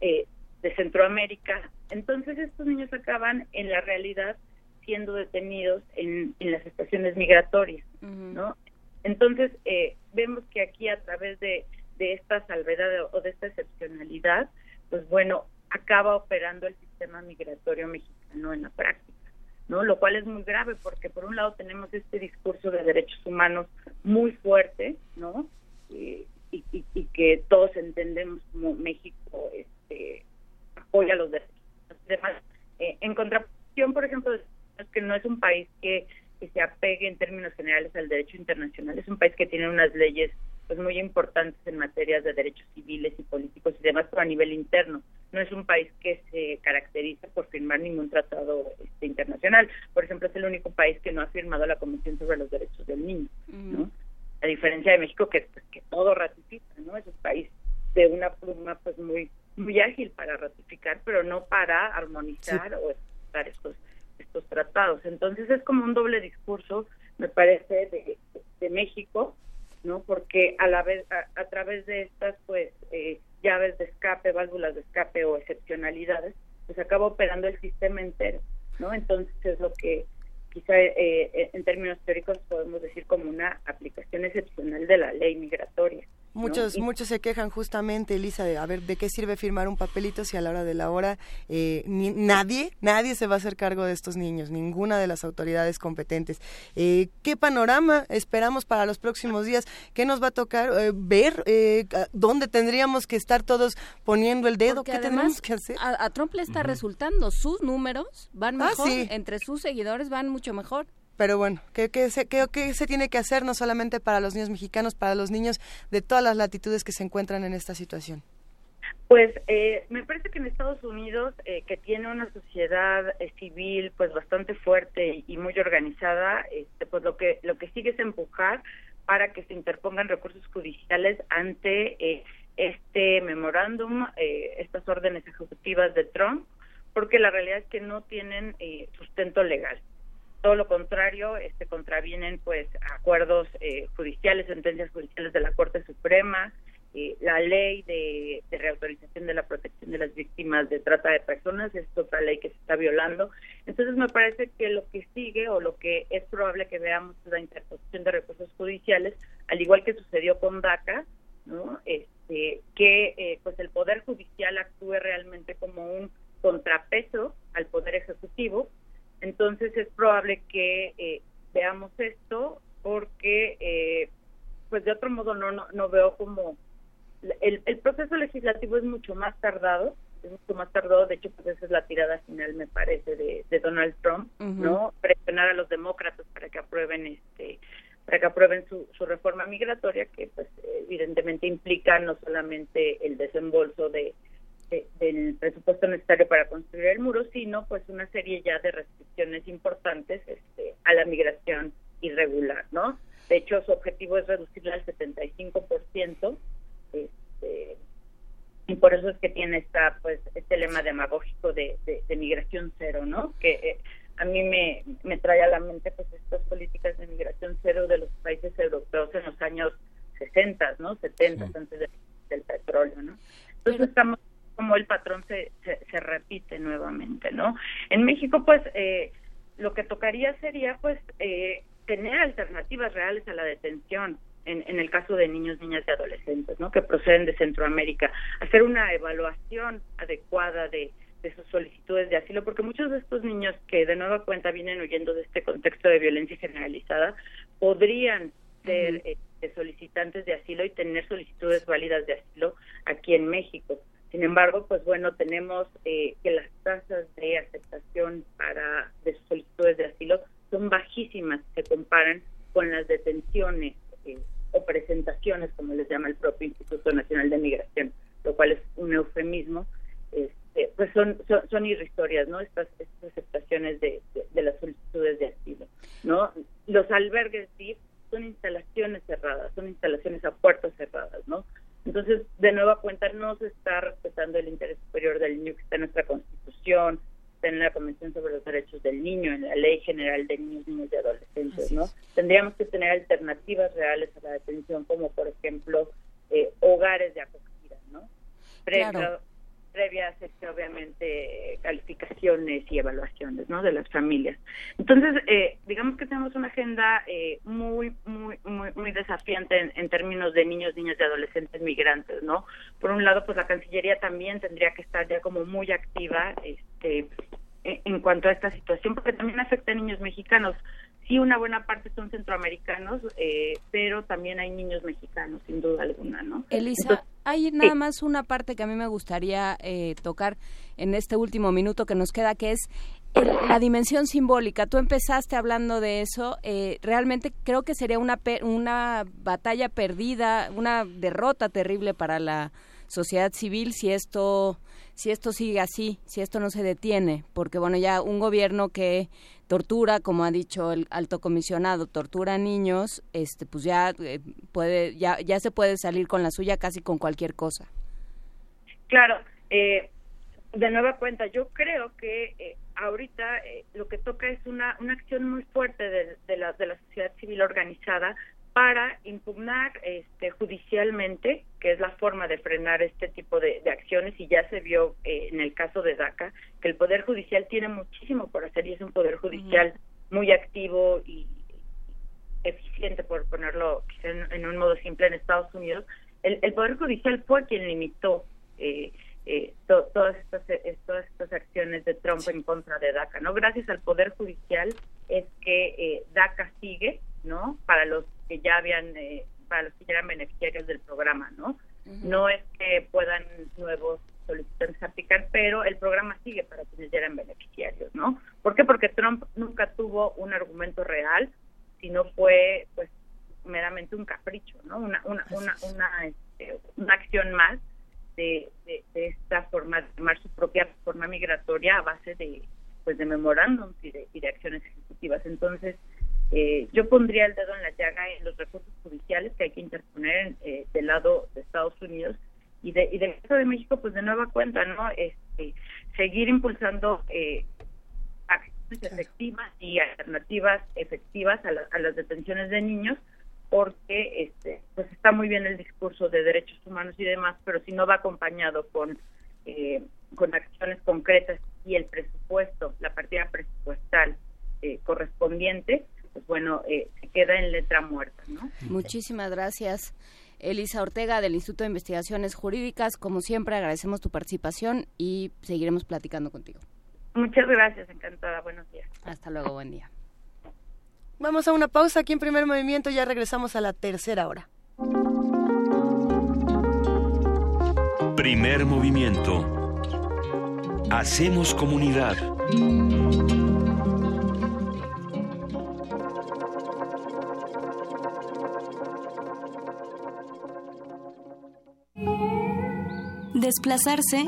eh, de Centroamérica. Entonces estos niños acaban en la realidad siendo detenidos en, en las estaciones migratorias, ¿no? Entonces eh, vemos que aquí a través de, de esta salvedad o de esta excepcionalidad, pues bueno, acaba operando el sistema migratorio mexicano en la práctica. ¿No? Lo cual es muy grave porque por un lado tenemos este discurso de derechos humanos muy fuerte, ¿no? Y, y- y que todos entendemos como México este, apoya los derechos demás. Eh, en contraposición, por ejemplo, es que no es un país que se apegue en términos generales al derecho internacional, es un país que tiene unas leyes pues muy importantes en materia de derechos civiles y políticos y demás, pero a nivel interno. No es un país que se caracteriza por firmar ningún tratado este, internacional. Por ejemplo, es el único país que no ha firmado la Convención sobre los Derechos del Niño, ¿no? A diferencia de México, que, pues, que todo ratifica, ¿no? Es un país de una pluma pues muy muy ágil para ratificar, pero no para armonizar o ejecutar estos estos tratados. Entonces es como un doble discurso, me parece, de, de México, ¿no? Porque a la vez a, a través de estas pues eh, llaves de escape, válvulas de escape o excepcionalidades, pues acaba operando el sistema entero, ¿no? Entonces es lo que quizá eh, eh, en términos teóricos podemos decir como una aplicación excepcional de la ley migratoria. ¿No? Muchos, Y- muchos se quejan justamente, Elisa, de a ver de qué sirve firmar un papelito si a la hora de la hora eh, ni- nadie, nadie se va a hacer cargo de estos niños, ninguna de las autoridades competentes. Eh, ¿Qué panorama esperamos para los próximos días? ¿Qué nos va a tocar eh, ver? Eh, ¿Dónde tendríamos que estar todos poniendo el dedo? Porque ¿Qué además tenemos que hacer? A, a Trump le está resultando, sus números van Ah, mejor, sí. entre sus seguidores van mucho mejor. Pero bueno, ¿qué, qué se, qué- qué se tiene que hacer no solamente para los niños mexicanos, para los niños de todas las latitudes que se encuentran en esta situación? Pues eh, me parece que en Estados Unidos, eh, que tiene una sociedad eh, civil pues bastante fuerte y, muy organizada, este, pues lo que lo que sigue es empujar para que se interpongan recursos judiciales ante eh, este memorándum, eh, estas órdenes ejecutivas de Trump, porque la realidad es que no tienen sustento legal. Todo lo contrario, este contravienen pues acuerdos eh, judiciales, sentencias judiciales de la Corte Suprema, eh, la ley de, de reautorización de la protección de las víctimas de trata de personas es otra ley que se está violando. Entonces me parece que lo que sigue o lo que es probable que veamos es la interposición de recursos judiciales, al igual que sucedió con DACA, ¿no? Este, que eh, pues el poder judicial actúe realmente como un contrapeso al poder ejecutivo. Entonces es probable que eh, veamos esto porque eh, pues de otro modo no no, no veo como el, el proceso legislativo es mucho más tardado, es mucho más tardado. De hecho, pues esa es la tirada final, me parece, de, de Donald Trump. ¿no? Presionar a los demócratas para que aprueben este para que aprueben su, su reforma migratoria que pues evidentemente implica no solamente el desembolso de, de- del presupuesto necesario para construir el muro sino pues una serie ya de restricciones importantes este, a la migración irregular no de hecho su objetivo es reducirla al 75% este, y por eso es que tiene esta pues este lema demagógico de, de, de migración cero no que eh, a mí me, me trae a la mente pues estas políticas de migración cero de los países europeos en los años 60 no 70 antes de- del petróleo no entonces estamos como el patrón se, se, se repite nuevamente no en México pues eh, lo que tocaría sería pues eh, tener alternativas reales a la detención en, en el caso de niños, niñas y adolescentes, ¿no? Que proceden de Centroamérica, hacer una evaluación adecuada de, de sus solicitudes de asilo, porque muchos de estos niños que de nueva cuenta vienen huyendo de este contexto de violencia generalizada podrían ser eh, solicitantes de asilo y tener solicitudes válidas de asilo aquí en México. Sin embargo, pues bueno, tenemos eh, que las tasas de aceptación para de sus solicitudes de asilo son se comparan con las detenciones eh, o presentaciones, como les llama el propio Instituto Nacional de Migración, lo cual es un eufemismo, este, pues son, son, son ¿no? Estas, estas aceptaciones de, de, de las solicitudes de asilo, ¿no? Los albergues DIF son instalaciones cerradas, son instalaciones a puertas cerradas, ¿no? Entonces, de nueva cuenta, no se está respetando el interés superior del niño que está en nuestra Constitución, está en la Convención sobre los Derechos del Niño, en la Ley General de Niños, Niños y Adolescentes, ¿no? Tendríamos que tener alternativas reales a la detención, como por ejemplo eh, hogares de acogida, ¿no? Previa, Claro. previa a hacerse, obviamente calificaciones y evaluaciones, ¿no? De las familias. Entonces, eh, digamos que tenemos una agenda eh, muy, muy, muy, muy desafiante en, en términos de niños, niñas y adolescentes migrantes, ¿no? Por un lado, pues la Cancillería también tendría que estar ya como muy activa, este, en, en cuanto a esta situación, porque también afecta a niños mexicanos. Sí, una buena parte son centroamericanos, eh, pero también hay niños mexicanos, sin duda alguna, ¿no? Elisa, Entonces, hay nada más una parte que a mí me gustaría eh, tocar en este último minuto que nos queda, que es el- la dimensión simbólica. Tú empezaste hablando de eso. eh, realmente creo que sería una, una batalla perdida, una derrota terrible para la sociedad civil si esto si esto sigue así, si esto no se detiene, porque bueno, ya un gobierno que tortura, como ha dicho el alto comisionado, tortura a niños, este pues ya eh, puede ya ya se puede salir con la suya casi con cualquier cosa. Claro, eh, de nueva cuenta, yo creo que eh, ahorita eh, lo que toca es una, una acción muy fuerte de, de la, de la sociedad civil organizada para impugnar este, judicialmente, que es la forma de frenar este tipo de, de acciones, y ya se vio eh, en el caso de DACA, que el Poder Judicial tiene muchísimo por hacer y es un Poder Judicial muy activo y eficiente, por ponerlo quizá en, en un modo simple, en Estados Unidos. El, el Poder Judicial fue quien limitó eh, eh, to- todas estas eh, todas estas acciones de Trump en contra de DACA, ¿no? Gracias al Poder Judicial es que eh, DACA sigue, ¿no? Para los que ya habían, eh, para los que ya eran beneficiarios del programa, ¿no? No es que puedan nuevos solicitantes aplicar, pero el programa sigue para quienes ya eran beneficiarios, ¿no? ¿Por qué? Porque Trump nunca tuvo un argumento real, sino fue, pues, meramente un capricho, ¿no? Una, una, una, una, este, una acción más de, de, de esta forma, de tomar su propia forma migratoria a base de, pues, de memorándums y de, y de acciones ejecutivas. Entonces, eh, yo pondría el dedo en la llaga en los recursos judiciales que hay que interponer eh, del lado de Estados Unidos y, de, y del caso de México, pues de nueva cuenta, ¿no? Este, seguir impulsando eh, acciones efectivas y alternativas efectivas a, la- a las detenciones de niños porque este pues está muy bien el discurso de derechos humanos y demás pero si no va acompañado con eh, con acciones concretas y el presupuesto la partida presupuestal eh, correspondiente pues bueno eh, se queda en letra muerta no Muchísimas gracias. Elisa Ortega del Instituto de Investigaciones Jurídicas, como siempre agradecemos tu participación y seguiremos platicando contigo. muchas gracias encantada buenos días Hasta luego, buen día. Vamos a una pausa aquí en primer movimiento, ya regresamos a la tercera hora. Primer movimiento. Hacemos comunidad. Desplazarse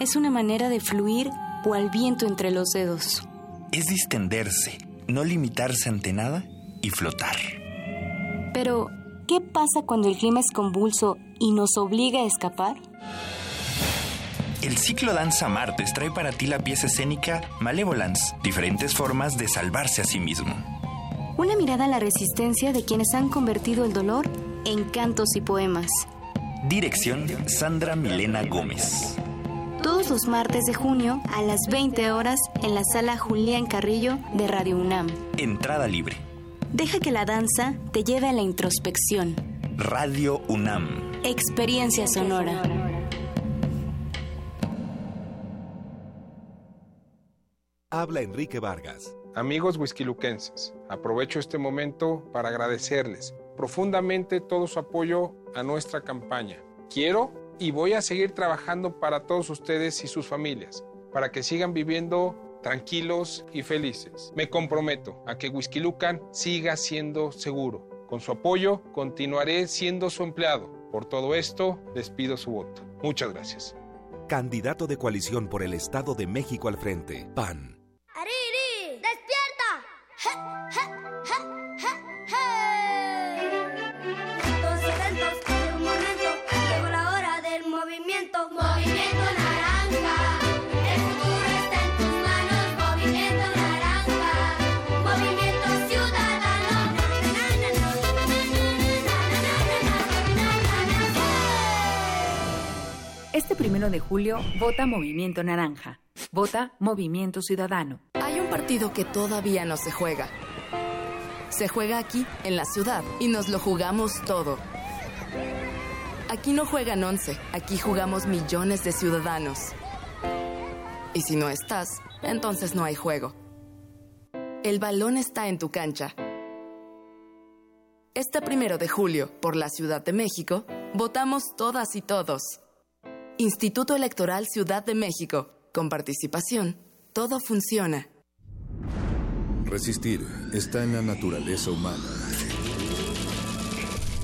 es una manera de fluir o al viento entre los dedos. Es distenderse, no limitarse ante nada y flotar. Pero, ¿qué pasa cuando el clima es convulso y nos obliga a escapar? El ciclo Danza Martes trae para ti la pieza escénica Malevolence, diferentes formas de salvarse a sí mismo. Una mirada a la resistencia de quienes han convertido el dolor en cantos y poemas. Dirección Sandra Milena Gómez. Todos los martes de junio a las 20 horas en la sala Julián Carrillo de Radio UNAM. Entrada libre. Deja que la danza te lleve a la introspección. Radio UNAM. Experiencia sonora. Habla Enrique Vargas. Amigos whiskyluquenses, aprovecho este momento para agradecerles profundamente todo su apoyo a nuestra campaña. Quiero y voy a seguir trabajando para todos ustedes y sus familias, para que sigan viviendo tranquilos y felices. Me comprometo a que Whisky Lucan siga siendo seguro. Con su apoyo continuaré siendo su empleado. Por todo esto, les pido su voto. Muchas gracias. Candidato de coalición por el Estado de México al frente, PAN. ¡Ariri! ¡Despierta! Todos movimiento. Movimiento naranja, el futuro está en tus manos. Movimiento naranja, movimiento ciudadano. Este primero de julio, vota Movimiento Naranja. Vota Movimiento Ciudadano. Hay un partido que todavía no se juega. Se juega aquí, en la ciudad, y nos lo jugamos todo. Aquí no juegan 11, aquí jugamos millones de ciudadanos. Y si no estás, entonces no hay juego. El balón está en tu cancha. Este primero de julio, por la Ciudad de México, votamos todas y todos. Instituto Electoral Ciudad de México. Con participación, todo funciona. Resistir está en la naturaleza humana.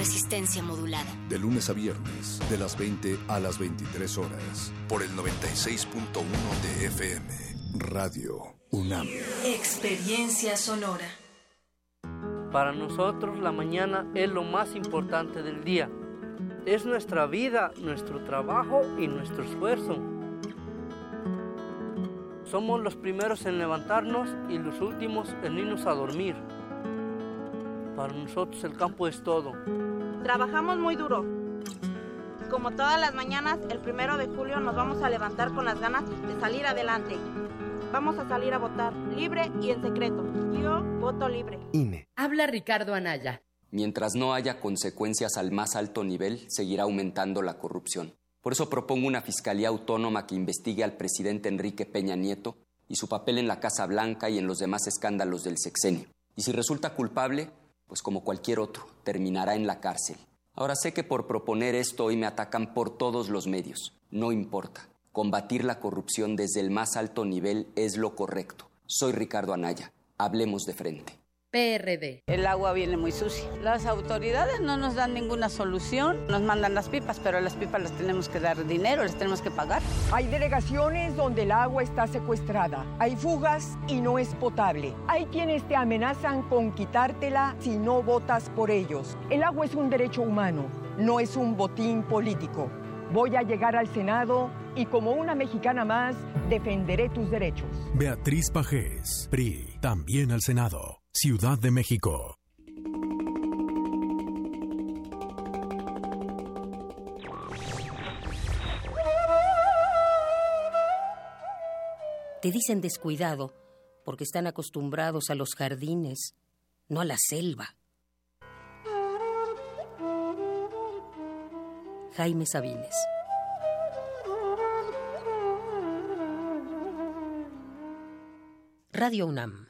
Resistencia modulada. De lunes a viernes, de las 20 a las 23 horas, por el 96.1 de FM, Radio UNAM. Experiencia sonora. Para nosotros la mañana es lo más importante del día. Es nuestra vida, nuestro trabajo y nuestro esfuerzo. Somos los primeros en levantarnos y los últimos en irnos a dormir. Para nosotros el campo es todo. Trabajamos muy duro. Como todas las mañanas, el primero de julio nos vamos a levantar con las ganas de salir adelante. Vamos a salir a votar, libre y en secreto. Yo voto libre. INE. Habla Ricardo Anaya. Mientras no haya consecuencias al más alto nivel, seguirá aumentando la corrupción. Por eso propongo una fiscalía autónoma que investigue al presidente Enrique Peña Nieto y su papel en la Casa Blanca y en los demás escándalos del sexenio. Y si resulta culpable, pues como cualquier otro, terminará en la cárcel. Ahora sé que por proponer esto hoy me atacan por todos los medios. No importa. Combatir la corrupción desde el más alto nivel es lo correcto. Soy Ricardo Anaya. Hablemos de frente. PRD. El agua viene muy sucia. Las autoridades no nos dan ninguna solución. Nos mandan las pipas, pero a las pipas les tenemos que dar dinero, les tenemos que pagar. Hay delegaciones donde el agua está secuestrada. Hay fugas y no es potable. Hay quienes te amenazan con quitártela si no votas por ellos. El agua es un derecho humano, no es un botín político. Voy a llegar al Senado y como una mexicana más, defenderé tus derechos. Beatriz Pajés, PRI, también al Senado. Ciudad de México. Te dicen descuidado porque están acostumbrados a los jardines, no a la selva. Jaime Sabines. Radio UNAM.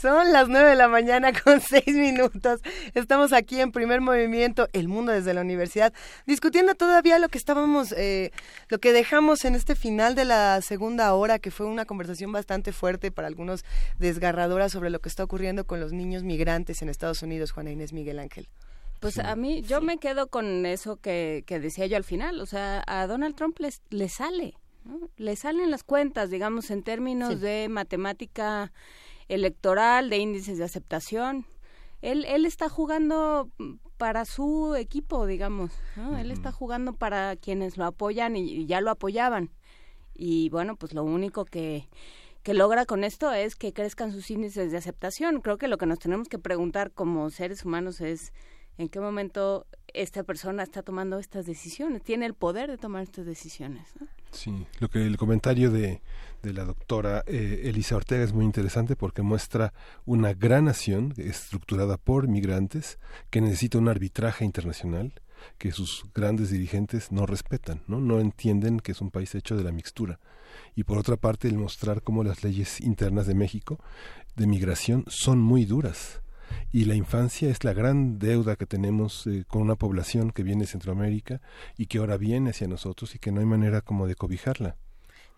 Son las nueve de la mañana con seis minutos. Estamos aquí en primer movimiento, El Mundo desde la Universidad, discutiendo todavía lo que estábamos, eh, lo que dejamos en este final de la segunda hora, que fue una conversación bastante fuerte para algunos desgarradora sobre lo que está ocurriendo con los niños migrantes en Estados Unidos, Juana Inés Miguel Ángel. Pues a mí, yo me quedo con eso que, que decía yo al final. O sea, a Donald Trump les, le sale, ¿no? Le salen las cuentas, digamos, en términos Sí. de matemática electoral, de índices de aceptación. Él, él está jugando para su equipo, digamos. ¿no? Él está jugando para quienes lo apoyan y, y ya lo apoyaban. Y bueno, pues lo único que, que logra con esto es que crezcan sus índices de aceptación. Creo que lo que nos tenemos que preguntar como seres humanos es en qué momento esta persona está tomando estas decisiones, tiene el poder de tomar estas decisiones. Sí, lo que el comentario de, de la doctora eh, Elisa Ortega es muy interesante porque muestra una gran nación estructurada por migrantes que necesita un arbitraje internacional que sus grandes dirigentes no respetan, ¿no? no entienden que es un país hecho de la mixtura. Y por otra parte, el mostrar cómo las leyes internas de México de migración son muy duras. Y la infancia es la gran deuda que tenemos eh, con una población que viene de Centroamérica y que ahora viene hacia nosotros y que no hay manera como de cobijarla.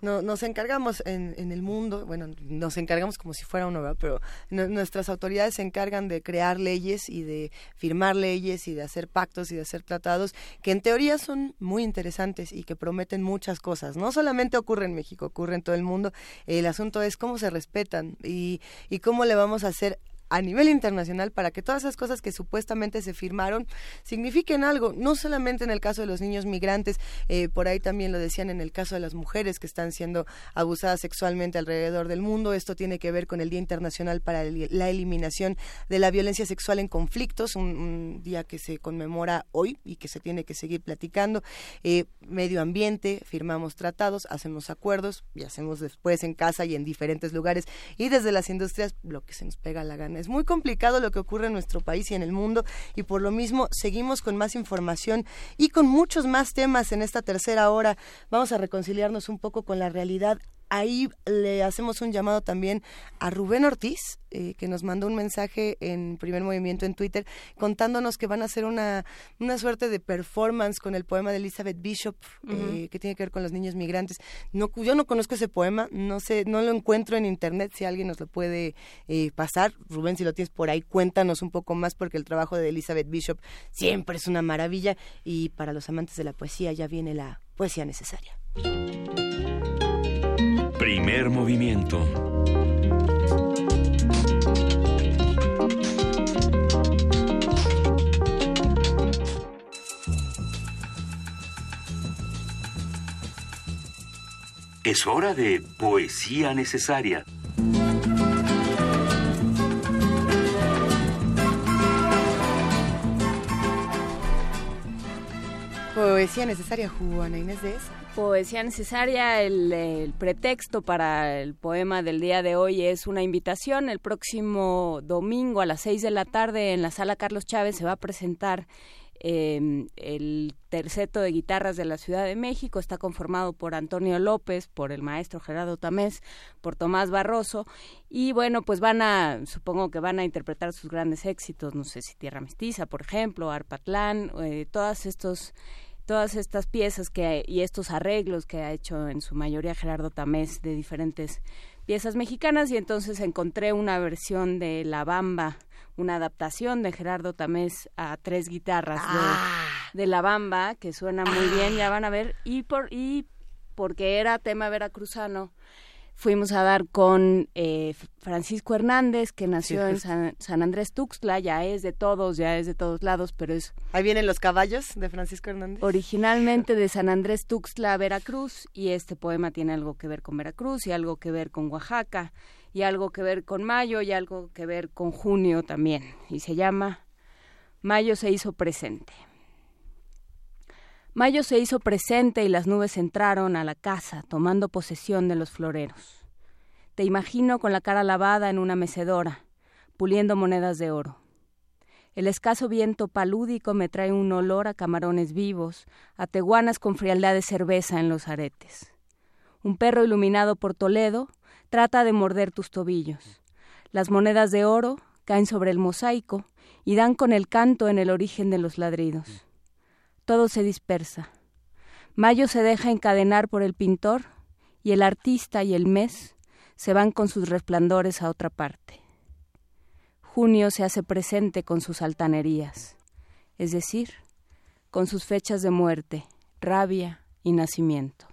No, nos encargamos en, en el mundo, bueno, nos encargamos como si fuera uno, ¿verdad? pero nu- nuestras autoridades se encargan de crear leyes y de firmar leyes y de hacer pactos y de hacer tratados que en teoría son muy interesantes y que prometen muchas cosas. No solamente ocurre en México, ocurre en todo el mundo. El asunto es cómo se respetan y, y cómo le vamos a hacer a nivel internacional para que todas esas cosas que supuestamente se firmaron signifiquen algo, no solamente en el caso de los niños migrantes, eh, por ahí también lo decían en el caso de las mujeres que están siendo abusadas sexualmente alrededor del mundo, esto tiene que ver con el Día Internacional para la Eliminación de la Violencia Sexual en Conflictos, un, un día que se conmemora hoy y que se tiene que seguir platicando, Eh, medio ambiente, firmamos tratados, hacemos acuerdos y hacemos después en casa y en diferentes lugares y desde las industrias lo que se nos pega la gana. Es muy complicado lo que ocurre en nuestro país y en el mundo y por lo mismo seguimos con más información y con muchos más temas en esta tercera hora. Vamos a reconciliarnos un poco con la realidad. Ahí le hacemos un llamado también a Rubén Ortiz, eh, que nos mandó un mensaje en primer movimiento en Twitter, contándonos que van a hacer una, una suerte de performance con el poema de Elizabeth Bishop, eh, que tiene que ver con los niños migrantes. No, yo no conozco ese poema, no sé, no lo encuentro en internet, si alguien nos lo puede eh, pasar. Rubén, si lo tienes por ahí, cuéntanos un poco más, porque el trabajo de Elizabeth Bishop siempre es una maravilla y para los amantes de la poesía ya viene la poesía necesaria. Primer movimiento. Es hora de poesía necesaria. Poesía necesaria, Juana Inés de. Poesía necesaria, el, pretexto para el poema del día de hoy es una invitación. El próximo domingo a las seis de la tarde en la sala Carlos Chávez se va a presentar eh, el terceto de guitarras de la Ciudad de México. Está conformado por Antonio López, por el maestro Gerardo Tamés, por Tomás Barroso. Y bueno, pues van a, supongo que van a interpretar sus grandes éxitos, no sé si Tierra Mestiza, por ejemplo, Arpatlán, eh, todos estos todas estas piezas que y estos arreglos que ha hecho en su mayoría Gerardo Tamés de diferentes piezas mexicanas y entonces encontré una versión de La Bamba, una adaptación de Gerardo Tamés a tres guitarras de, de La Bamba que suena muy bien, ya van a ver. Y por y porque era tema veracruzano Fuimos a dar con eh, Francisco Hernández, que nació Sí, en. San, San Andrés Tuxtla, ya es de todos, ya es de todos lados, pero es Ahí vienen los caballos de Francisco Hernández. originalmente de San Andrés Tuxtla, Veracruz, y este poema tiene algo que ver con Veracruz y algo que ver con Oaxaca, y algo que ver con Mayo y algo que ver con Junio también, y se llama Mayo se hizo presente. Mayo se hizo presente y las nubes entraron a la casa tomando posesión de los floreros. Te imagino con la cara lavada en una mecedora, puliendo monedas de oro. El escaso viento palúdico me trae un olor a camarones vivos, a teguanas con frialdad de cerveza en los aretes. Un perro iluminado por Toledo trata de morder tus tobillos. Las monedas de oro caen sobre el mosaico y dan con el canto en el origen de los ladridos. Todo se dispersa. Mayo se deja encadenar por el pintor y el artista y el mes se van con sus resplandores a otra parte. Junio se hace presente con sus altanerías, es decir, con sus fechas de muerte, rabia y nacimiento.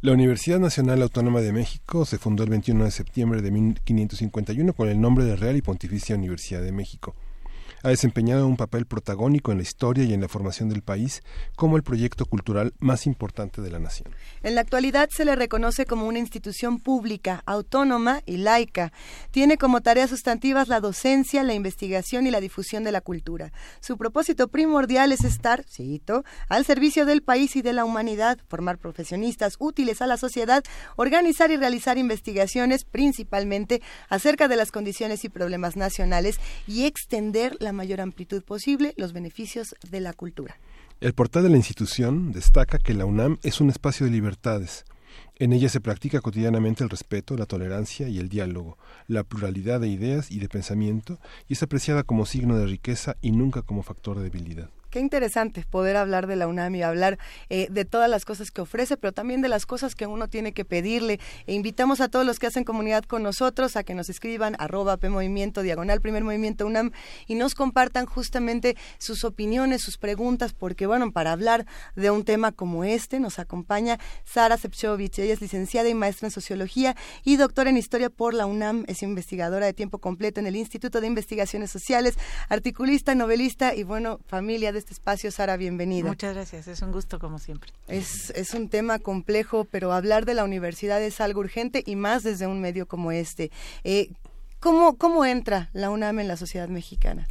La Universidad Nacional Autónoma de México se fundó el 21 de septiembre de 1551 con el nombre de Real y Pontificia Universidad de México. Ha desempeñado un papel protagónico en la historia y en la formación del país como el proyecto cultural más importante de la nación. En la actualidad se le reconoce como una institución pública, autónoma y laica. Tiene como tareas sustantivas la docencia, la investigación y la difusión de la cultura. Su propósito primordial es estar, cito, al servicio del país y de la humanidad, formar profesionistas útiles a la sociedad, organizar y realizar investigaciones principalmente acerca de las condiciones y problemas nacionales y extender la mayor amplitud posible los beneficios de la cultura. El portal de la institución destaca que la UNAM es un espacio de libertades. En ella se practica cotidianamente el respeto, la tolerancia y el diálogo, la pluralidad de ideas y de pensamiento, y es apreciada como signo de riqueza y nunca como factor de debilidad. Qué interesante poder hablar de la UNAM y hablar eh, de todas las cosas que ofrece, pero también de las cosas que uno tiene que pedirle. E invitamos a todos los que hacen comunidad con nosotros a que nos escriban arroba P Movimiento, diagonal Primer Movimiento UNAM y nos compartan justamente sus opiniones, sus preguntas, porque bueno, para hablar de un tema como este nos acompaña Sara Sepchovich. Ella es licenciada y maestra en Sociología y doctora en Historia por la UNAM. Es investigadora de tiempo completo en el Instituto de Investigaciones Sociales, articulista, novelista y bueno, familia de este espacio. Sara, bienvenida. Muchas gracias, es un gusto como siempre. Es, es un tema complejo, pero hablar de la universidad es algo urgente y más desde un medio como este. Eh, ¿cómo, ¿Cómo entra la UNAM en la sociedad mexicana?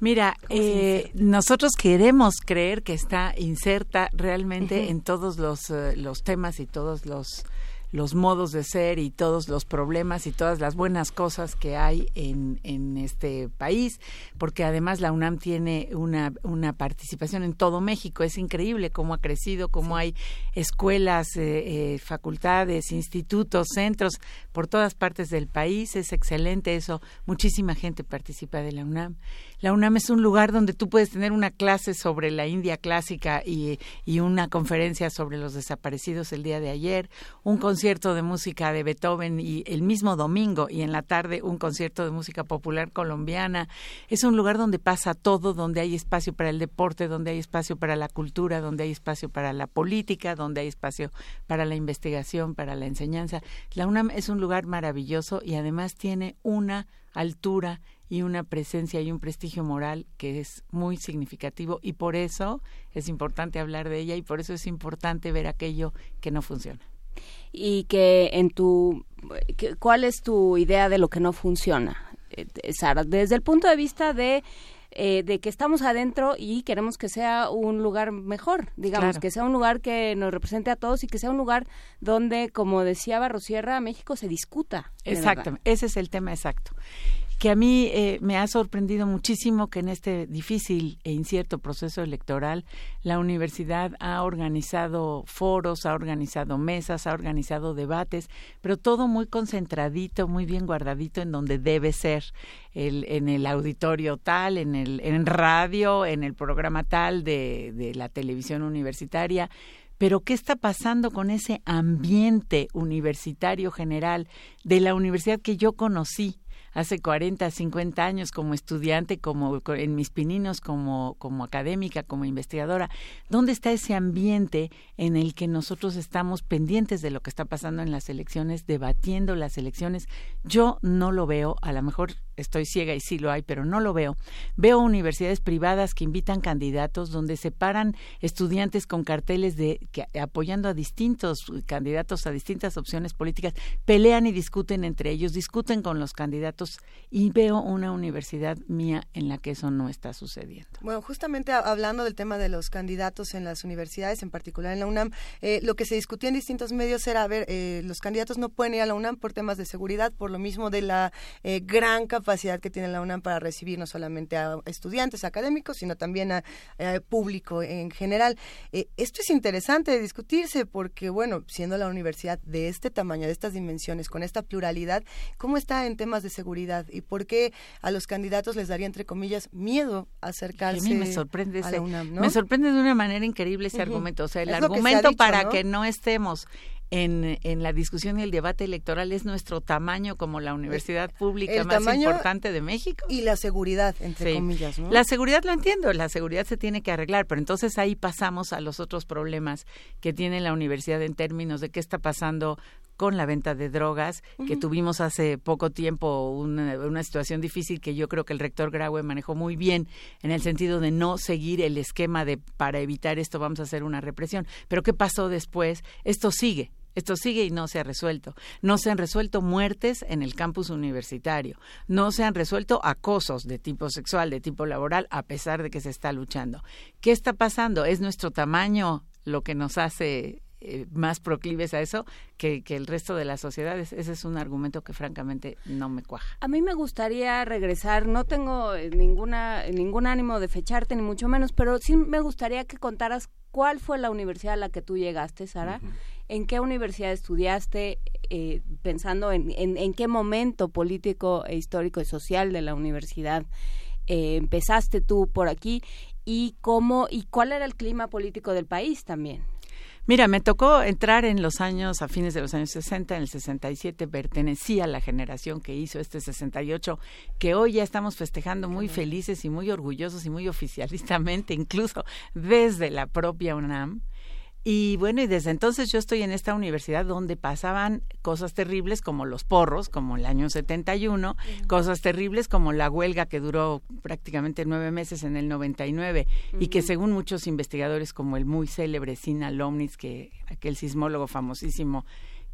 Mira, eh, nosotros queremos creer que está inserta realmente en todos los, eh, los temas y todos los los modos de ser y todos los problemas y todas las buenas cosas que hay en, en este país, porque además la UNAM tiene una, una participación en todo México. Es increíble cómo ha crecido, cómo hay escuelas, eh, eh, facultades, institutos, centros por todas partes del país. Es excelente eso. Muchísima gente participa de la UNAM. La UNAM es un lugar donde tú puedes tener una clase sobre la India clásica y, y una conferencia sobre los desaparecidos el día de ayer, un concierto de música de Beethoven y el mismo domingo y en la tarde un concierto de música popular colombiana. Es un lugar donde pasa todo, donde hay espacio para el deporte, donde hay espacio para la cultura, donde hay espacio para la política, donde hay espacio para la investigación, para la enseñanza. La UNAM es un lugar maravilloso y además tiene una altura y una presencia y un prestigio moral que es muy significativo y por eso es importante hablar de ella y por eso es importante ver aquello que no funciona. y que en tu cuál es tu idea de lo que no funciona eh, Sara desde el punto de vista de eh, de que estamos adentro y queremos que sea un lugar mejor, digamos, Claro. que sea un lugar que nos represente a todos y que sea un lugar donde, como decía Barrosierra, México se discuta. Exactamente, ese es el tema exacto. Que a mí eh, me ha sorprendido muchísimo que en este difícil e incierto proceso electoral la universidad ha organizado foros, ha organizado mesas, ha organizado debates, pero todo muy concentradito, muy bien guardadito en donde debe ser, el, en el auditorio tal, en el en radio, en el programa tal de, de la televisión universitaria. Pero ¿qué está pasando con ese ambiente universitario general de la universidad que yo conocí? Hace 40, 50 años como estudiante, como co- en mis pininos, como, como académica, como investigadora. ¿Dónde está ese ambiente en el que nosotros estamos pendientes de lo que está pasando en las elecciones, debatiendo las elecciones? Yo no lo veo, a lo mejor estoy ciega y sí lo hay, pero no lo veo. Veo universidades privadas que invitan candidatos donde separan estudiantes con carteles de que, apoyando a distintos candidatos a distintas opciones políticas, pelean y discuten entre ellos, discuten con los candidatos y veo una universidad mía en la que eso no está sucediendo. Bueno, justamente hablando del tema de los candidatos en las universidades, en particular en la UNAM, eh, lo que se discutía en distintos medios era, a ver, eh, los candidatos no pueden ir a la UNAM por temas de seguridad, por lo mismo de la eh, gran capacidad que tiene la UNAM para recibir no solamente a estudiantes académicos, sino también a, eh, público en general. Eh, esto es interesante de discutirse porque, bueno, siendo la universidad de este tamaño, de estas dimensiones, con esta pluralidad, ¿cómo está en temas de seguridad? ¿Y por qué a los candidatos les daría, entre comillas, miedo acercarse a mí me sorprende a la UNAM, ¿no? me sorprende de una manera increíble ese argumento. O sea, el que se argumento dicho, para ¿no? que no estemos en, en la discusión y el debate electoral es nuestro tamaño como la universidad pública el más importante de México. Y la seguridad, entre Sí. comillas, ¿no? La seguridad lo entiendo, la seguridad se tiene que arreglar, pero entonces ahí pasamos a los otros problemas que tiene la universidad en términos de qué está pasando con la venta de drogas, que tuvimos hace poco tiempo una, una situación difícil que yo creo que el rector Graue manejó muy bien en el sentido de no seguir el esquema de para evitar esto vamos a hacer una represión. Pero ¿qué pasó después? Esto sigue. Esto sigue y no se ha resuelto. No se han resuelto muertes en el campus universitario. No se han resuelto acosos de tipo sexual, de tipo laboral, a pesar de que se está luchando. ¿Qué está pasando? ¿Es nuestro tamaño lo que nos hace eh, más proclives a eso que, que el resto de las sociedades? Ese es un argumento que francamente no me cuaja. A mí me gustaría regresar, no tengo eh, ninguna ningún ánimo de fecharte ni mucho menos, pero sí me gustaría que contaras cuál fue la universidad a la que tú llegaste, Sara, en qué universidad estudiaste, eh, pensando en, en, en qué momento político e histórico y social de la universidad eh, empezaste tú por aquí y cómo y cuál era el clima político del país también. Mira, me tocó entrar en los años, a fines de los años 60, en el 67, pertenecí a la generación que hizo este 68, que hoy ya estamos festejando muy felices y muy orgullosos y muy oficialistamente, incluso desde la propia UNAM. Y bueno, y desde entonces yo estoy en esta universidad donde pasaban cosas terribles como los porros, como el año 71, cosas terribles como la huelga que duró prácticamente nueve meses en el 99 y que según muchos investigadores como el muy célebre Sina Lomnitz, que aquel sismólogo famosísimo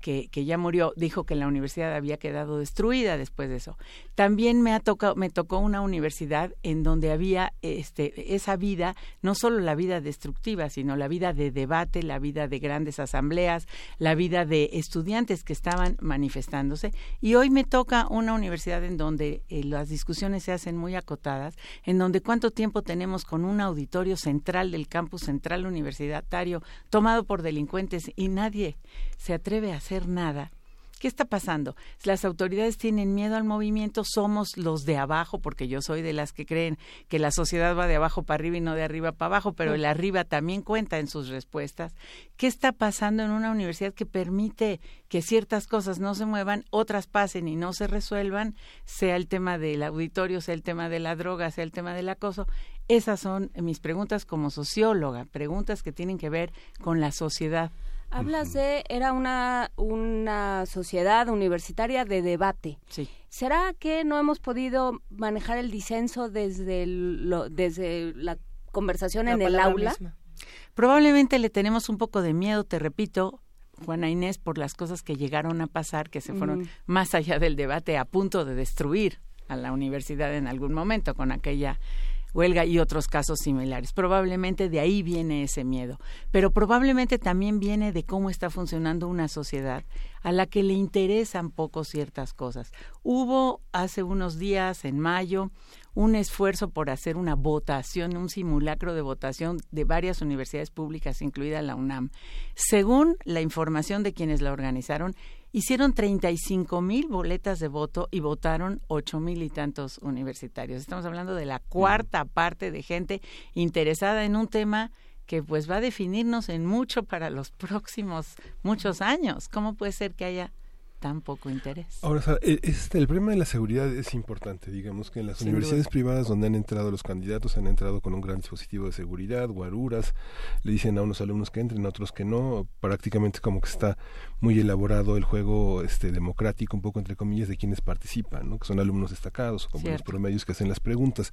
que, ya murió, dijo que la universidad había quedado destruida después de eso. También me, ha tocado, me tocó una universidad en donde había este, esa vida, no solo la vida destructiva, sino la vida de debate, la vida de grandes asambleas, la vida de estudiantes que estaban manifestándose. Y hoy me toca una universidad en donde eh, las discusiones se hacen muy acotadas, en donde cuánto tiempo tenemos con un auditorio central del campus central universitario tomado por delincuentes y nadie se atreve a hacer nada. ¿Qué está pasando? Las autoridades tienen miedo al movimiento, somos los de abajo, porque yo soy de las que creen que la sociedad va de abajo para arriba y no de arriba para abajo, pero el arriba también cuenta en sus respuestas. ¿Qué está pasando en una universidad que permite que ciertas cosas no se muevan, otras pasen y no se resuelvan, sea el tema del auditorio, sea el tema de la droga, sea el tema del acoso? Esas son mis preguntas como socióloga, preguntas que tienen que ver con la sociedad Hablas de, era una, una sociedad universitaria de debate. Sí. ¿Será que no hemos podido manejar el disenso desde, lo, desde la conversación en el aula? Misma. Probablemente le tenemos un poco de miedo, te repito, Juana Inés, por las cosas que llegaron a pasar, que se fueron mm. más allá del debate, a punto de destruir a la universidad en algún momento con aquella huelga y otros casos similares. Probablemente de ahí viene ese miedo, pero probablemente también viene de cómo está funcionando una sociedad a la que le interesan poco ciertas cosas. Hubo hace unos días, en mayo, un esfuerzo por hacer una votación, un simulacro de votación de varias universidades públicas, incluida la UNAM. Según la información de quienes la organizaron, hicieron 35 mil boletas de voto y votaron ocho mil y tantos universitarios. Estamos hablando de la cuarta parte de gente interesada en un tema que pues va a definirnos en mucho para los próximos muchos años. ¿Cómo puede ser que haya tan poco interés. Ahora, este, el problema de la seguridad es importante. Digamos que en las Sin universidades duda. privadas donde han entrado los candidatos han entrado con un gran dispositivo de seguridad, guaruras, le dicen a unos alumnos que entren, a otros que no. Prácticamente como que está muy elaborado el juego este democrático, un poco entre comillas, de quienes participan, ¿no? que son alumnos destacados, como Cierto. los promedios que hacen las preguntas.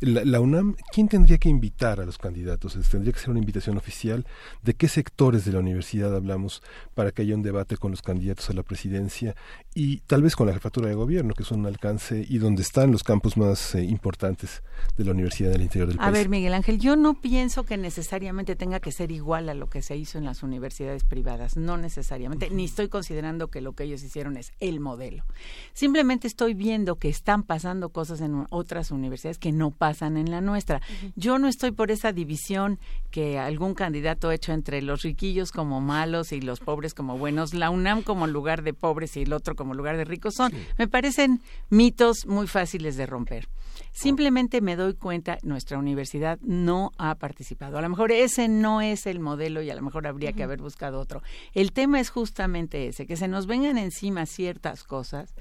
La, la UNAM, ¿quién tendría que invitar a los candidatos? Es- Tendría que ser una invitación oficial. ¿De qué sectores de la universidad hablamos para que haya un debate con los candidatos a la presidencia tendência y tal vez con la jefatura de gobierno, que es un alcance y donde están los campus más eh, importantes de la universidad del interior del A país? ver, Miguel Ángel, yo no pienso que necesariamente tenga que ser igual a lo que se hizo en las universidades privadas, no necesariamente, ni estoy considerando que lo que ellos hicieron es el modelo. Simplemente estoy viendo que están pasando cosas en otras universidades que no pasan en la nuestra. Yo no estoy por esa división que algún candidato ha hecho entre los riquillos como malos y los pobres como buenos, la UNAM como lugar de pobres y el otro como lugar de ricos son, me parecen mitos muy fáciles de romper. Simplemente me doy cuenta, nuestra universidad no ha participado. A lo mejor ese no es el modelo y a lo mejor habría que haber buscado otro. El tema es justamente ese, que se nos vengan encima ciertas cosas.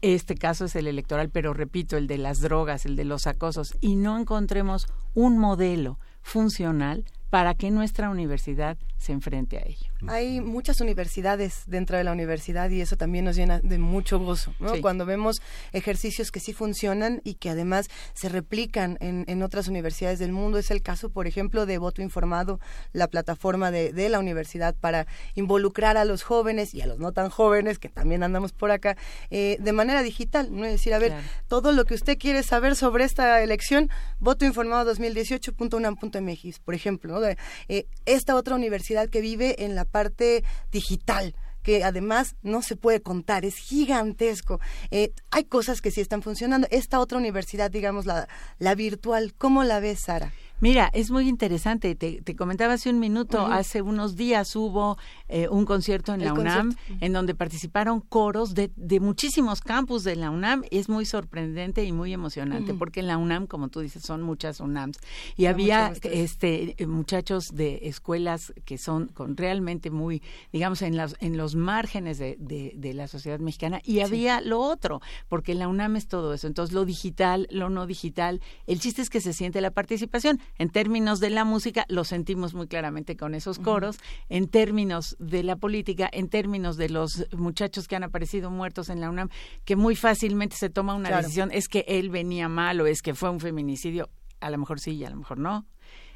Este caso es el electoral, pero repito, el de las drogas, el de los acosos, y no encontremos un modelo funcional para que nuestra universidad se enfrente a ello. Hay muchas universidades dentro de la universidad y eso también nos llena de mucho gozo, ¿no? Sí. Cuando vemos ejercicios que sí funcionan y que además se replican en, en otras universidades del mundo. Es el caso, por ejemplo, de Voto Informado, la plataforma de, de la universidad para involucrar a los jóvenes y a los no tan jóvenes, que también andamos por acá, eh, de manera digital, ¿no? Es decir, a ver, Claro. todo lo que usted quiere saber sobre esta elección, Voto Informado 2018.unam.mx, por ejemplo, ¿no? De, eh, esta otra universidad que vive en la parte digital que además no se puede contar, es gigantesco. Eh, hay cosas que sí están funcionando. Esta otra universidad, digamos, la, la virtual, ¿cómo la ves, Sara? Mira, es muy interesante. Te, te comentaba hace un minuto, hace unos días hubo eh, un concierto en El la UNAM concierto. en donde participaron coros de, de muchísimos campus de la UNAM. Es muy sorprendente y muy emocionante porque en la UNAM, como tú dices, son muchas UNAMs. Y había este eh, muchachos de escuelas que son con realmente muy, digamos, en, las, en los márgenes de, de- de la sociedad mexicana. Y había lo otro, porque la UNAM es todo eso. Entonces, lo digital, lo no digital. El chiste es que se siente la participación. En términos de la música, lo sentimos muy claramente con esos coros. En términos de la política, en términos de los muchachos que han aparecido muertos en la UNAM, que muy fácilmente se toma una Claro. decisión, es que él venía mal o es que fue un feminicidio. A lo mejor sí y a lo mejor no.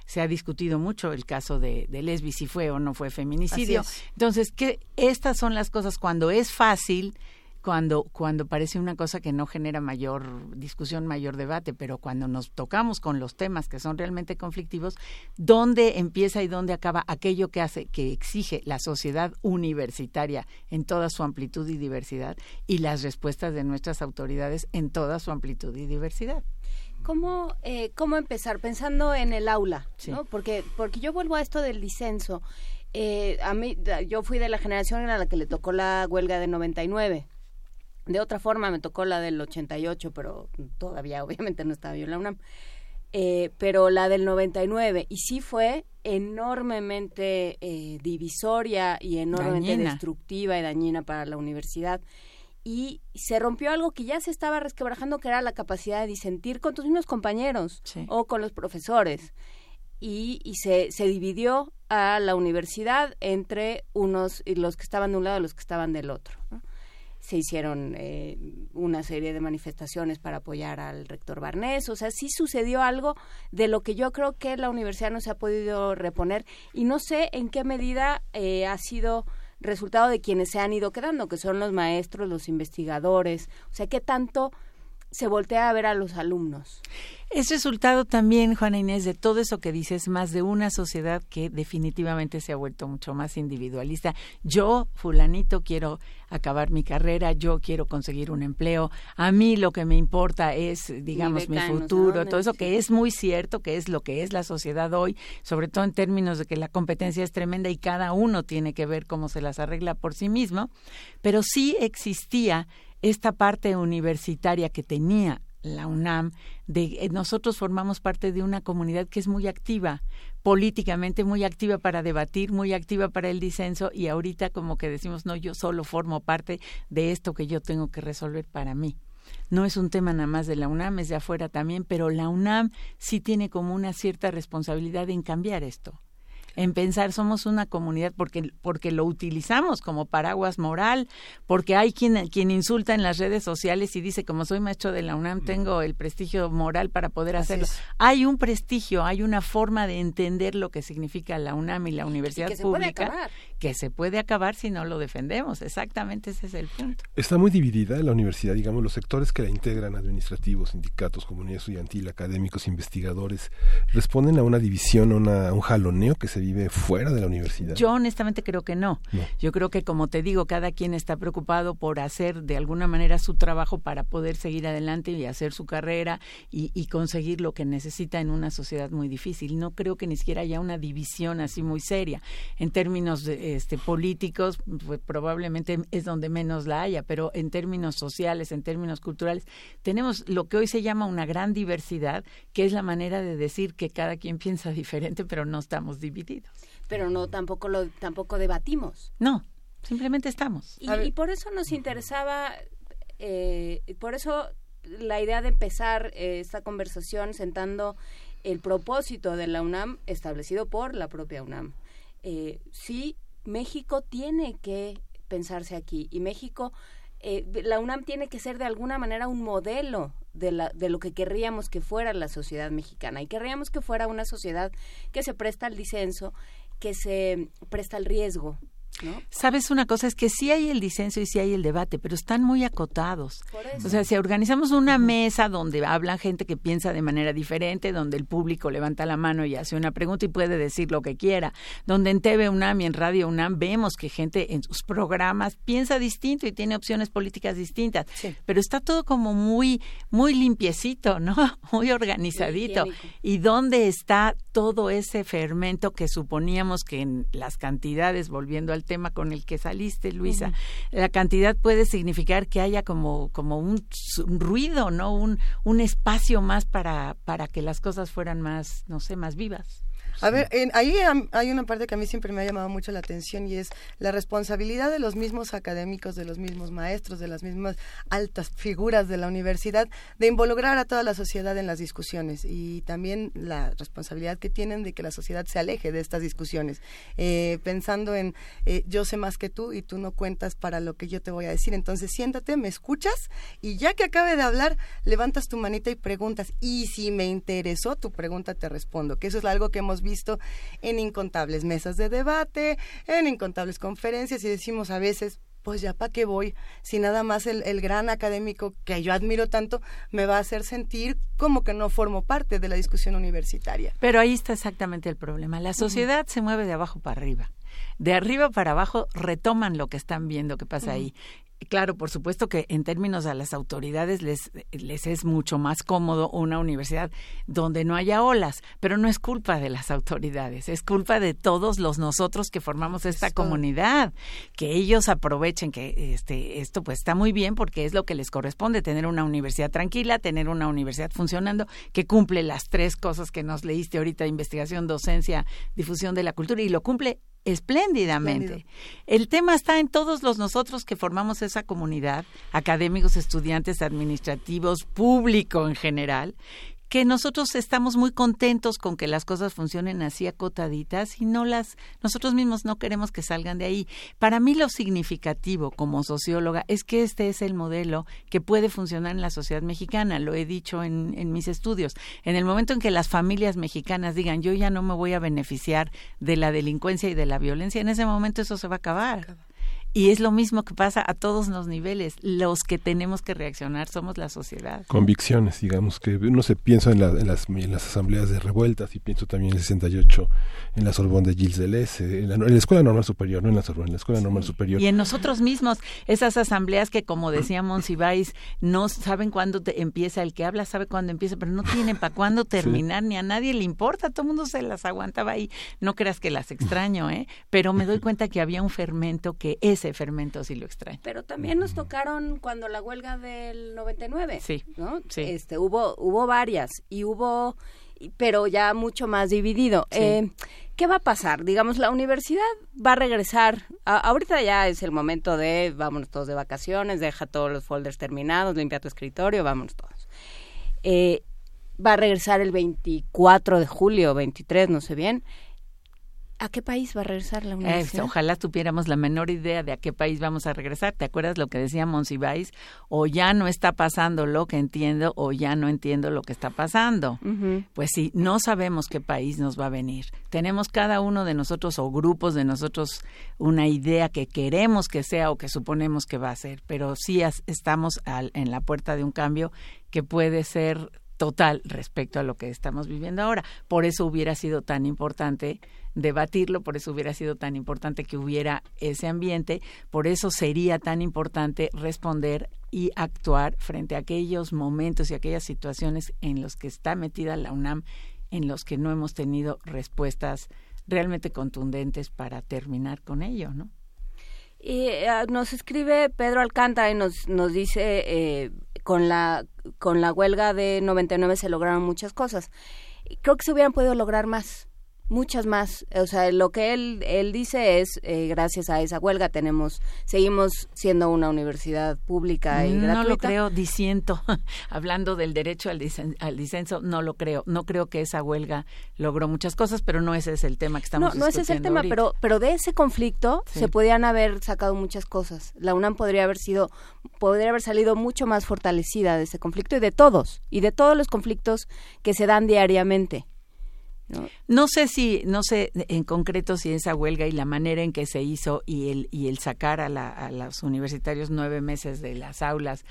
Se ha discutido mucho el caso de, de Lesbi, si fue o no fue feminicidio. Entonces, que estas son las cosas cuando es fácil, cuando, cuando parece una cosa que no genera mayor discusión, mayor debate, pero cuando nos tocamos con los temas que son realmente conflictivos, ¿dónde empieza y dónde acaba aquello que hace, que exige la sociedad universitaria en toda su amplitud y diversidad y las respuestas de nuestras autoridades en toda su amplitud y diversidad? ¿Cómo, eh, ¿Cómo empezar? Pensando en el aula, Sí. ¿no? Porque, porque yo vuelvo a esto del disenso. Eh, a mí, yo fui de la generación a la que le tocó la huelga de 99. De otra forma me tocó la del 88, pero todavía obviamente no estaba yo en la UNAM. Eh, pero la del 99, y sí fue enormemente eh, divisoria y enormemente Dañina. destructiva y dañina para la universidad. Y se rompió algo que ya se estaba resquebrajando, que era la capacidad de disentir con tus mismos compañeros Sí. o con los profesores. Y, y se, se dividió a la universidad entre unos, y los que estaban de un lado y los que estaban del otro. ¿no? Se hicieron eh, una serie de manifestaciones para apoyar al rector Barnés, o sea, sí sucedió algo de lo que yo creo que la universidad no se ha podido reponer. Y no sé en qué medida eh, ha sido resultado de quienes se han ido quedando, que son los maestros, los investigadores, o sea, qué tanto se voltea a ver a los alumnos. Es resultado también, Juana Inés, de todo eso que dices, más de una sociedad que definitivamente se ha vuelto mucho más individualista. Yo, fulanito, quiero acabar mi carrera, yo quiero conseguir un empleo, a mí lo que me importa es, digamos, mi, futuro, todo eso que es muy cierto, que es lo que es la sociedad hoy, sobre todo en términos de que la competencia es tremenda y cada uno tiene que ver cómo se las arregla por sí mismo, pero sí existía esta parte universitaria que tenía la UNAM, de eh, nosotros formamos parte de una comunidad que es muy activa políticamente, muy activa para debatir, muy activa para el disenso y ahorita como que decimos, no, yo solo formo parte de esto que yo tengo que resolver para mí. No es un tema nada más de la UNAM, es de afuera también, pero la UNAM sí tiene como una cierta responsabilidad en cambiar esto en pensar somos una comunidad porque porque lo utilizamos como paraguas moral, porque hay quien quien insulta en las redes sociales y dice como soy maestro de la UNAM tengo el prestigio moral para poder Así hacerlo. es. Hay un prestigio, hay una forma de entender lo que significa la UNAM y la universidad que se puede pública acabar. Que se puede acabar si no lo defendemos. Exactamente ese es el punto. Está muy dividida la universidad, digamos, los sectores que la integran, administrativos, sindicatos, comunidad estudiantil, académicos, investigadores, responden a una división, a, una- a un jaloneo que se vive fuera de la universidad. Yo honestamente creo que no. No. Yo creo que, como te digo, cada quien está preocupado por hacer de alguna manera su trabajo para poder seguir adelante y hacer su carrera y, y conseguir lo que necesita en una sociedad muy difícil. No creo que ni siquiera haya una división así muy seria. En términos de, este, políticos, pues, probablemente es donde menos la haya, pero en términos sociales, en términos culturales, tenemos lo que hoy se llama una gran diversidad, que es la manera de decir que cada quien piensa diferente, pero no estamos divididos. Pero no tampoco lo tampoco debatimos. No, simplemente estamos. Y, y por eso nos interesaba, eh, y por eso la idea de empezar eh, esta conversación sentando el propósito de la UNAM establecido por la propia UNAM. Eh, sí, México tiene que pensarse aquí y México, eh, la UNAM tiene que ser de alguna manera un modelo de, la, de lo que querríamos que fuera la sociedad mexicana y querríamos que fuera una sociedad que se presta al disenso, que se presta al riesgo, Sabes una cosa, es que sí hay el disenso y sí hay el debate, pero están muy acotados. O sea, si organizamos una mesa donde habla gente que piensa de manera diferente, donde el público levanta la mano y hace una pregunta y puede decir lo que quiera, donde en TV UNAM y en Radio UNAM vemos que gente en sus programas piensa distinto y tiene opciones políticas distintas, pero está todo como muy muy limpiecito, ¿no? Muy organizadito. ¿Y dónde está todo ese fermento que suponíamos que en las cantidades, volviendo al tema con el que saliste, Luisa, la cantidad puede significar que haya como, como un, un ruido, ¿no? Un, un espacio más para, para que las cosas fueran más, no sé, más vivas. A ver, en, ahí hay una parte que a mí siempre me ha llamado mucho la atención y es la responsabilidad de los mismos académicos, de los mismos maestros, de las mismas altas figuras de la universidad, de involucrar a toda la sociedad en las discusiones y también la responsabilidad que tienen de que la sociedad se aleje de estas discusiones, Eh, pensando en eh, yo sé más que tú y tú no cuentas para lo que yo te voy a decir, entonces siéntate, me escuchas y ya que acabe de hablar, levantas tu manita y preguntas. Y si me interesó tu pregunta te respondo, que eso es algo que hemos visto en incontables mesas de debate, en incontables conferencias y decimos a veces, pues ya para qué voy, si nada más el, el gran académico que yo admiro tanto me va a hacer sentir como que no formo parte de la discusión universitaria. Pero ahí está exactamente el problema. La sociedad se mueve de abajo para arriba. De arriba para abajo retoman lo que están viendo que pasa ahí. Claro, por supuesto que en términos a las autoridades les, les es mucho más cómodo una universidad donde no haya olas, pero no es culpa de las autoridades, es culpa de todos los nosotros que formamos esta comunidad, que ellos aprovechen que este esto pues está muy bien porque es lo que les corresponde tener una universidad tranquila, tener una universidad funcionando que cumple las tres cosas que nos leíste ahorita, investigación, docencia, difusión de la cultura y lo cumple espléndidamente. Espléndido. El tema está en todos los nosotros que formamos esa comunidad, académicos, estudiantes, administrativos, público en general, que nosotros estamos muy contentos con que las cosas funcionen así acotaditas y no las nosotros mismos no queremos que salgan de ahí. Para mí lo significativo como socióloga es que este es el modelo que puede funcionar en la sociedad mexicana, lo he dicho en, en mis estudios. En el momento en que las familias mexicanas digan yo ya no me voy a beneficiar de la delincuencia y de la violencia, en ese momento eso se va a acabar. Y es lo mismo que pasa a todos los niveles. Los que tenemos que reaccionar somos la sociedad. convicciones, digamos, que uno se piensa en, la- en las, en las asambleas de revueltas y pienso también en el 68 en la Sorbonne de Gilles Deleuze, en la, en la Escuela Normal Superior, no en la Sorbonne, en la Escuela Normal Superior. Y en nosotros mismos, esas asambleas que, como decía Monsiváis, no saben cuándo te empieza, el que habla sabe cuándo empieza, pero no tienen para cuándo terminar, ni a nadie le importa, todo el mundo se las aguantaba ahí. No creas que las extraño, ¿eh? Pero me doy cuenta que había un fermento que ese fermento sí lo extraño. Pero también nos tocaron cuando la huelga del 99. Sí, ¿no? sí. Este, hubo, hubo varias y hubo, pero ya mucho más dividido. Sí. Eh, ¿Qué va a pasar? Digamos, la universidad va a regresar. a- ahorita ya es el momento de vámonos todos de vacaciones, deja todos los folders terminados, limpia tu escritorio, vámonos todos. Eh, va a regresar el 24 de julio, 23, no sé bien. ¿A qué país va a regresar la Eh, universidad? ojalá tuviéramos la menor idea de a qué país vamos a regresar. ¿Te acuerdas lo que decía Monsiváis? O ya no está pasando lo que entiendo o ya no entiendo lo que está pasando. Pues sí, no sabemos qué país nos va a venir. Tenemos cada uno de nosotros o grupos de nosotros una idea que queremos que sea o que suponemos que va a ser, pero sí estamos al- en la puerta de un cambio que puede ser total respecto a lo que estamos viviendo ahora. Por eso hubiera sido tan importante debatirlo, por eso hubiera sido tan importante que hubiera ese ambiente, por eso sería tan importante responder y actuar frente a aquellos momentos y aquellas situaciones en los que está metida la UNAM, en los que no hemos tenido respuestas realmente contundentes para terminar con ello, ¿no? Y eh, nos escribe Pedro Alcántara y nos, nos dice, eh, con, la, con la huelga de 99 se lograron muchas cosas. Creo que se hubieran podido lograr más, muchas más. O sea, lo que él, él dice es, eh, gracias a esa huelga tenemos, seguimos siendo una universidad pública y No gratuita. lo creo, disiento. Hablando del derecho al, disen- al disenso, no lo creo. No creo que esa huelga logró muchas cosas, pero no ese es el tema que estamos no, no ese es el tema, ahorita. pero, pero de ese conflicto Sí. se podían haber sacado muchas cosas. La UNAM podría haber sido, podría haber salido mucho más fortalecida de ese conflicto y de todos, y de todos los conflictos que se dan diariamente. ¿No? sé si, no sé en concreto si esa huelga y la manera en que se hizo y el, y el sacar a, la, a los universitarios nueve meses de las aulas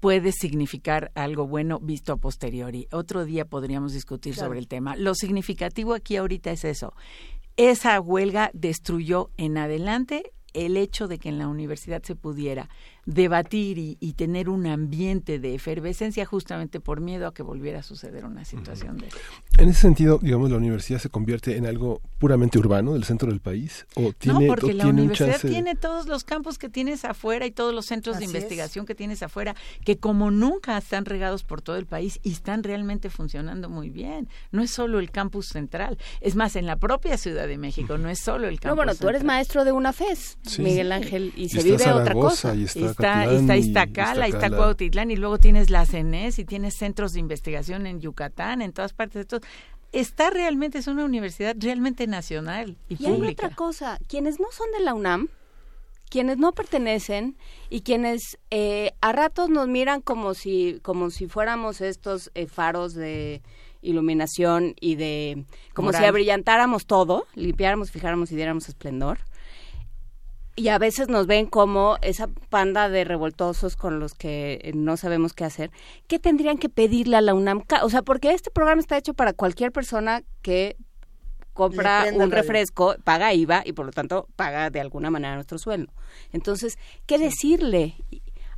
puede significar algo bueno visto a posteriori. Otro día podríamos discutir sobre el tema. Lo significativo aquí ahorita es eso. Esa huelga destruyó en adelante el hecho de que en la universidad se pudiera debatir y, tener un ambiente de efervescencia justamente por miedo a que volviera a suceder una situación de En ese sentido, digamos, la universidad se convierte en algo puramente urbano del centro del país o tiene, no, porque la universidad tiene todos los campos que tienes afuera y todos los centros de investigación que tienes afuera que como nunca están regados por todo el país y están realmente funcionando muy bien. No es solo el campus central, es más en la propia Ciudad de México, no es solo el campus. No, bueno, tú eres maestro de una FES, Miguel Ángel, y, se vive otra cosa. Y está está, está Iztacala, está Cuautitlán, y luego tienes la CENES y tienes centros de investigación en Yucatán, en todas partes. De Está realmente, es una universidad realmente nacional y, y hay otra cosa, quienes no son de la UNAM, quienes no pertenecen y quienes eh, a ratos nos miran como si, como si fuéramos estos eh, faros de iluminación y de como si abrillantáramos todo, limpiáramos, fijáramos y diéramos esplendor y a veces nos ven como esa panda de revoltosos con los que no sabemos qué hacer. ¿Qué tendrían que pedirle a la UNAM? O sea, porque este programa está hecho para cualquier persona que compra un refresco, paga IVA y por lo tanto paga de alguna manera nuestro sueldo. Entonces, ¿qué decirle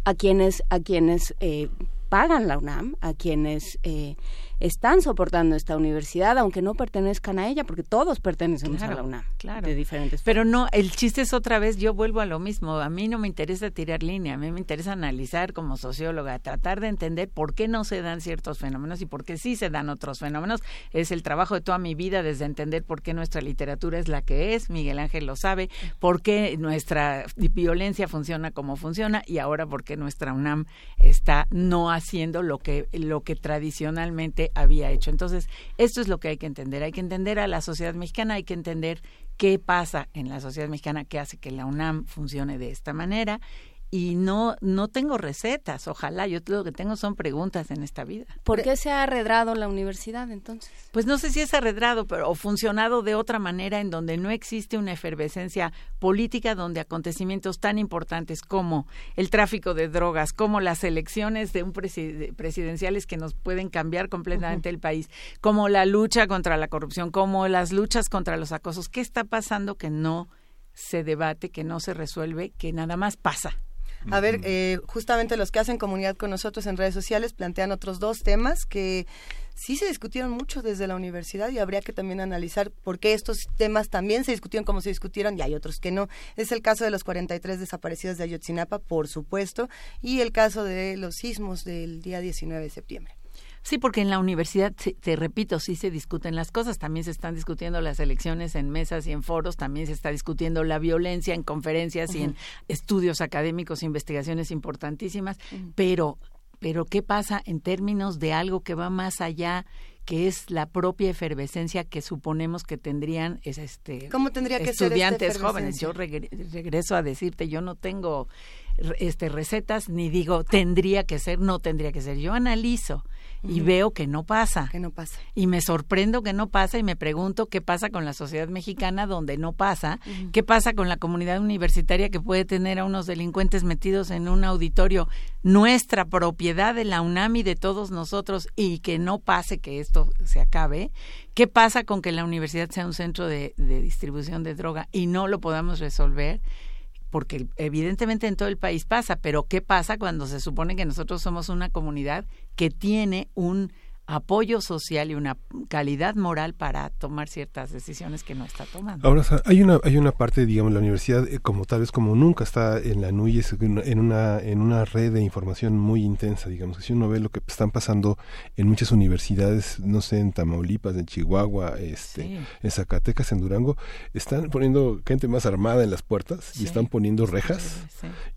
a quienes a quienes eh, pagan la UNAM, a quienes eh, están soportando esta universidad, aunque no pertenezcan a ella, porque todos pertenecemos a la UNAM, claro. de diferentes Pero no, el chiste es otra vez, yo vuelvo a lo mismo, a mí no me interesa tirar línea, a mí me interesa analizar como socióloga, tratar de entender por qué no se dan ciertos fenómenos y por qué sí se dan otros fenómenos. Es el trabajo de toda mi vida desde entender por qué nuestra literatura es la que es, Miguel Ángel lo sabe, por qué nuestra violencia funciona como funciona y ahora por qué nuestra UNAM está no haciendo lo que, lo que tradicionalmente había hecho. Entonces, esto es lo que hay que entender. Hay que entender a la sociedad mexicana, hay que entender qué pasa en la sociedad mexicana que hace que la UNAM funcione de esta manera y no no tengo recetas, ojalá, yo lo que tengo son preguntas en esta vida. ¿Por qué se ha arredrado la universidad entonces? Pues no sé si es arredrado, pero o funcionado de otra manera en donde no existe una efervescencia política donde acontecimientos tan importantes como el tráfico de drogas, como las elecciones de un presidenciales que nos pueden cambiar completamente el país, como la lucha contra la corrupción, como las luchas contra los acosos, ¿qué está pasando que no se debate, que no se resuelve, que nada más pasa? A ver, eh, justamente los que hacen comunidad con nosotros en redes sociales plantean otros dos temas que sí se discutieron mucho desde la universidad y habría que también analizar por qué estos temas también se discutieron como se discutieron y hay otros que no. Es el caso de los 43 desaparecidos de Ayotzinapa, por supuesto, y el caso de los sismos del día 19 de septiembre. Sí, porque en la universidad, te repito, sí se discuten las cosas, también se están discutiendo las elecciones en mesas y en foros, también se está discutiendo la violencia en conferencias y en estudios académicos, investigaciones importantísimas, pero pero ¿qué pasa en términos de algo que va más allá que es la propia efervescencia que suponemos que tendrían este ¿Cómo tendría que estudiantes jóvenes. Yo regreso a decirte, yo no tengo este recetas ni digo tendría que ser, no tendría que ser. Yo analizo y veo que no pasa. Que no pasa. Y me sorprendo que no pasa y me pregunto qué pasa con la sociedad mexicana donde no pasa, qué pasa con la comunidad universitaria que puede tener a unos delincuentes metidos en un auditorio, nuestra propiedad de la UNAM y de todos nosotros y que no pase que esto se acabe. ¿Qué pasa con que la universidad sea un centro de, de distribución de droga y no lo podamos resolver? Porque evidentemente en todo el país pasa, pero ¿qué pasa cuando se supone que nosotros somos una comunidad que tiene un apoyo social y una calidad moral para tomar ciertas decisiones que no está tomando. Ahora, hay una, hay una parte, digamos, la universidad eh, como tal vez como nunca está en la NUI, en una, en una red de información muy intensa, digamos, si uno ve lo que están pasando en muchas universidades, no sé, en Tamaulipas, en Chihuahua, este, en Zacatecas, en Durango, están poniendo gente más armada en las puertas y están poniendo rejas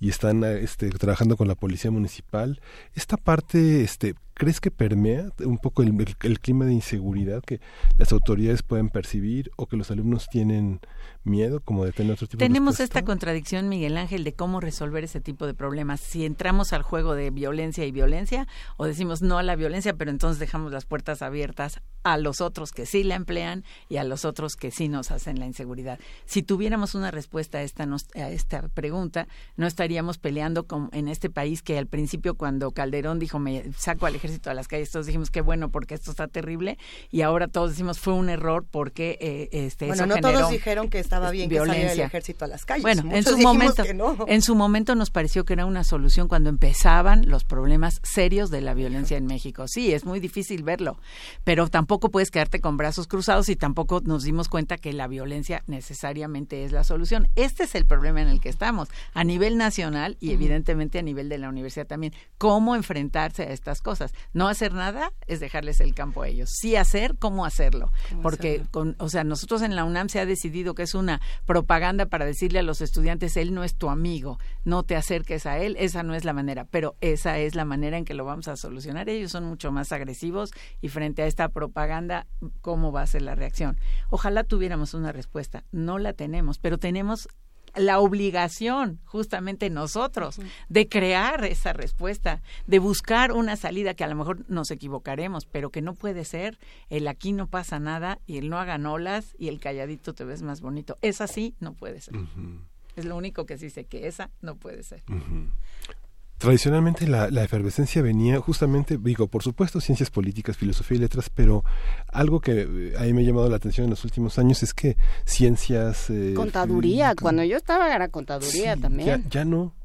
y están este, trabajando con la policía municipal. Esta parte, este, ¿crees que permea un poco el, clima de inseguridad que las autoridades pueden percibir o que los alumnos tienen miedo como de tener otro tipo Tenemos de esta contradicción, Miguel Ángel, de cómo resolver ese tipo de problemas. Si entramos al juego de violencia y violencia, o decimos no a la violencia, pero entonces dejamos las puertas abiertas a los otros que sí la emplean y a los otros que sí nos hacen la inseguridad. Si tuviéramos una respuesta a esta, a esta pregunta, no estaríamos peleando con, en este país que al principio cuando Calderón dijo me saco al ejército a las calles, todos dijimos qué bueno porque esto está terrible y ahora todos decimos fue un error porque eh, este, Bueno, eso no generó todos dijeron que estaba bien que saliera el violencia. ejército a las calles. Bueno, en su momento, no. en su momento nos pareció que era una solución cuando empezaban los problemas serios de la violencia en México. Sí, es muy difícil verlo, pero tampoco puedes quedarte con brazos cruzados y tampoco nos dimos cuenta que la violencia necesariamente es la solución. Este es el problema en el que estamos a nivel nacional y evidentemente a nivel de la universidad también. Cómo enfrentarse a estas cosas. No hacer nada es dejarles el campo a ellos. Sí hacer, cómo hacerlo. ¿Cómo Porque hacerlo? con, o sea, nosotros en la UNAM se ha decidido que es una propaganda para decirle a los estudiantes, él no es tu amigo, no te acerques a él, esa no es la manera, pero esa es la manera en que lo vamos a solucionar. Ellos son mucho más agresivos y frente a esta propaganda, ¿cómo va a ser la reacción? Ojalá tuviéramos una respuesta, no la tenemos, pero tenemos la obligación, justamente nosotros, de crear esa respuesta, de buscar una salida que a lo mejor nos equivocaremos, pero que no puede ser el aquí no pasa nada y el no hagan olas y el calladito te ves más bonito. Esa sí no puede ser. Es lo único que sí sé que esa no puede ser. Tradicionalmente la, la efervescencia venía justamente, digo, por supuesto, ciencias políticas, filosofía y letras, pero algo que eh, a mí me ha llamado la atención en los últimos años es que ciencias... eh, Contaduría, cuando yo estaba era contaduría también. ya no,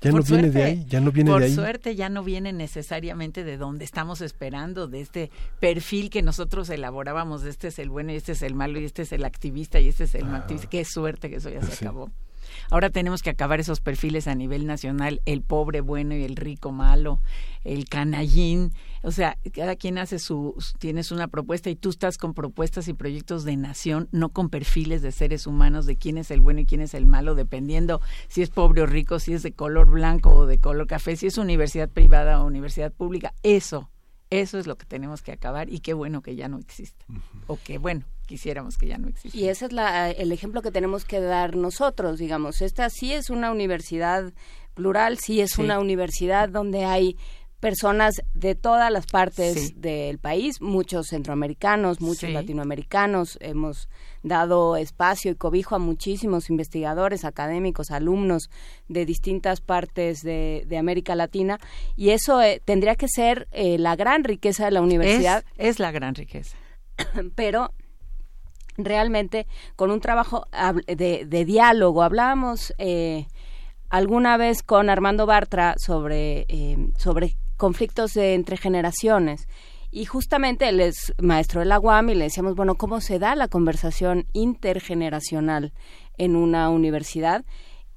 ya Por no viene de ahí, ya no viene por de ahí. suerte ya no viene necesariamente de donde estamos esperando, de este perfil que nosotros elaborábamos, de este es el bueno y este es el malo y este es el activista y este es el activista. Qué suerte que eso ya se Sí. acabó. Ahora tenemos que acabar esos perfiles a nivel nacional, el pobre bueno y el rico malo, el canallín, o sea, cada quien hace su, tienes una propuesta y tú estás con propuestas y proyectos de nación, no con perfiles de seres humanos de quién es el bueno y quién es el malo, dependiendo si es pobre o rico, si es de color blanco o de color café, si es universidad privada o universidad pública, eso, eso es lo que tenemos que acabar y qué bueno que ya no exista, o que bueno, quisiéramos que ya no exista. Y ese es la, el ejemplo que tenemos que dar nosotros, digamos. Esta sí es una universidad plural, sí es Sí. una universidad donde hay personas de todas las partes Sí. del país, muchos centroamericanos, muchos Sí. latinoamericanos. Hemos dado espacio y cobijo a muchísimos investigadores, académicos, alumnos de distintas partes de, de América Latina. Y eso eh, tendría que ser eh, la gran riqueza de la universidad Es, es la gran riqueza. pero realmente con un trabajo de, diálogo. Hablábamos eh, alguna vez con Armando Bartra sobre, eh, sobre conflictos de- entre generaciones. Y justamente él es maestro de la UAM y le decíamos, bueno, ¿cómo se da la conversación intergeneracional en una universidad?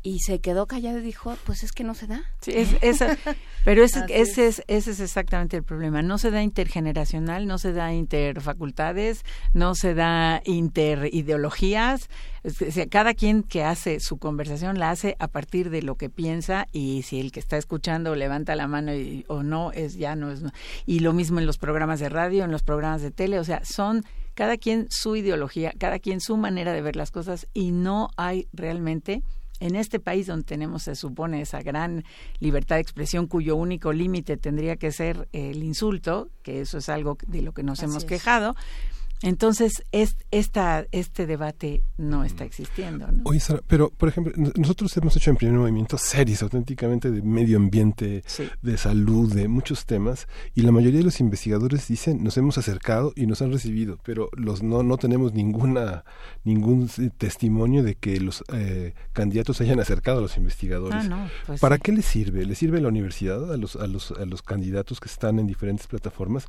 Y se quedó callado y dijo, pues es que no se da. Sí, es, esa- pero ese, ese, es. ese es exactamente el problema. No se da intergeneracional, no se da interfacultades, no se da interideologías. O sea, cada quien que hace su conversación la hace a partir de lo que piensa y si el que está escuchando levanta la mano y- o no, es ya no es. no. Y lo mismo en los programas de radio, en los programas de tele, o sea, son cada quien su ideología, cada quien su manera de ver las cosas y no hay realmente en este país donde tenemos, se supone, esa gran libertad de expresión cuyo único límite tendría que ser el insulto, que eso es algo de lo que nos Así hemos es. quejado, entonces es, esta, este debate no está existiendo. ¿no? Oye, Sara, pero por ejemplo, nos- nosotros hemos hecho en primer movimiento series auténticamente de medio ambiente, Sí. de salud, de muchos temas, y la mayoría de los investigadores dicen nos hemos acercado y nos han recibido, pero los no no tenemos ninguna ningún testimonio de que los eh, candidatos hayan acercado a los investigadores. Ah, no, pues ¿Para sí. qué les sirve? ¿Les sirve a la universidad a los a los a los candidatos que están en diferentes plataformas?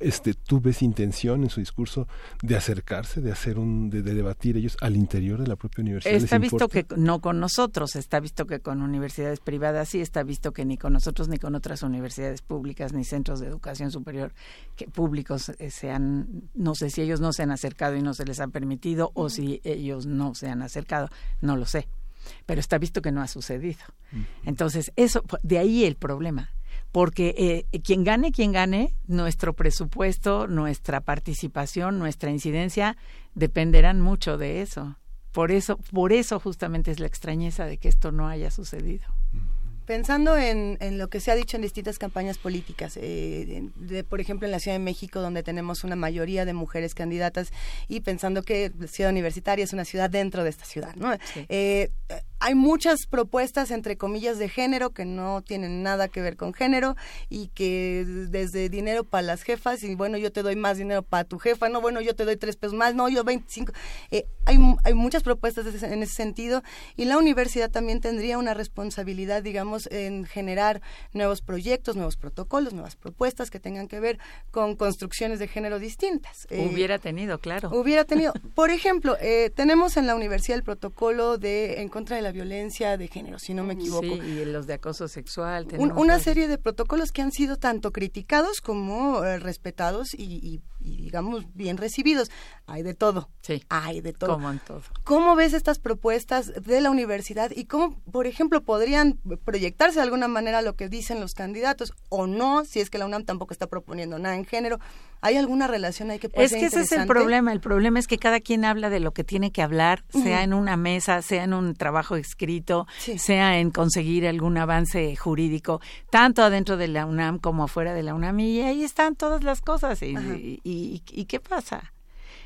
Este, ¿tú ves intención en su discurso de acercarse, de hacer un de, de debatir ellos al interior de la propia universidad? ¿Les Está visto importa? que no con nosotros, está visto que con universidades privadas sí, está visto que ni con nosotros ni con otras universidades públicas ni centros de educación superior que públicos eh, se han, no sé si ellos no se han acercado y no se les ha permitido o si ellos no se han acercado, no lo sé, pero está visto que no ha sucedido. Entonces, eso, de ahí el problema. Porque eh, quien gane, quien gane, nuestro presupuesto, nuestra participación, nuestra incidencia dependerán mucho de eso. Por eso, por eso justamente es la extrañeza de que esto no haya sucedido. Pensando en, en, lo que se ha dicho en distintas campañas políticas, eh, de, por ejemplo en la Ciudad de México, donde tenemos una mayoría de mujeres candidatas, y pensando que la ciudad universitaria es una ciudad dentro de esta ciudad, ¿no? Sí. Eh, hay muchas propuestas, entre comillas, de género que no tienen nada que ver con género y que desde dinero para las jefas y bueno, yo te doy más dinero para tu jefa, no, bueno, yo te doy tres pesos más, no, yo 25. Eh, hay, hay muchas propuestas en ese sentido y la universidad también tendría una responsabilidad, digamos, en generar nuevos proyectos, nuevos protocolos, nuevas propuestas que tengan que ver con construcciones de género distintas. Eh, hubiera tenido, claro. Hubiera tenido. Por ejemplo, eh, tenemos en la universidad el protocolo de en contra de la violencia de género, si no me equivoco. Sí, y los de acoso sexual. Un, una serie de protocolos que han sido tanto criticados como eh, respetados y, y, y, digamos, bien recibidos. Hay de todo. Sí. Hay de todo. Como en todo. ¿Cómo ves estas propuestas de la universidad y cómo, por ejemplo, podrían proyectarse de alguna manera lo que dicen los candidatos o no, si es que la UNAM tampoco está proponiendo nada en género? ¿Hay alguna relación ahí que pueda Es que ese es el problema. El problema es que cada quien habla de lo que tiene que hablar, uh -huh. sea en una mesa, sea en un trabajo escrito, sí. sea en conseguir algún avance jurídico, tanto adentro de la UNAM como afuera de la UNAM. Y ahí están todas las cosas. ¿Y, y, y, qué pasa?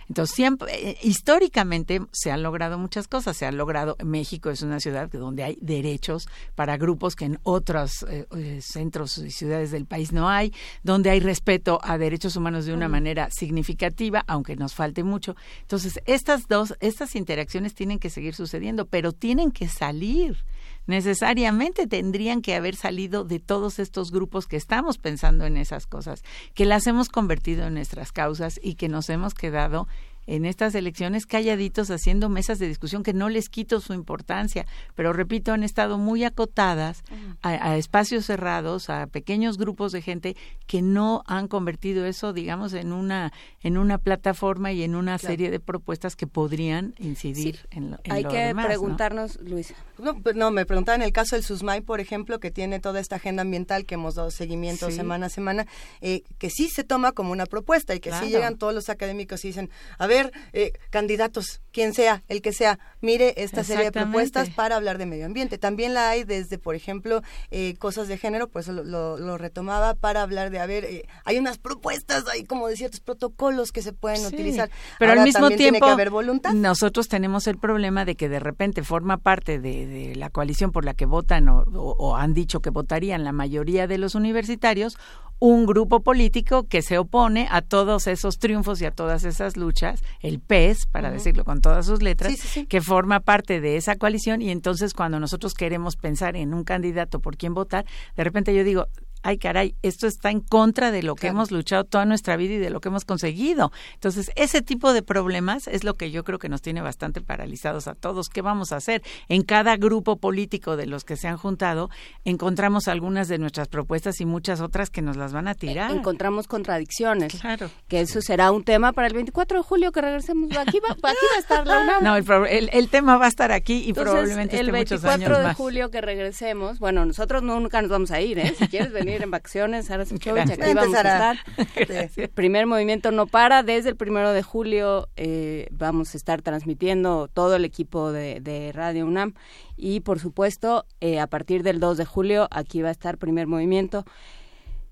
Entonces, siempre, eh, históricamente se han logrado muchas cosas. Se ha logrado, México es una ciudad donde hay derechos para grupos que en otros eh, centros y ciudades del país no hay, donde hay respeto a derechos humanos de una manera significativa, aunque nos falte mucho. Entonces, estas dos, estas interacciones tienen que seguir sucediendo, pero tienen que salir necesariamente tendrían que haber salido de todos estos grupos que estamos pensando en esas cosas, que las hemos convertido en nuestras causas y que nos hemos quedado en estas elecciones calladitos haciendo mesas de discusión que no les quito su importancia, pero repito, han estado muy acotadas a, a, espacios cerrados, a pequeños grupos de gente que no han convertido eso, digamos, en una en una plataforma y en una claro. serie de propuestas que podrían incidir sí. en lo, en Hay lo que demás, preguntarnos, ¿no? Luisa. No, pues no, me preguntaba en el caso del SUSMAI, por ejemplo, que tiene toda esta agenda ambiental que hemos dado seguimiento sí. semana a semana, eh, que sí se toma como una propuesta y que claro. sí llegan todos los académicos y dicen, a ver, eh, candidatos, quien sea, el que sea, mire esta serie de propuestas para hablar de medio ambiente. También la hay desde, por ejemplo, eh, cosas de género, pues lo, lo, lo, retomaba para hablar de, a ver, eh, hay unas propuestas, hay como de ciertos protocolos que se pueden sí, utilizar. Pero Ahora, al mismo tiempo, tiempo, tiene que haber voluntad. nosotros tenemos el problema de que de repente forma parte de, de la coalición por la que votan o, o, o han dicho que votarían la mayoría de los universitarios un grupo político que se opone a todos esos triunfos y a todas esas luchas, el PES, para uh -huh. decirlo con todas sus letras, sí, sí, sí. que forma parte de esa coalición y entonces cuando nosotros queremos pensar en un candidato por quién votar, de repente yo digo, ay caray, esto está en contra de lo que claro. hemos luchado toda nuestra vida y de lo que hemos conseguido. Entonces, ese tipo de problemas es lo que yo creo que nos tiene bastante paralizados a todos. ¿Qué vamos a hacer? En cada grupo político de los que se han juntado, encontramos algunas de nuestras propuestas y muchas otras que nos las van a tirar. Encontramos contradicciones. Claro. Que eso será un tema para el 24 de julio que regresemos. Aquí va, aquí va a estar la UNAM. No, el, el, el tema va a estar aquí y Entonces, probablemente el esté muchos años El 24 de más. julio que regresemos, bueno, nosotros nunca nos vamos a ir, ¿eh? Si quieres venir en vacaciones, Sara Sichovich, aquí vamos a estar. Primer movimiento no para, desde el primero de julio eh, vamos a estar transmitiendo todo el equipo de, de Radio UNAM. Y por supuesto eh, a partir del 2 de julio aquí va a estar primer movimiento.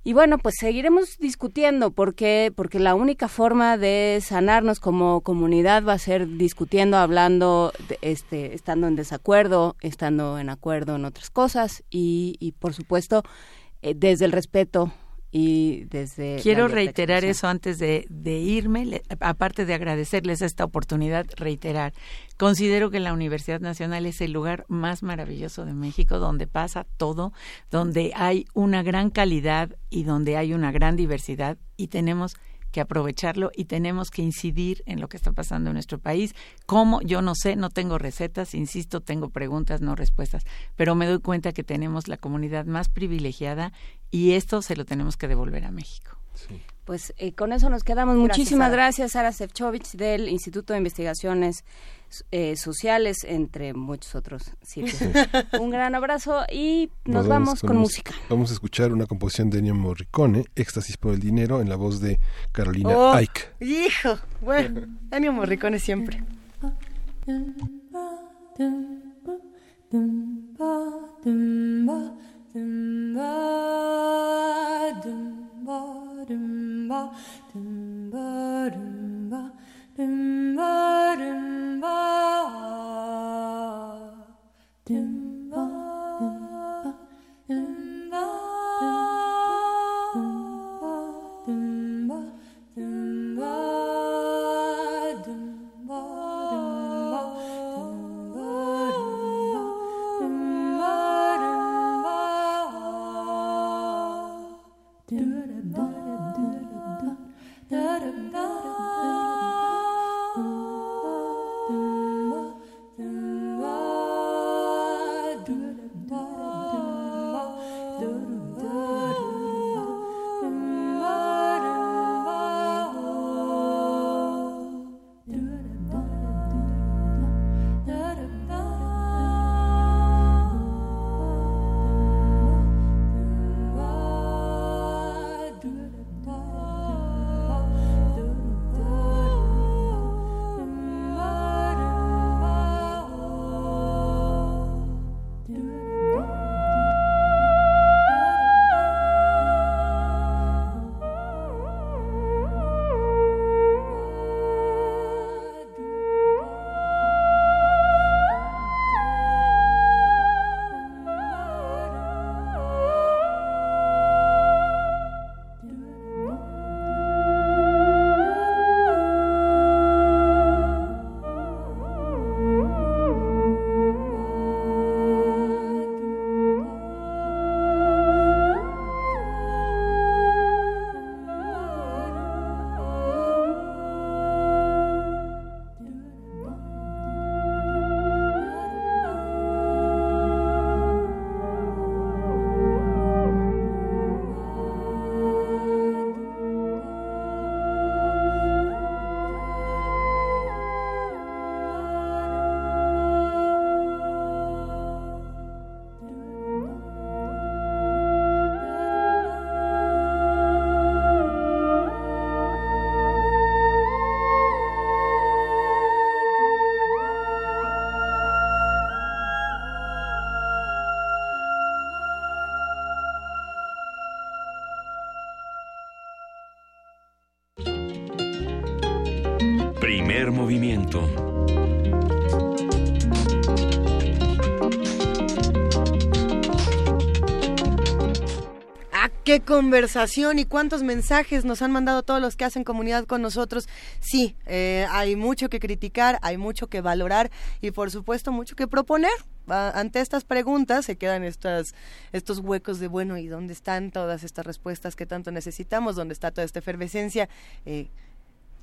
Y bueno, pues seguiremos discutiendo porque porque la única forma de sanarnos como comunidad va a ser discutiendo, hablando, este, estando en desacuerdo, estando en acuerdo en otras cosas y, y por supuesto eh, desde el respeto y desde quiero reiterar eso antes de, de irme. Le, aparte de agradecerles esta oportunidad reiterar considero que la Universidad Nacional es el lugar más maravilloso de México donde pasa todo donde hay una gran calidad y donde hay una gran diversidad y tenemos que aprovecharlo y tenemos que incidir en lo que está pasando en nuestro país. ¿Cómo? Yo no sé, no tengo recetas, insisto, tengo preguntas, no respuestas, pero me doy cuenta que tenemos la comunidad más privilegiada y esto se lo tenemos que devolver a México. Pues eh, con eso nos quedamos. Gracias, Muchísimas Sara. gracias, Sara Sefcovic, del Instituto de Investigaciones eh, Sociales, entre muchos otros sitios. Un gran abrazo y nos, vamos con, música. Vamos a escuchar una composición de Ennio Morricone, Éxtasis por el dinero, en la voz de Carolina Oh, Ike. Hijo, bueno, Ennio Morricone siempre. movimiento. Ah, qué conversación y cuántos mensajes nos han mandado todos los que hacen comunidad con nosotros. Sí, eh, hay mucho que criticar, hay mucho que valorar y por supuesto mucho que proponer. Ah, ante estas preguntas se quedan estos huecos de, bueno, ¿y dónde están todas estas respuestas que tanto necesitamos? ¿Dónde está toda esta efervescencia? Eh,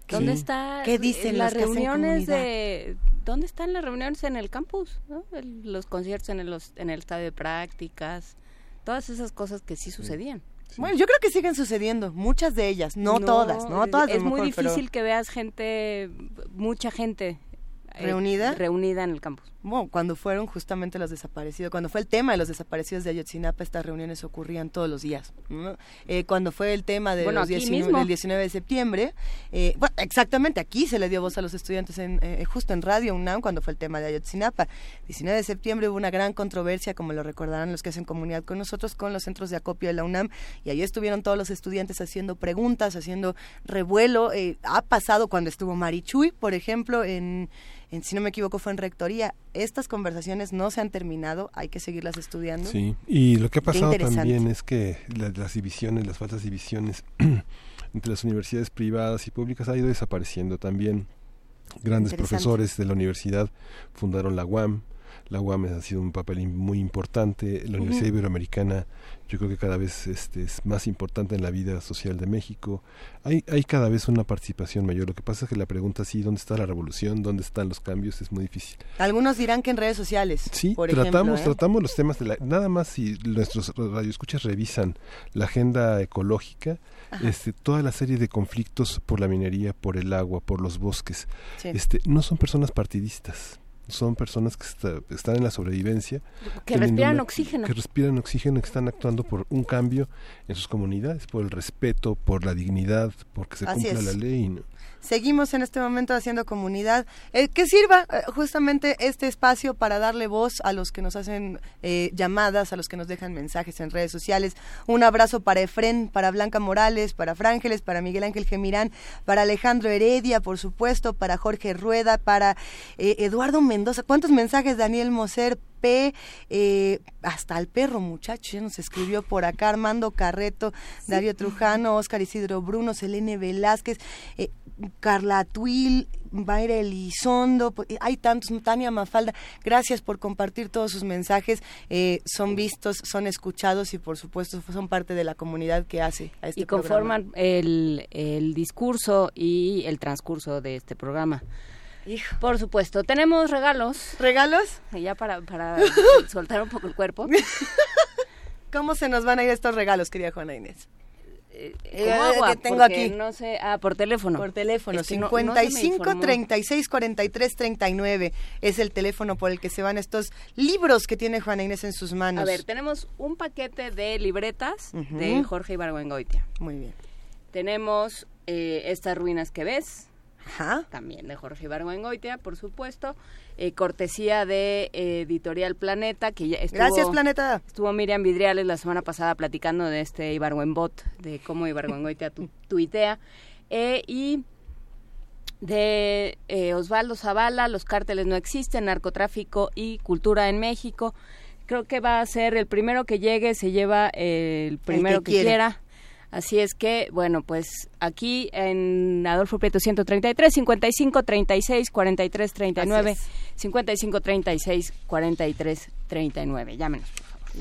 ¿qué- ¿Dónde está ¿Qué dicen las reuniones de dónde están las reuniones en el campus? ¿no? El- los conciertos en el, los- en el estadio de prácticas, todas esas cosas que sí sucedían. Bueno, yo creo que siguen sucediendo, muchas de ellas, no, todas, no todas. Es muy pero- difícil que veas gente, mucha gente eh, ¿Reunida? reunida en el campus. Bueno, cuando fueron justamente los desaparecidos, cuando fue el tema de los desaparecidos de Ayotzinapa, estas reuniones ocurrían todos los días. ¿no? Eh, cuando fue el tema de Bueno, los aquí 19 mismo. del 19 de septiembre, eh, bueno, exactamente aquí se le dio voz a los estudiantes en, eh, justo en Radio UNAM cuando fue el tema de Ayotzinapa. 19 de septiembre hubo una gran controversia, como lo recordarán los que hacen comunidad con nosotros, con los centros de acopio de la UNAM, y ahí estuvieron todos los estudiantes haciendo preguntas, haciendo revuelo. Eh, ha pasado cuando estuvo Marichuy, por ejemplo, en en, si no me equivoco, fue en rectoría. Estas conversaciones no se han terminado, hay que seguirlas estudiando. Sí, y lo que ha pasado también es que la- las divisiones, las falsas divisiones entre las universidades privadas y públicas ha ido desapareciendo también. Grandes profesores de la universidad fundaron la UAM, la UAM ha sido un papel muy importante, la Universidad. Iberoamericana yo creo que cada vez este, es más importante en la vida social de México. Hay, hay cada vez una participación mayor. Lo que pasa es que la pregunta sí, ¿dónde está la revolución? ¿Dónde están los cambios? Es muy difícil. Algunos dirán que en redes sociales. Sí, por tratamos, ejemplo, ¿eh? tratamos los temas de la, nada más si nuestros radioescuchas revisan la agenda ecológica, Ajá. este, toda la serie de conflictos por la minería, por el agua, por los bosques, Sí. este, no son personas partidistas. Son personas que está- están en la sobrevivencia. Que respiran oxígeno. Que respiran oxígeno, que están actuando por un cambio en sus comunidades, por el respeto, por la dignidad, porque se Así cumpla es. la ley. ¿no? Seguimos en este momento haciendo comunidad. Eh, que sirva eh, justamente este espacio para darle voz a los que nos hacen eh, llamadas, a los que nos dejan mensajes en redes sociales. Un abrazo para Efren, para Blanca Morales, para Frángeles, para Miguel Ángel Gemirán, para Alejandro Heredia, por supuesto, para Jorge Rueda, para Eduardo Mendoza. ¿Cuántos mensajes, Daniel Moser? P, eh, hasta el perro muchacho, ya nos escribió por acá, Armando Carreto, Darío Trujano, Oscar Isidro Bruno, Selene Velázquez, eh, Carla Tuil, Mayra Elizondo, eh, hay tantos, Tania Mafalda, gracias por compartir todos sus mensajes, eh, son vistos, son escuchados y por supuesto son parte de la comunidad que hace a este y programa. conforman el, el discurso y el transcurso de este programa. Por supuesto, tenemos regalos. ¿Regalos? Ya para, para soltar un poco el cuerpo. ¿Cómo se nos van a ir estos regalos, querida Juana Inés? Como agua, que tengo aquí. No sé, ah, por teléfono. Por teléfono, Es que no- no se me 55 informó. 36 43 39 es el teléfono por el que se van estos libros que tiene Juana Inés en sus manos. A ver, tenemos un paquete de libretas Ujú. de Jorge Ibargüengoitia. Muy bien. Tenemos eh, Estas ruinas que ves. También de Jorge Ibargüengoitia, por supuesto. Eh, cortesía de eh, Editorial Planeta, que ya estuvo... Gracias, Planeta. Estuvo Miriam Vidriales la semana pasada platicando de este Ibargüenbot, de cómo Ibargüengoitia tu, tuitea. Eh, y de Osvaldo Zavala, Los cárteles no existen, narcotráfico y cultura en México. Creo que va a ser el primero que llegue, se lleva el primero que, quiera. Así es que, bueno, pues aquí en Adolfo Prieto 133, 55 36 43 39, Así 55 36 43 39. Llámenos.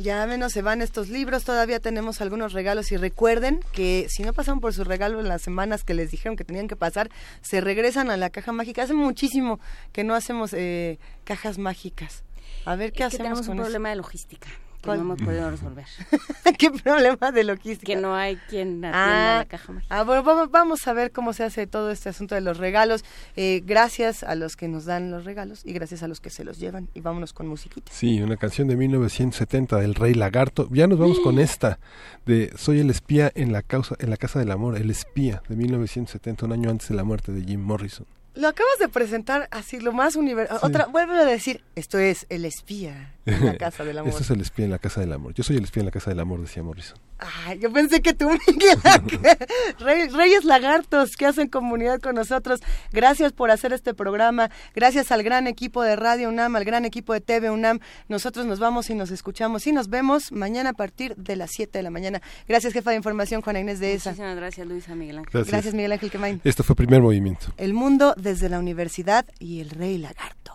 Ya menos se van estos libros, todavía tenemos algunos regalos y recuerden que si no pasaron por su regalo en las semanas que les dijeron que tenían que pasar, se regresan a la caja mágica. Hace muchísimo que no hacemos eh, cajas mágicas. A ver qué Es que hacemos tenemos con un eso? problema de logística que ¿Cuál? no hemos podido resolver. ¿Qué problema de logística? Que no hay quien atienda Ah, la caja mágica. ah, bueno, vamos, vamos a ver cómo se hace todo este asunto de los regalos. Eh, gracias a los que nos dan los regalos y gracias a los que se los llevan. Y vámonos con musiquita. Sí, una canción de 1970 del Rey Lagarto. Ya nos vamos con esta de Soy el espía en la causa en la casa del amor, el espía de 1970, un año antes de la muerte de Jim Morrison. Lo acabas de presentar así, lo más universal. Otra, vuelve a decir, esto es El espía en la casa del amor. Este es el espía en la casa del amor. Yo soy el espía en la casa del amor, decía Morrison. Ay, yo pensé que tú, Miguel. Rey- Reyes Lagartos, que hacen comunidad con nosotros. Gracias por hacer este programa. Gracias al gran equipo de Radio UNAM, al gran equipo de TV UNAM. Nosotros nos vamos y nos escuchamos y nos vemos mañana a partir de las 7 de la mañana. Gracias, jefa de información, Juana Inés de ESA. Muchísimas gracias, Luisa Miguel Ángel. Gracias. Gracias, Miguel Ángel Quemain. Esto fue primer movimiento. El mundo desde la universidad y el Rey Lagarto.